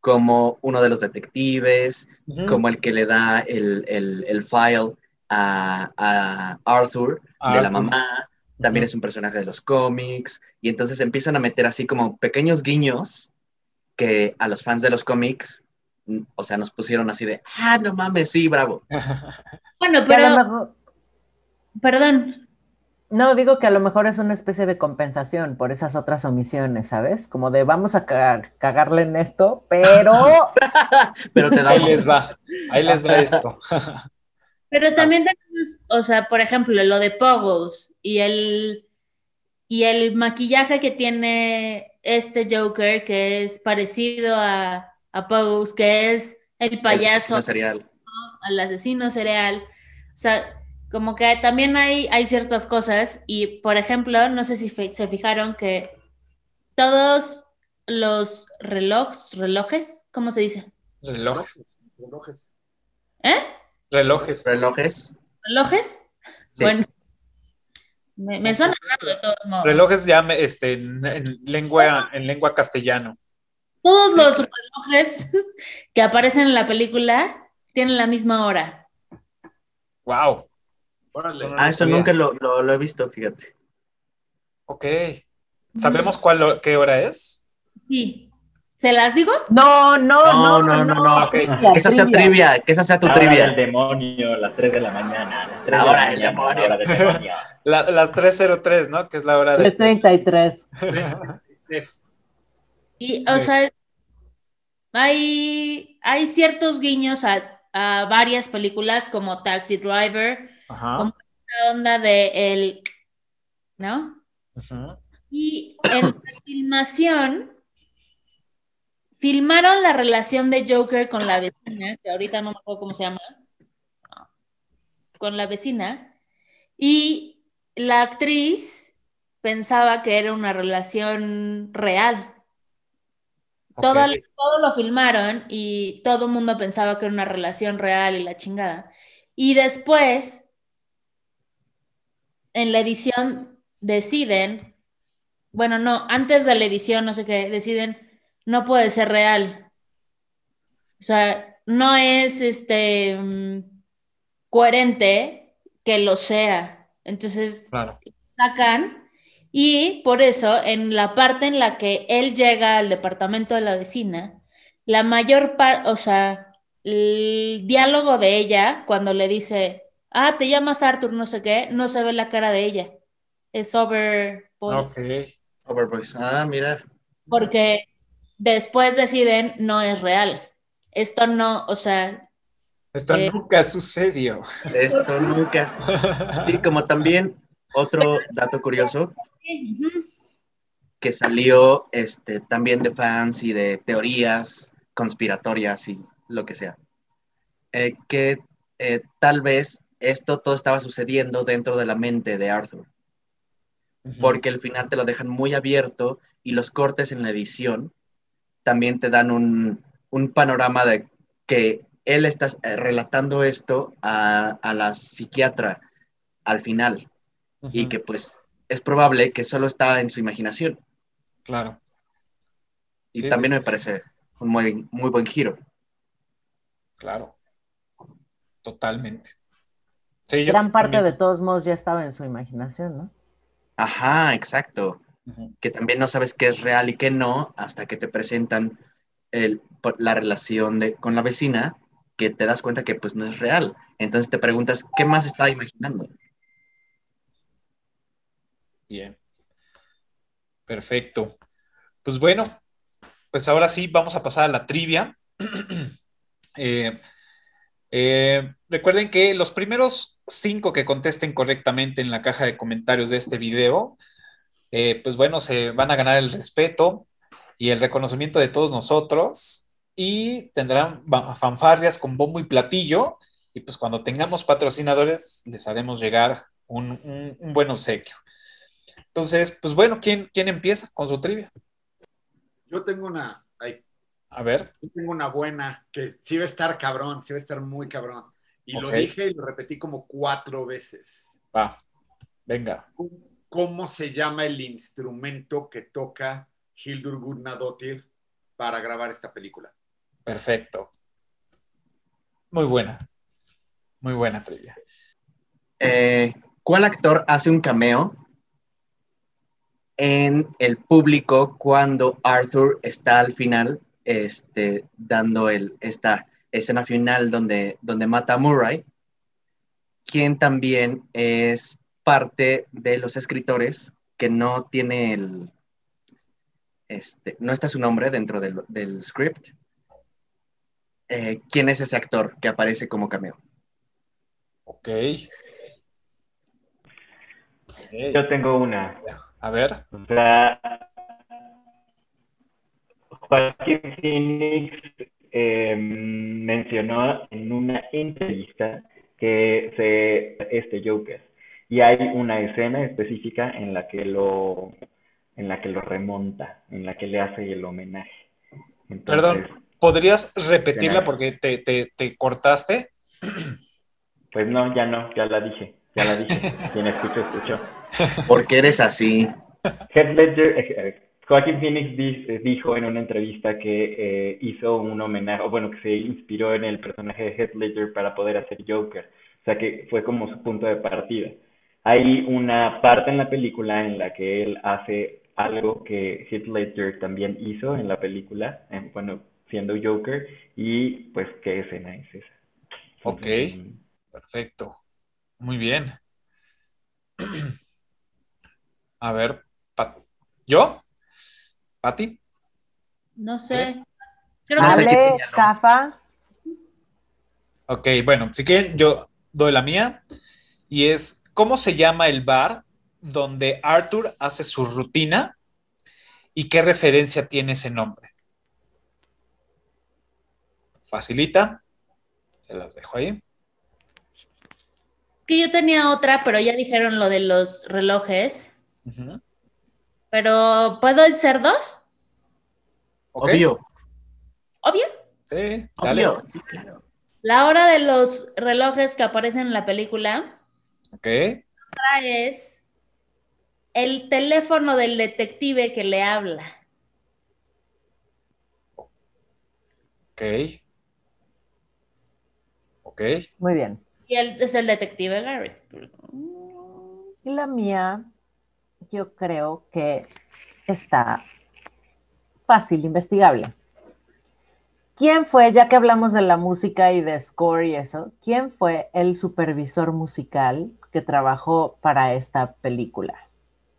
como uno de los detectives, como el que le da el, el- el file a, a Arthur, de la mamá, también es un personaje de los cómics, y entonces empiezan a meter así como pequeños guiños que a los fans de los cómics, mm, o sea, nos pusieron así de, ah, no mames, sí, bravo. Bueno, Que a lo pero, mejor- perdón, No, digo que a lo mejor es una especie de compensación por esas otras omisiones, ¿sabes? Como de vamos a cagar- cagarle en esto, pero Pero te Ahí damos. les va, ahí les va esto. Pero también tenemos, o sea, por ejemplo, lo de Pogos y el, y el maquillaje que tiene este Joker, que es parecido a, a Pogos, que es el payaso. asesino serial. al asesino cereal. O sea, como que también hay, hay ciertas cosas y, por ejemplo, no sé si fe- se fijaron que todos los relojes, relojes, ¿cómo se dice? Relojes. Relojes. ¿Eh? Relojes. Relojes. ¿Relojes? Sí. Bueno, me, me suena raro de todos modos. Relojes ya me- este, en, en lengua, en lengua castellano. Todos los relojes que aparecen en la película tienen la misma hora. Wow. Órale. No Ah, eso sabía. nunca lo, lo- lo he visto, fíjate. Ok. ¿Sabemos cuál, qué hora es? Sí. ¿Se las digo? no, no, No, no, no, no, no. Ok. Trivia, Que esa sea trivia, que esa sea tu La hora del trivia. demonio, las 3 de la mañana. Las 3 La hora la del mañana, demonio. la demonio. La, la 303, ¿no? Que es la hora de... 333. Es. Y, o Sí. sea, hay, hay ciertos guiños a, a varias películas como Taxi Driver, Ajá. como esta onda de el, ¿no? Ujú. Y en la filmación, filmaron la relación de Joker con la vecina, que ahorita no me acuerdo cómo se llama, con la vecina, y la actriz pensaba que era una relación real. Todo, todo lo filmaron y todo el mundo pensaba que era una relación real y la chingada. Y después, en la edición, deciden, bueno, no, antes de la edición, no sé qué, deciden, no puede ser real. O sea, no es este mm, coherente que lo sea. Entonces, Claro. sacan y por eso en la parte en la que él llega al departamento de la vecina, la mayor parte, o sea, el diálogo de ella cuando le dice, ah, te llamas Arthur, no sé qué, no se ve la cara de ella. Es over voice. Ok. Overvoice. Ah, mira. Porque después deciden, no es real. Esto no, o sea, Esto Eh. nunca sucedió. Esto nunca. Y como también otro dato curioso que salió este, también de fans y de teorías conspiratorias y lo que sea. Eh, que eh, tal vez esto todo estaba sucediendo dentro de la mente de Arthur, porque al final te lo dejan muy abierto y los cortes en la edición también te dan un, un panorama de que él está eh, relatando esto a, a la psiquiatra al final y que pues es probable que solo estaba en su imaginación. Claro. Y Sí, también sí, me parece un muy, muy buen giro. Claro. Totalmente. Yo Gran parte también. de todos modos ya estaba en su imaginación, ¿no? Ajá, exacto. Que también no sabes qué es real y qué no hasta que te presentan el- la relación de, con la vecina, que te das cuenta que pues no es real. Entonces te preguntas, ¿qué más estaba imaginando? Bien. Perfecto. Pues bueno, pues ahora sí vamos a pasar a la trivia. Eh, eh, recuerden que los primeros cinco que contesten correctamente en la caja de comentarios de este video, eh, pues bueno, se van a ganar el respeto y el reconocimiento de todos nosotros y tendrán fanfarrias con bombo y platillo. Y pues cuando tengamos patrocinadores, les haremos llegar un, un- un buen obsequio. Entonces, pues bueno, ¿quién, quién empieza con su trivia? Yo tengo una, ay, A ver, yo tengo una buena que sí va a estar cabrón, sí va a estar muy cabrón. Y lo dije y lo repetí como cuatro veces. va, venga. ¿Cómo se llama el instrumento que toca Hildur Gudnadottir para grabar esta película? Perfecto. Muy buena. Muy buena trivia. Eh, ¿Cuál actor hace un cameo en el público cuando Arthur está al final este, dando el, esta escena final donde, donde mata a Murray? Quien también es parte de los escritores que no tiene el... Este, no está su nombre dentro del, del script. Eh, ¿Quién es ese actor que aparece como cameo? Ok. Yo tengo una. A ver. Sea, Joaquín Phoenix eh, mencionó en una entrevista que se este Joker y hay una escena específica en la que lo en la que lo remonta, en la que le hace el homenaje. Entonces, Perdón, ¿podrías repetirla porque te, te- te cortaste? Pues no, ya no, ya la dije, ya la dije. Quien escuchó, escuchó. Porque eres así. Heath Ledger, eh, eh, Joaquin Phoenix eh, dijo en una entrevista que eh, hizo un homenaje, o bueno, que se inspiró en el personaje de Heath Ledger para poder hacer Joker. O sea que fue como su punto de partida. Hay una parte en la película en la que él hace algo que Heath Ledger también hizo en la película, en- bueno, siendo Joker, y pues qué escena es esa. Ok, perfecto. Muy bien. A ver, Pat- ¿yo? ¿Pati? No sé. Creo que Ale, Cafa, Ok, bueno, si quieren, yo doy la mía. Y es, ¿cómo se llama el bar donde Arthur hace su rutina? ¿Y qué referencia tiene ese nombre? Facilita. Se las dejo ahí. que yo tenía otra, pero ya dijeron lo de los relojes. Pero, ¿puedo ser dos? Obvio. ¿Obvio? Sí, dale. Obvio. Sí, claro. La hora de los relojes que aparecen en la película. Ok. Otra es el teléfono del detective que le habla. Ok. Ok. muy bien. Y él es el detective Garrett. Y la mía, yo creo que está fácil, investigable. ¿Quién fue, ya que hablamos de la música y de score y eso, quién fue el supervisor musical que trabajó para esta película?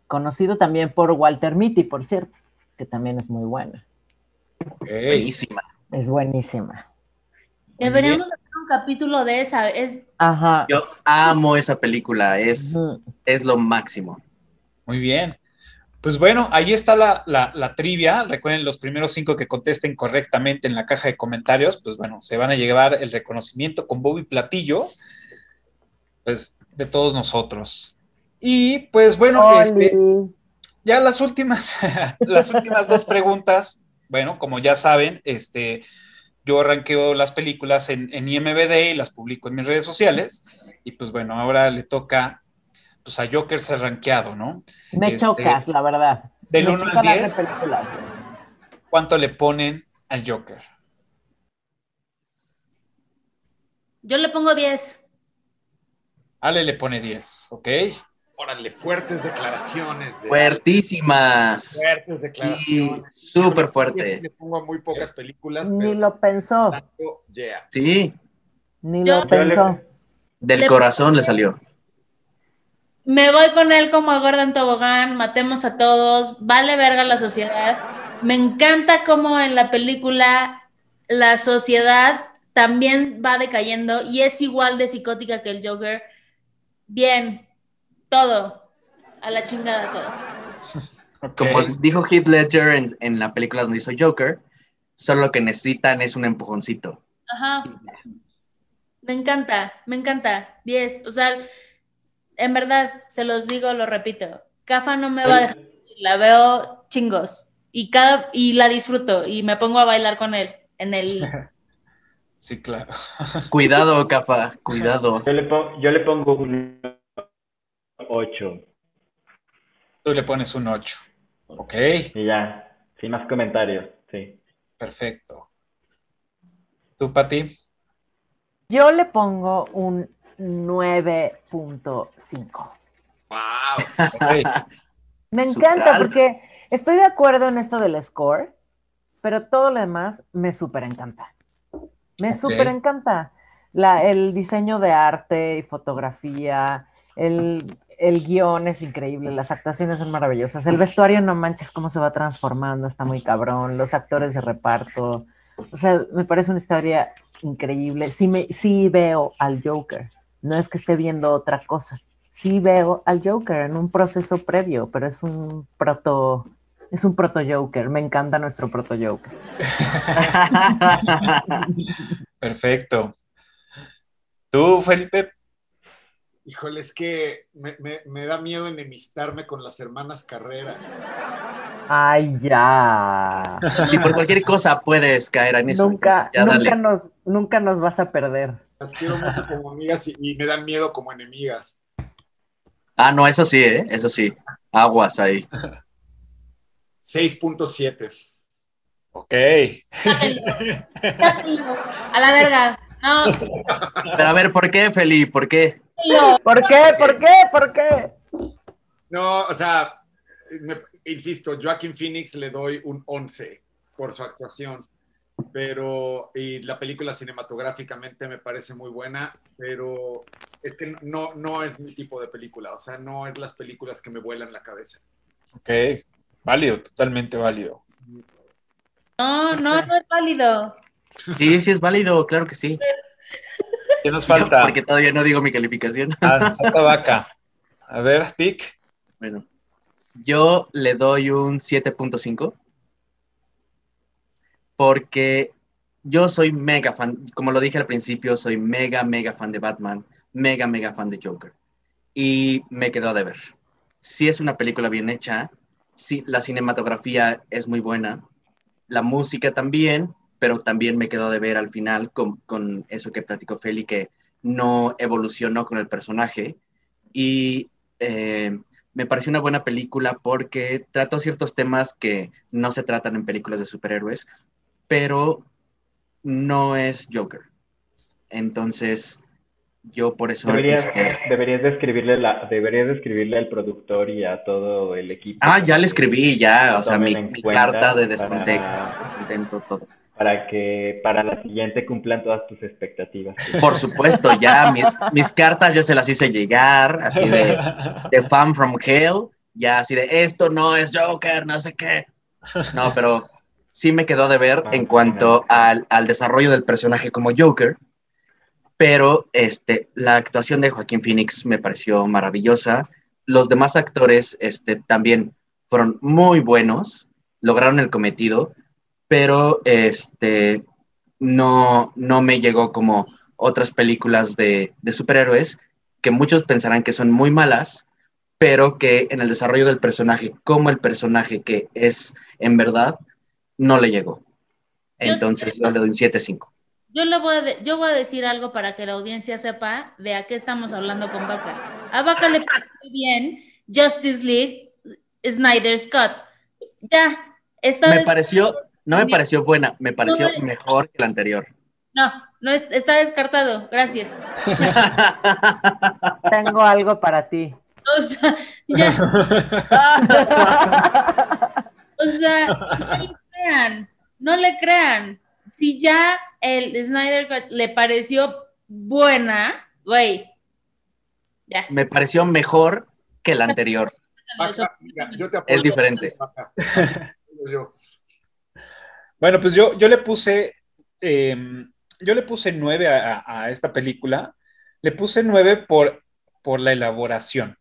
Conocido también por Walter Mitty, por cierto, que también es muy buena. Buenísima. Es buenísima. Deberíamos hacer un capítulo de esa. Es, Ajá. Yo amo esa película, es, es lo máximo. Muy bien. Pues bueno, ahí está la, la- la trivia. Recuerden, los primeros cinco que contesten correctamente en la caja de comentarios, pues bueno, se van a llevar el reconocimiento con Bobby Platillo, pues de todos nosotros. Y pues bueno, este, ya las últimas, las últimas dos preguntas, bueno, como ya saben, este, yo arranqueo las películas en, en IMBD y las publico en mis redes sociales. Y pues bueno, ahora le toca pues a Joker ser rankeado, ¿no? Me Este, chocas, la verdad. del Me 1 al choca darle 10. películas. ¿cuánto le ponen al Joker? Yo le pongo 10. Ale le pone 10, ¿ok? Órale, fuertes declaraciones. de- Fuertísimas. Fuertes Sí, declaraciones. súper Yo fuerte. Le pongo a muy pocas películas, Ni pero lo pensó, yeah. Sí, ni Yo- lo pensó. del Le- corazón le salió. Me voy con él como a Gordon Tobogán, matemos a todos, vale verga la sociedad. Me encanta cómo en la película la sociedad también va decayendo y es igual de psicótica que el Joker. Bien, todo, a la chingada todo. Como dijo Heath Ledger en, en la película donde hizo Joker, solo lo que necesitan es un empujoncito. Ajá. Me encanta, me encanta. 10. O sea, en verdad, se los digo, lo repito. Cafa no me va a dejar. La veo chingos. Y cada, y la disfruto. Y me pongo a bailar con él. En el. Sí, claro. Cuidado, Cafa, cuidado. Yo le, pon- yo le pongo un 8. Tú le pones un 8. Ok, Y ya, sin más comentarios. Sí. perfecto. ¿Tú, Pati? Yo le pongo un 9.5. Wow. Me encanta porque estoy de acuerdo en esto del score, pero todo lo demás me súper encanta. Me Ok. súper encanta. La, el diseño de arte y fotografía, el, el guion es increíble, las actuaciones son maravillosas, el vestuario no manches cómo se va transformando, está muy cabrón, los actores de reparto, o sea, me parece una historia increíble. Sí, me, sí veo al Joker, no es que esté viendo otra cosa sí veo al Joker en un proceso previo, pero es un proto, es un proto Joker. Me encanta nuestro proto Joker. Perfecto. ¿Tú, Felipe? Híjole, es que me, me- me da miedo enemistarme con las hermanas Carrera. Ay, ya. Si por cualquier cosa puedes caer en eso. Nunca, ya nunca nos, nunca nos vas a perder. Las quiero mucho como amigas y, y me dan miedo como enemigas. Ah, no, eso sí, ¿eh? Eso sí. Aguas ahí. 6.7. Ok. A la verga. No, Pero a ver, ¿por qué, Feli? ¿Por qué? ¿Por qué? ¿Por qué? ¿Por qué? No, o sea, me- insisto, Joaquin Phoenix le doy un 11 por su actuación, pero y la película cinematográficamente me parece muy buena, pero es que no, no es mi tipo de película, o sea, no es las películas que me vuelan la cabeza. Ok. Válido, totalmente válido. No, no, no es válido. Sí, sí es válido, claro que sí. ¿Qué nos falta? Porque todavía no digo mi calificación. Ah, nos falta vaca. A ver, Pic. Bueno, yo le doy un 7.5 porque yo soy mega fan, como lo dije al principio, soy mega, mega fan de Batman, mega, mega fan de Joker. Y me quedó de ver. Si es una película bien hecha, sí, la cinematografía es muy buena, la música también, pero también me quedó de ver al final con, con eso que platicó Feli, que no evolucionó con el personaje. Y eh, me pareció una buena película porque trató ciertos temas que no se tratan en películas de superhéroes, pero no es Joker. Entonces, yo por eso... Deberías, este, deberías, de escribirle la, deberías de escribirle al productor y a todo el equipo. Ah, ya le escribí, ya, o sea, mi, carta de para- descontento, descontento, todo. Para que para la siguiente cumplan todas tus expectativas. Por supuesto, ya mi- mis cartas yo se las hice llegar, así de, de fan from hell, ya así de esto no es Joker, no sé qué. No, pero sí me quedó de ver en cuanto al, al desarrollo del personaje como Joker, pero este, la actuación de Joaquín Phoenix me pareció maravillosa. Los demás actores este, también fueron muy buenos, lograron el cometido, pero este, no, no me llegó como otras películas de, de superhéroes que muchos pensarán que son muy malas, pero que en el desarrollo del personaje, como el personaje que es en verdad, no le llegó. Entonces yo le doy un 7-5. Yo, le voy a de- yo voy a decir algo para que la audiencia sepa de a qué estamos hablando con Vaca. A Vaca le pareció bien Justice League, Snyder Scott. Ya, esto Me pareció, No me pareció buena, me pareció No, mejor que la anterior. No, no es- está descartado. Gracias. Tengo algo para ti. O sea, ya. O sea, no le crean, no le crean. Si ya el Snyder Cut le pareció buena, güey, ya. Me pareció mejor que la anterior. Mira, yo te. Es diferente. Bueno, pues yo, yo le puse, eh, yo le puse nueve a, a- a esta película. Le puse nueve por, por la elaboración.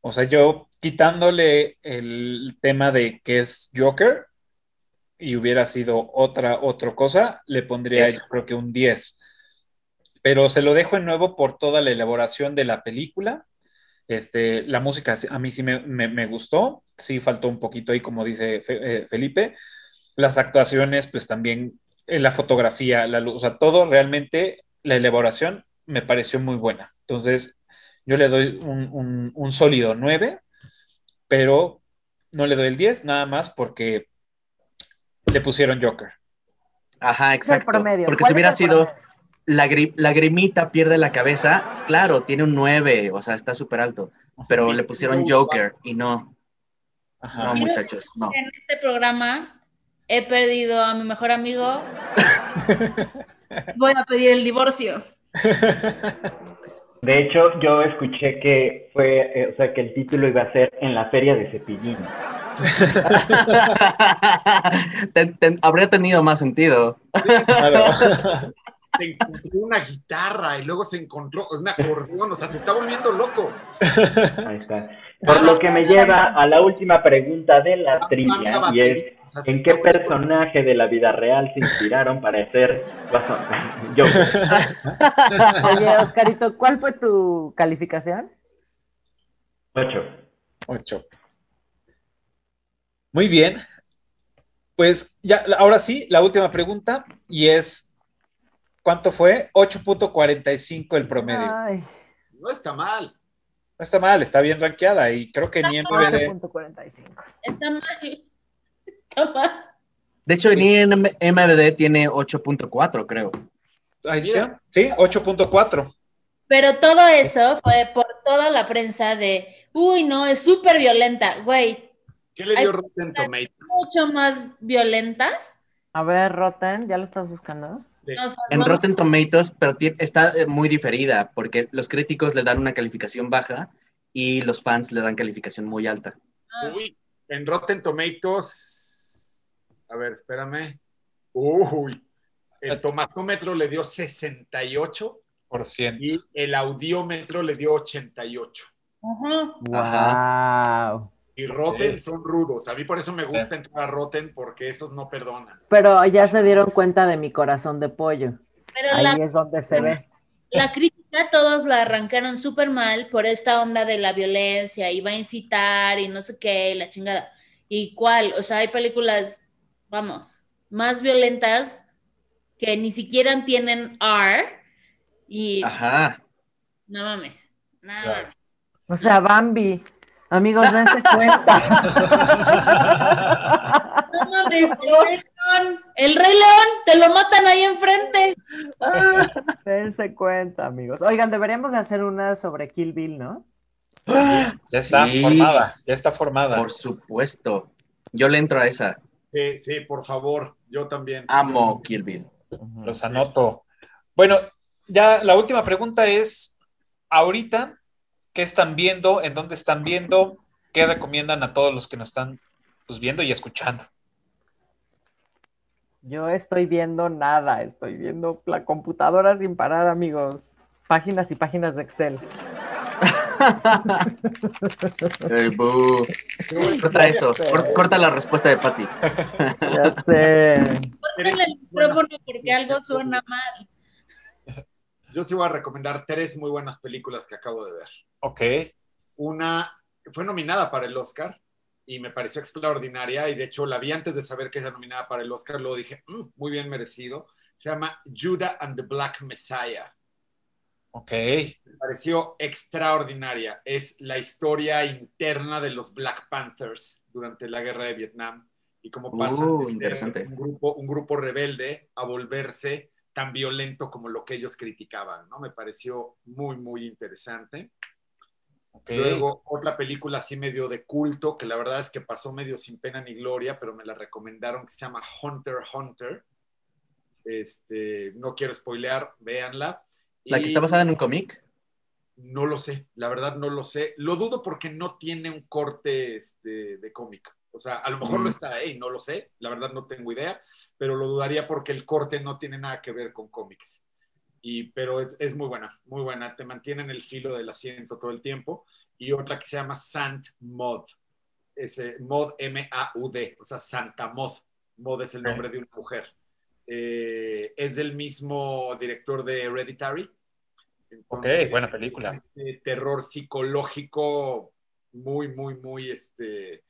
O sea, yo quitándole el tema de que es Joker y hubiera sido otra, otra cosa, le pondría Eso. yo creo que un 10. Pero se lo dejo en nuevo por toda la elaboración de la película. Este, la música a mí sí me, me- me gustó, sí faltó un poquito ahí, como dice Fe- eh, Felipe. Las actuaciones, pues también eh, la fotografía, la luz, o sea, todo realmente, la elaboración me pareció muy buena. Entonces, yo le doy un, un- un sólido 9, pero no le doy el 10, nada más porque le pusieron Joker. Ajá, exacto. promedio. Porque ¿Cuál si hubiera sido la, gri- la grimita pierde la cabeza, claro, tiene un 9, o sea, está súper alto. Pero le pusieron Joker y no. Ajá. No, muchachos, no. En este programa he perdido a mi mejor amigo. Voy a pedir el divorcio. De hecho, yo escuché que fue, eh, o sea, que el título iba a ser En la feria de Cepillín. Ten- ten- habría tenido más sentido. Se encontró una guitarra y luego se encontró un acordeón, o sea, se está volviendo loco. Ahí está. Por lo que me lleva a la última pregunta de la trivia, y es, ¿en qué personaje de la vida real se inspiraron para hacer? Joker. Oye, Oscarito, ¿cuál fue tu calificación? Ocho. 8. Muy bien. Pues ya, ahora sí, la última pregunta y es, ¿cuánto fue? 8.45 el promedio. Ay, No está mal. No está mal, está bien rankeada y creo que ni en MVD. 8.45. Está mal. Está mal. De hecho, ni en M- MVD tiene 8.4, creo. Ahí está. Sí, 8.4. Pero todo eso fue por toda la prensa de, uy, no, es súper violenta, güey. ¿Qué le Hay dio Rotten Tomatoes? mucho más violentas. A ver, Rotten, ¿ya lo estás buscando? O sea, En no- Rotten Tomatoes, pero está eh, muy diferida, porque los críticos le dan una calificación baja y los fans le dan calificación muy alta. Uy, en Rotten Tomatoes. A ver, espérame. Uy, el tomatómetro le dio 68 Por ciento. y el audiómetro le dio 88. Ajá. Wow. Y Rotten son rudos. A mí por eso me gusta entrar a Rotten porque esos no perdonan. Pero ya se dieron cuenta de mi corazón de pollo. Pero Ahí la, es donde se ve. la crítica todos la arrancaron súper mal por esta onda de la violencia y va a incitar y no sé qué, y la chingada. ¿Y cuál? O sea, hay películas, vamos, más violentas que ni siquiera tienen R y Ajá. no mames. No, Claro. mames. O sea, Bambi. Amigos, dense cuenta. No mames, el Rey León, el Rey León, te lo matan ahí enfrente. dense cuenta, amigos. Oigan, deberíamos de hacer una sobre Kill Bill, ¿no? Ya está Sí. formada, ya está formada. Por supuesto. Yo le entro a esa. Sí, sí, por favor. Yo también. Amo Kill Bill. Los anoto. Bueno, ya la última pregunta es, ahorita, ¿qué están viendo? ¿En dónde están viendo? ¿Qué recomiendan a todos los que nos están pues, viendo y escuchando? Yo estoy viendo nada, estoy viendo la computadora sin parar, amigos. Páginas y páginas de Excel. Ey, boo. Corta eso. Cor- corta la respuesta de Patty. Ya sé. Córtenle el micrófono porque algo suena mal. Yo sí voy a recomendar tres muy buenas películas que acabo de ver. Ok. Una fue nominada para el Oscar y me pareció extraordinaria y de hecho la vi antes de saber que era nominada para el Oscar, luego dije, "Mm, muy bien merecido. Se llama Judah and the Black Messiah. Ok. Me pareció extraordinaria. Es la historia interna de los Black Panthers durante la guerra de Vietnam. y cómo pasa Uh, grupo, un grupo rebelde a volverse tan violento como lo que ellos criticaban, ¿no? Me pareció muy, muy interesante. Ok. Luego, otra película así medio de culto, que la verdad es que pasó medio sin pena ni gloria, pero me la recomendaron, que se llama Hunter Hunter. Este, no quiero spoilear, véanla. ¿La que Y- está basada en un cómic? no lo sé, la verdad no lo sé. Lo dudo porque no tiene un corte este, de cómic. O sea, a lo mejor Mm. lo está ahí, no lo sé, la verdad no tengo idea, pero lo dudaría porque el corte no tiene nada que ver con cómics. Y, pero es, es muy buena, muy buena. Te mantiene en el filo del asiento todo el tiempo. Y otra que se llama Sant Mod. Ese, Mod M-A-U-D, o sea, Santa Mod. Mod es el nombre de una mujer. Eh, es del mismo director de Hereditary. Ok, Entonces, buena película. este terror psicológico muy, muy, muy, este,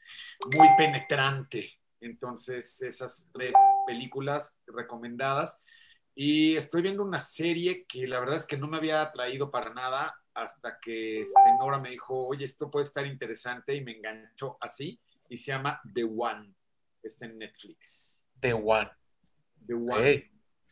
muy penetrante. Entonces, esas tres películas recomendadas. Y estoy viendo una serie que la verdad es que no me había atraído para nada hasta que este, Nora me dijo, oye, esto puede estar interesante y me enganchó así. Y se llama The One. Está en Netflix. The One. The One. Ok.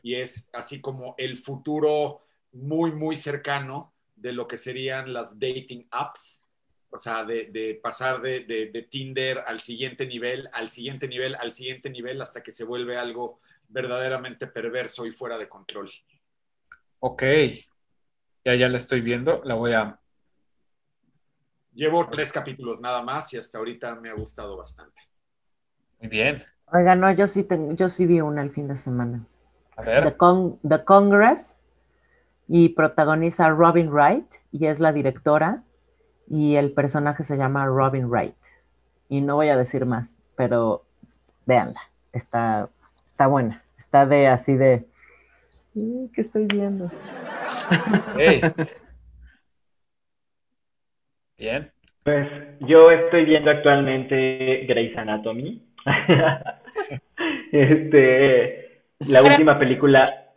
Y es así como el futuro muy, muy cercano de lo que serían las dating apps. O sea, de, de pasar de, de- de Tinder al siguiente nivel, al siguiente nivel, al siguiente nivel, hasta que se vuelve algo verdaderamente perverso y fuera de control. Ok. Ya, ya la estoy viendo. La voy a. Llevo tres capítulos nada más y hasta ahorita me ha gustado bastante. Muy bien. Oiga, no, yo sí, tengo, yo sí vi una el fin de semana. A ver. The, Con- The Congress y protagoniza Robin Wright y es la directora y el personaje se llama Robin Wright. Y no voy a decir más, pero véanla, está, está buena, está de así de... "Mm, ¿Qué estoy viendo? Bien. Pues yo estoy viendo actualmente Grey's Anatomy. este, la última película.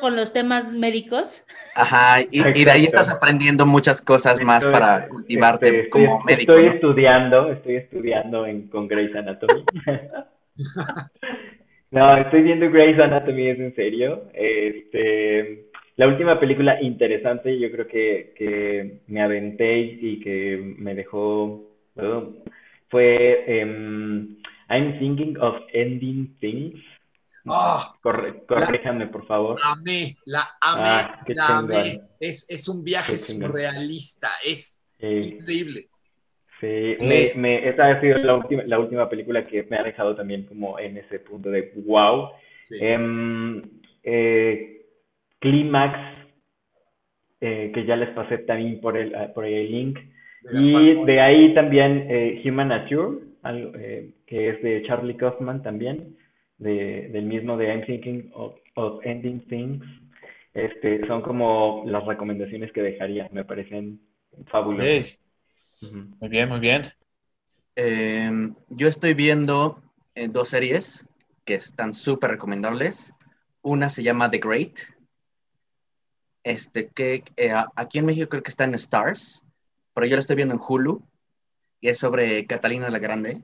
Con los temas médicos. Ajá, y, y de ahí estás aprendiendo muchas cosas más para cultivarte este, como estoy- médico. Estoy ¿no? estudiando, estoy estudiando en, con Grey's Anatomy. no, estoy viendo Grey's Anatomy, es en serio. Este, la última película interesante, yo creo que, que me aventé y que me dejó, fue em, I'm Thinking of Ending Things. Corre- corríjanme, por favor. Amé, la amé, Ah, la amé. Es, es un viaje Qué chingón. surrealista, es Eh, increíble. Sí, me, me- esa ha sido la última, la última película que me ha dejado también como en ese punto de wow. Em, eh, Clímax, eh, que ya les pasé también por el, ah, por el link. De Y de ahí también eh, Human Nature, algo, eh, que es de Charlie Kaufman también, de, del mismo de I'm Thinking of, of Ending Things. Este, son como las recomendaciones que dejaría, me parecen fabulosas. Ok. Muy bien, muy bien. Eh, yo estoy viendo eh, dos series que están súper recomendables. Una se llama The Great. Este, que eh, aquí en México creo que está en Stars, pero yo lo estoy viendo en Hulu. Y es sobre Catalina la Grande.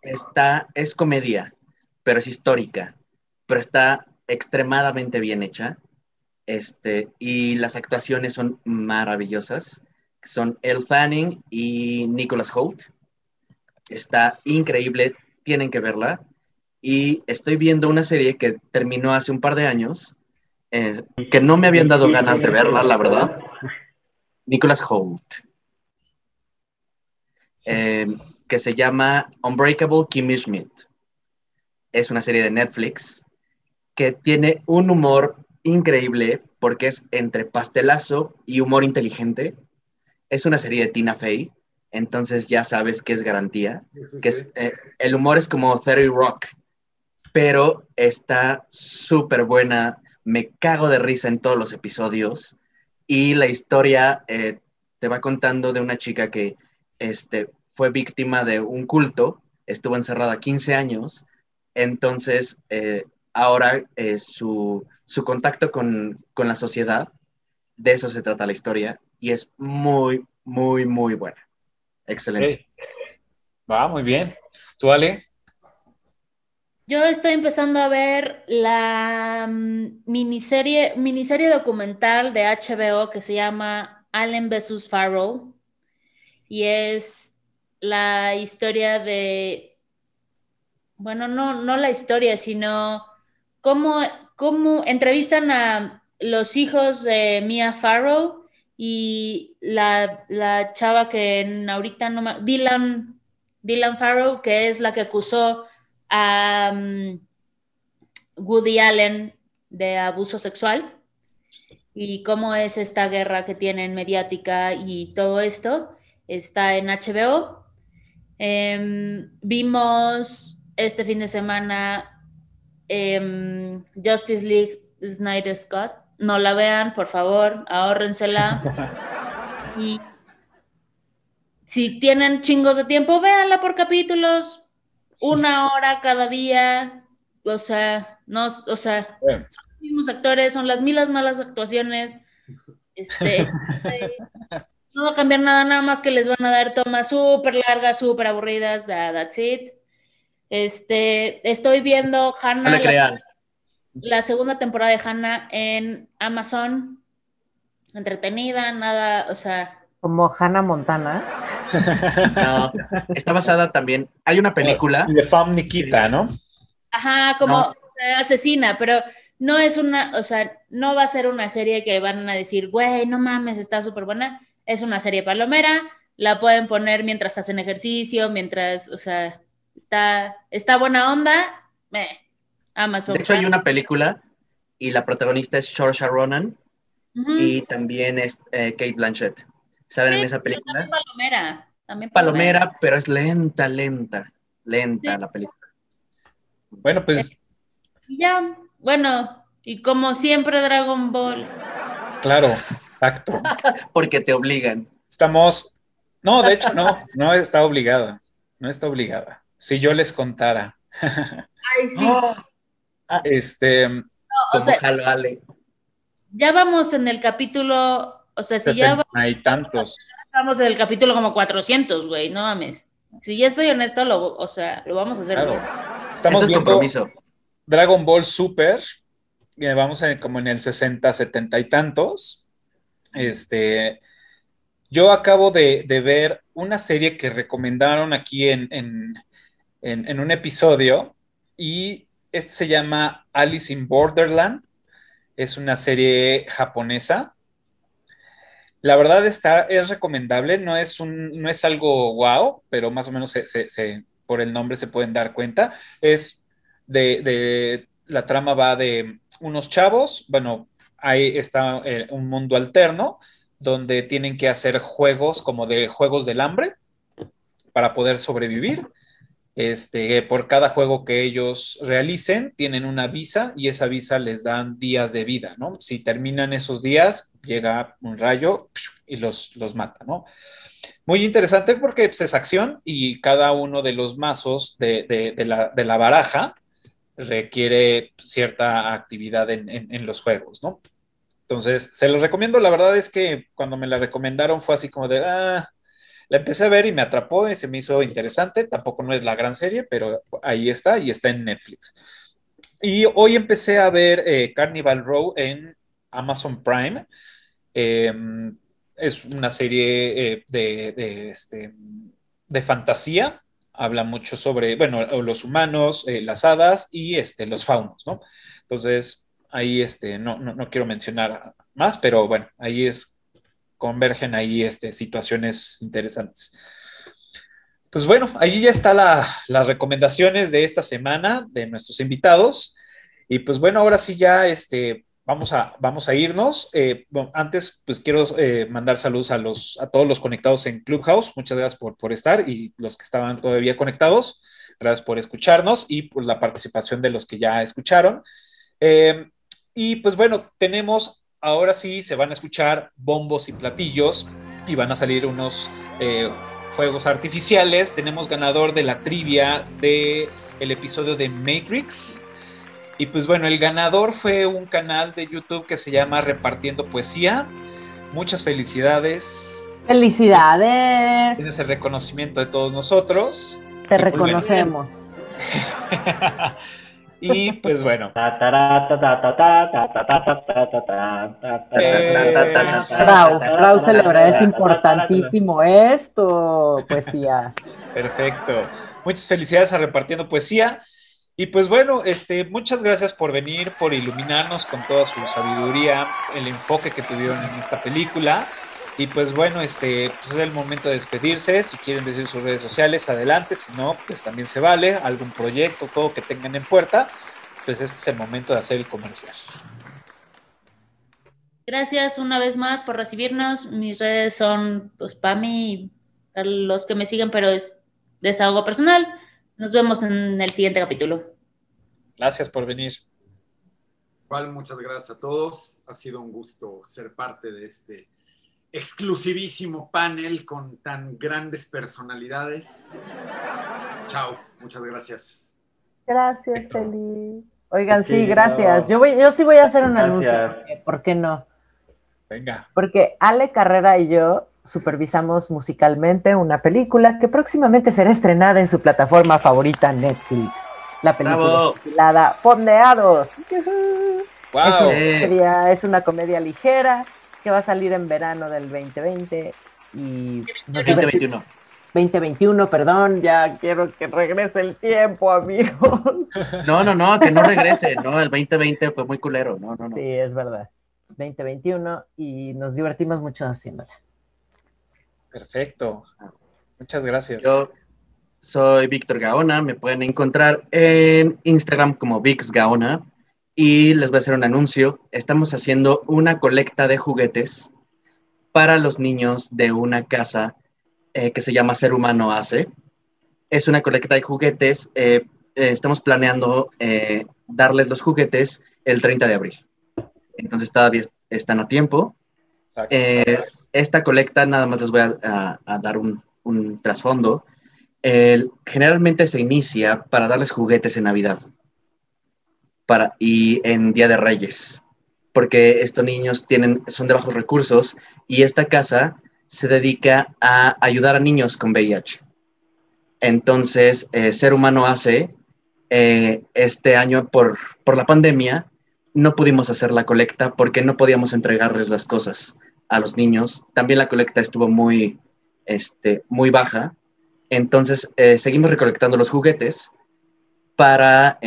Está, es comedia, pero es histórica. Pero está extremadamente bien hecha. Este, y las actuaciones son maravillosas. Son Elle Fanning y Nicholas Holt. Está increíble, tienen que verla. Y estoy viendo una serie que terminó hace un par de años, eh, que no me habían dado ganas de verla, la verdad. Nicholas Holt. Eh, que se llama Unbreakable Kimmy Schmidt. Es una serie de Netflix que tiene un humor increíble porque es entre pastelazo y humor inteligente. Es una serie de Tina Fey, entonces ya sabes que es garantía. Sí, sí, Que sí. eh, el humor es como 30 Rock, pero está súper buena. Me cago de risa en todos los episodios. Y la historia eh, te va contando de una chica que este, fue víctima de un culto, estuvo encerrada 15 años, entonces eh, ahora eh, su, su contacto con, con la sociedad, de eso se trata la historia, y es muy, muy, muy buena. Excelente. Va, muy bien. ¿Tú, Ale? Yo estoy empezando a ver la mm, miniserie, miniserie documental de HBO que se llama Allen vs. Farrell y es la historia de, bueno, no, no la historia, sino cómo, cómo entrevistan a los hijos de Mia Farrow y la, la chava que ahorita no me... Dylan, Dylan Farrow, que es la que acusó a um, Woody Allen de abuso sexual y cómo es esta guerra que tienen mediática y todo esto. Está en HBO. Em, vimos este fin de semana em, Justice League Snyder Scott. No la vean, por favor, ahórrensela. y si tienen chingos de tiempo, véanla por capítulos, una hora cada día, o sea, no, o sea, son los mismos actores, son las milas malas actuaciones, este, no va a cambiar nada, nada más que les van a dar tomas súper largas, súper aburridas, that's it. Este, estoy viendo Hannah, la, la, segunda temporada de Hannah en Amazon, entretenida, nada, o sea, como Hannah Montana. No, está basada también. Hay una película. De Fam Nikita, ¿no? Ajá, como asesina, pero no es una, o sea, no va a ser una serie que van a decir, güey, no mames, está súper buena. Es una serie palomera, la pueden poner mientras hacen ejercicio, mientras, o sea, está, está buena onda. Eh, Amazon. De hecho, hay una película y la protagonista es Saoirse Ronan y también es eh, Kate Blanchett. ¿Saben en esa película? También palomera. También palomera. pero es lenta, lenta, lenta la película. Bueno, pues. Y ya, bueno, y como siempre, Dragon Ball. Claro, exacto. Porque te obligan. Estamos. No, de hecho, no, no está obligada. No está obligada. Si yo les contara. Ay, sí. Este. No, o sea, ya vamos en el capítulo o sea, si ya... Hay tantos. Estamos en el capítulo como 400, güey, no mames. Si ya estoy honesto, lo, o sea, lo vamos a hacer. Estamos viendo Dragon Ball Super, vamos como en el 60, 70 y tantos. Este, yo acabo de, ver una serie que recomendaron aquí en, en, en, un episodio y este se llama Alice in Borderland. Es una serie japonesa la verdad está, es recomendable, no es, no es algo wow, pero más o menos se, por el nombre se pueden dar cuenta. Es de, la trama va de unos chavos, bueno, ahí está eh, un mundo alterno donde tienen que hacer juegos como de juegos del hambre para poder sobrevivir. Este, por cada juego que ellos realicen, tienen una visa y esa visa les dan días de vida, ¿no? Si terminan esos días, llega un rayo y los, los mata, ¿no? Muy interesante porque pues, es acción y cada uno de los mazos de, la, baraja requiere cierta actividad en, los juegos, ¿no? Entonces, se los recomiendo. La verdad es que cuando me la recomendaron fue así como de, ah, la empecé a ver y me atrapó y se me hizo interesante. Tampoco no es la gran serie, pero ahí está y está en Netflix. Y hoy empecé a ver eh, Carnival Row en Amazon Prime. Em, es una serie eh, de, este, de fantasía. Habla mucho sobre, bueno, los humanos, eh, las hadas y este, los faunos, ¿no? Entonces, ahí este, no, no, no quiero mencionar más, pero bueno, ahí es convergen ahí este, situaciones interesantes. Pues bueno, ahí ya están las recomendaciones de esta semana de nuestros invitados. Y pues bueno, ahora sí ya este, vamos, a, vamos a irnos. Eh, antes, pues quiero eh, mandar saludos a, los, a todos los conectados en Clubhouse. Muchas gracias por, por estar y los que estaban todavía conectados. Gracias por escucharnos y por la participación de los que ya escucharon. Eh, y pues bueno, tenemos ahora sí se van a escuchar bombos y platillos y van a salir unos eh, fuegos artificiales. Tenemos ganador de la trivia del el episodio de Matrix. Y pues bueno, el ganador fue un canal de YouTube que se llama Repartiendo Poesía. Muchas felicidades. Felicidades. Tienes el reconocimiento de todos nosotros. Te reconocemos. Y pues bueno. Raúl, Raúl celebra, es importantísimo esto, poesía. Perfecto. Muchas felicidades a Repartiendo Poesía. Y pues bueno, este, muchas gracias por venir, por iluminarnos con toda su sabiduría, el enfoque que tuvieron en esta película. Y pues bueno, este pues es el momento de despedirse. Si quieren decir sus redes sociales, adelante. Si no, pues también se vale. Algún proyecto, todo que tengan en puerta, pues este es el momento de hacer el comercial. Gracias una vez más por recibirnos. Mis redes son, pues, Pami, los que me siguen, pero es desahogo personal. Nos vemos en el siguiente capítulo. Gracias por venir. Igual, muchas gracias a todos. Ha sido un gusto ser parte de este exclusivísimo panel con tan grandes personalidades. Chao, muchas gracias. Gracias, Feli. Oigan, sí, gracias. Yo, voy, yo sí voy a hacer un anuncio. ¿Por qué no? Venga. Porque Ale Carrera y yo supervisamos musicalmente una película que próximamente será estrenada en su plataforma favorita Netflix. La película titulada Fondeados. Wow. Es, una comedia, es una comedia ligera que va a salir en verano del 2020 y 2021. 2021, perdón, ya quiero que regrese el tiempo, amigos. No, no, no, que no regrese, no, el 2020 fue muy culero, no, no, no. Sí, es verdad. 2021 y nos divertimos mucho haciéndola. Perfecto. Muchas gracias. Yo soy Víctor Gaona, me pueden encontrar en Instagram como Vix Gaona y les voy a hacer un anuncio. Estamos haciendo una colecta de juguetes para los niños de una casa eh, que se llama Ser Humano Hace. Es una colecta de juguetes. eh, eh, estamos planeando eh, darles los juguetes el 30 de abril. Entonces todavía están a tiempo. Esta colecta, nada más les voy a, a- a dar un, un trasfondo. Generalmente se inicia para darles juguetes en Navidad y en Día de Reyes, porque estos niños tienen, son de bajos recursos y esta casa se dedica a ayudar a niños con VIH. Entonces, eh, Ser Humano hace, eh, este año por, por la pandemia, no pudimos hacer la colecta porque no podíamos entregarles las cosas a los niños. También la colecta estuvo muy, este, muy baja. Entonces, eh, seguimos recolectando los juguetes para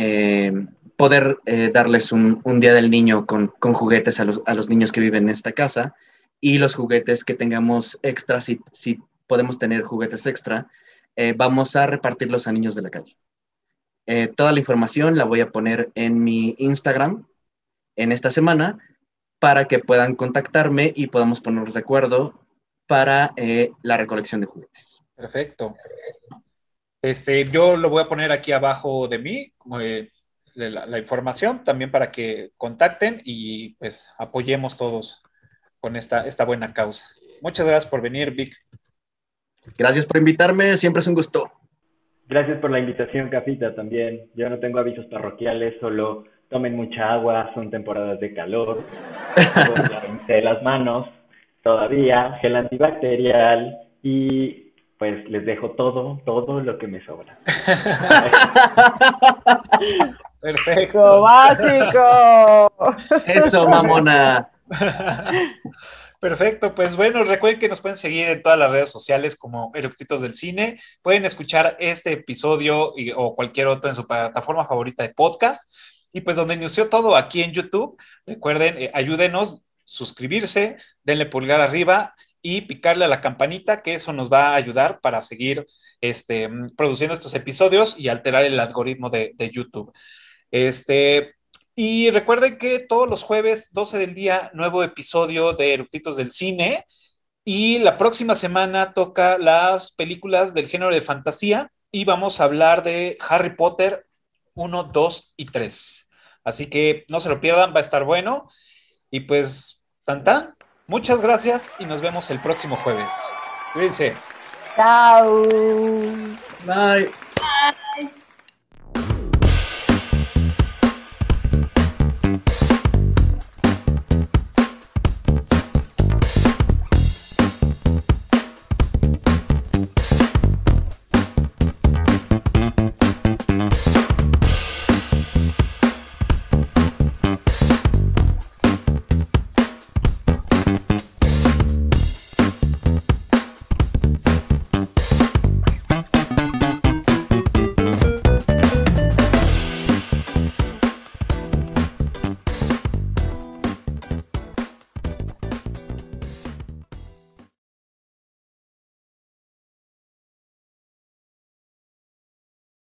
poder eh, darles un, un Día del Niño con, con juguetes a los, a los niños que viven en esta casa y los juguetes que tengamos extra, si, si podemos tener juguetes extra, eh, vamos a repartirlos a niños de la calle. Eh, toda la información la voy a poner en mi Instagram en esta semana para que puedan contactarme y podamos ponernos de acuerdo para eh, la recolección de juguetes. Perfecto. Este, yo lo voy a poner aquí abajo de mí, como, eh, la, la información, también para que contacten y pues apoyemos todos con esta, esta buena causa. Muchas gracias por venir, Vic. Gracias por invitarme, siempre es un gusto. Gracias por la invitación, Cafita, también. Yo no tengo avisos parroquiales, solo tomen mucha agua, son temporadas de calor, lávense las manos todavía, gel antibacterial y pues les dejo todo, todo lo que me sobra. Perfecto. ¡Lo básico! Eso, mamona. Perfecto, pues bueno, recuerden que nos pueden seguir en todas las redes sociales como Eructitos del Cine. Pueden escuchar este episodio y- o cualquier otro en su plataforma favorita de podcast. Y pues donde inició todo aquí en YouTube, recuerden, eh, ayúdenos, suscribirse, denle pulgar arriba y picarle a la campanita, que eso nos va a ayudar para seguir este, mm, produciendo estos episodios y alterar el algoritmo de, de YouTube. Este, y recuerden que todos los jueves, 12 del día, nuevo episodio de Eructitos del Cine. Y la próxima semana toca las películas del género de fantasía y vamos a hablar de Harry Potter 1, 2 y 3. Así que no se lo pierdan, va a estar bueno. Y pues, tan tan, muchas gracias y nos vemos el próximo jueves. Cuídense. Chao. Bye. Bye.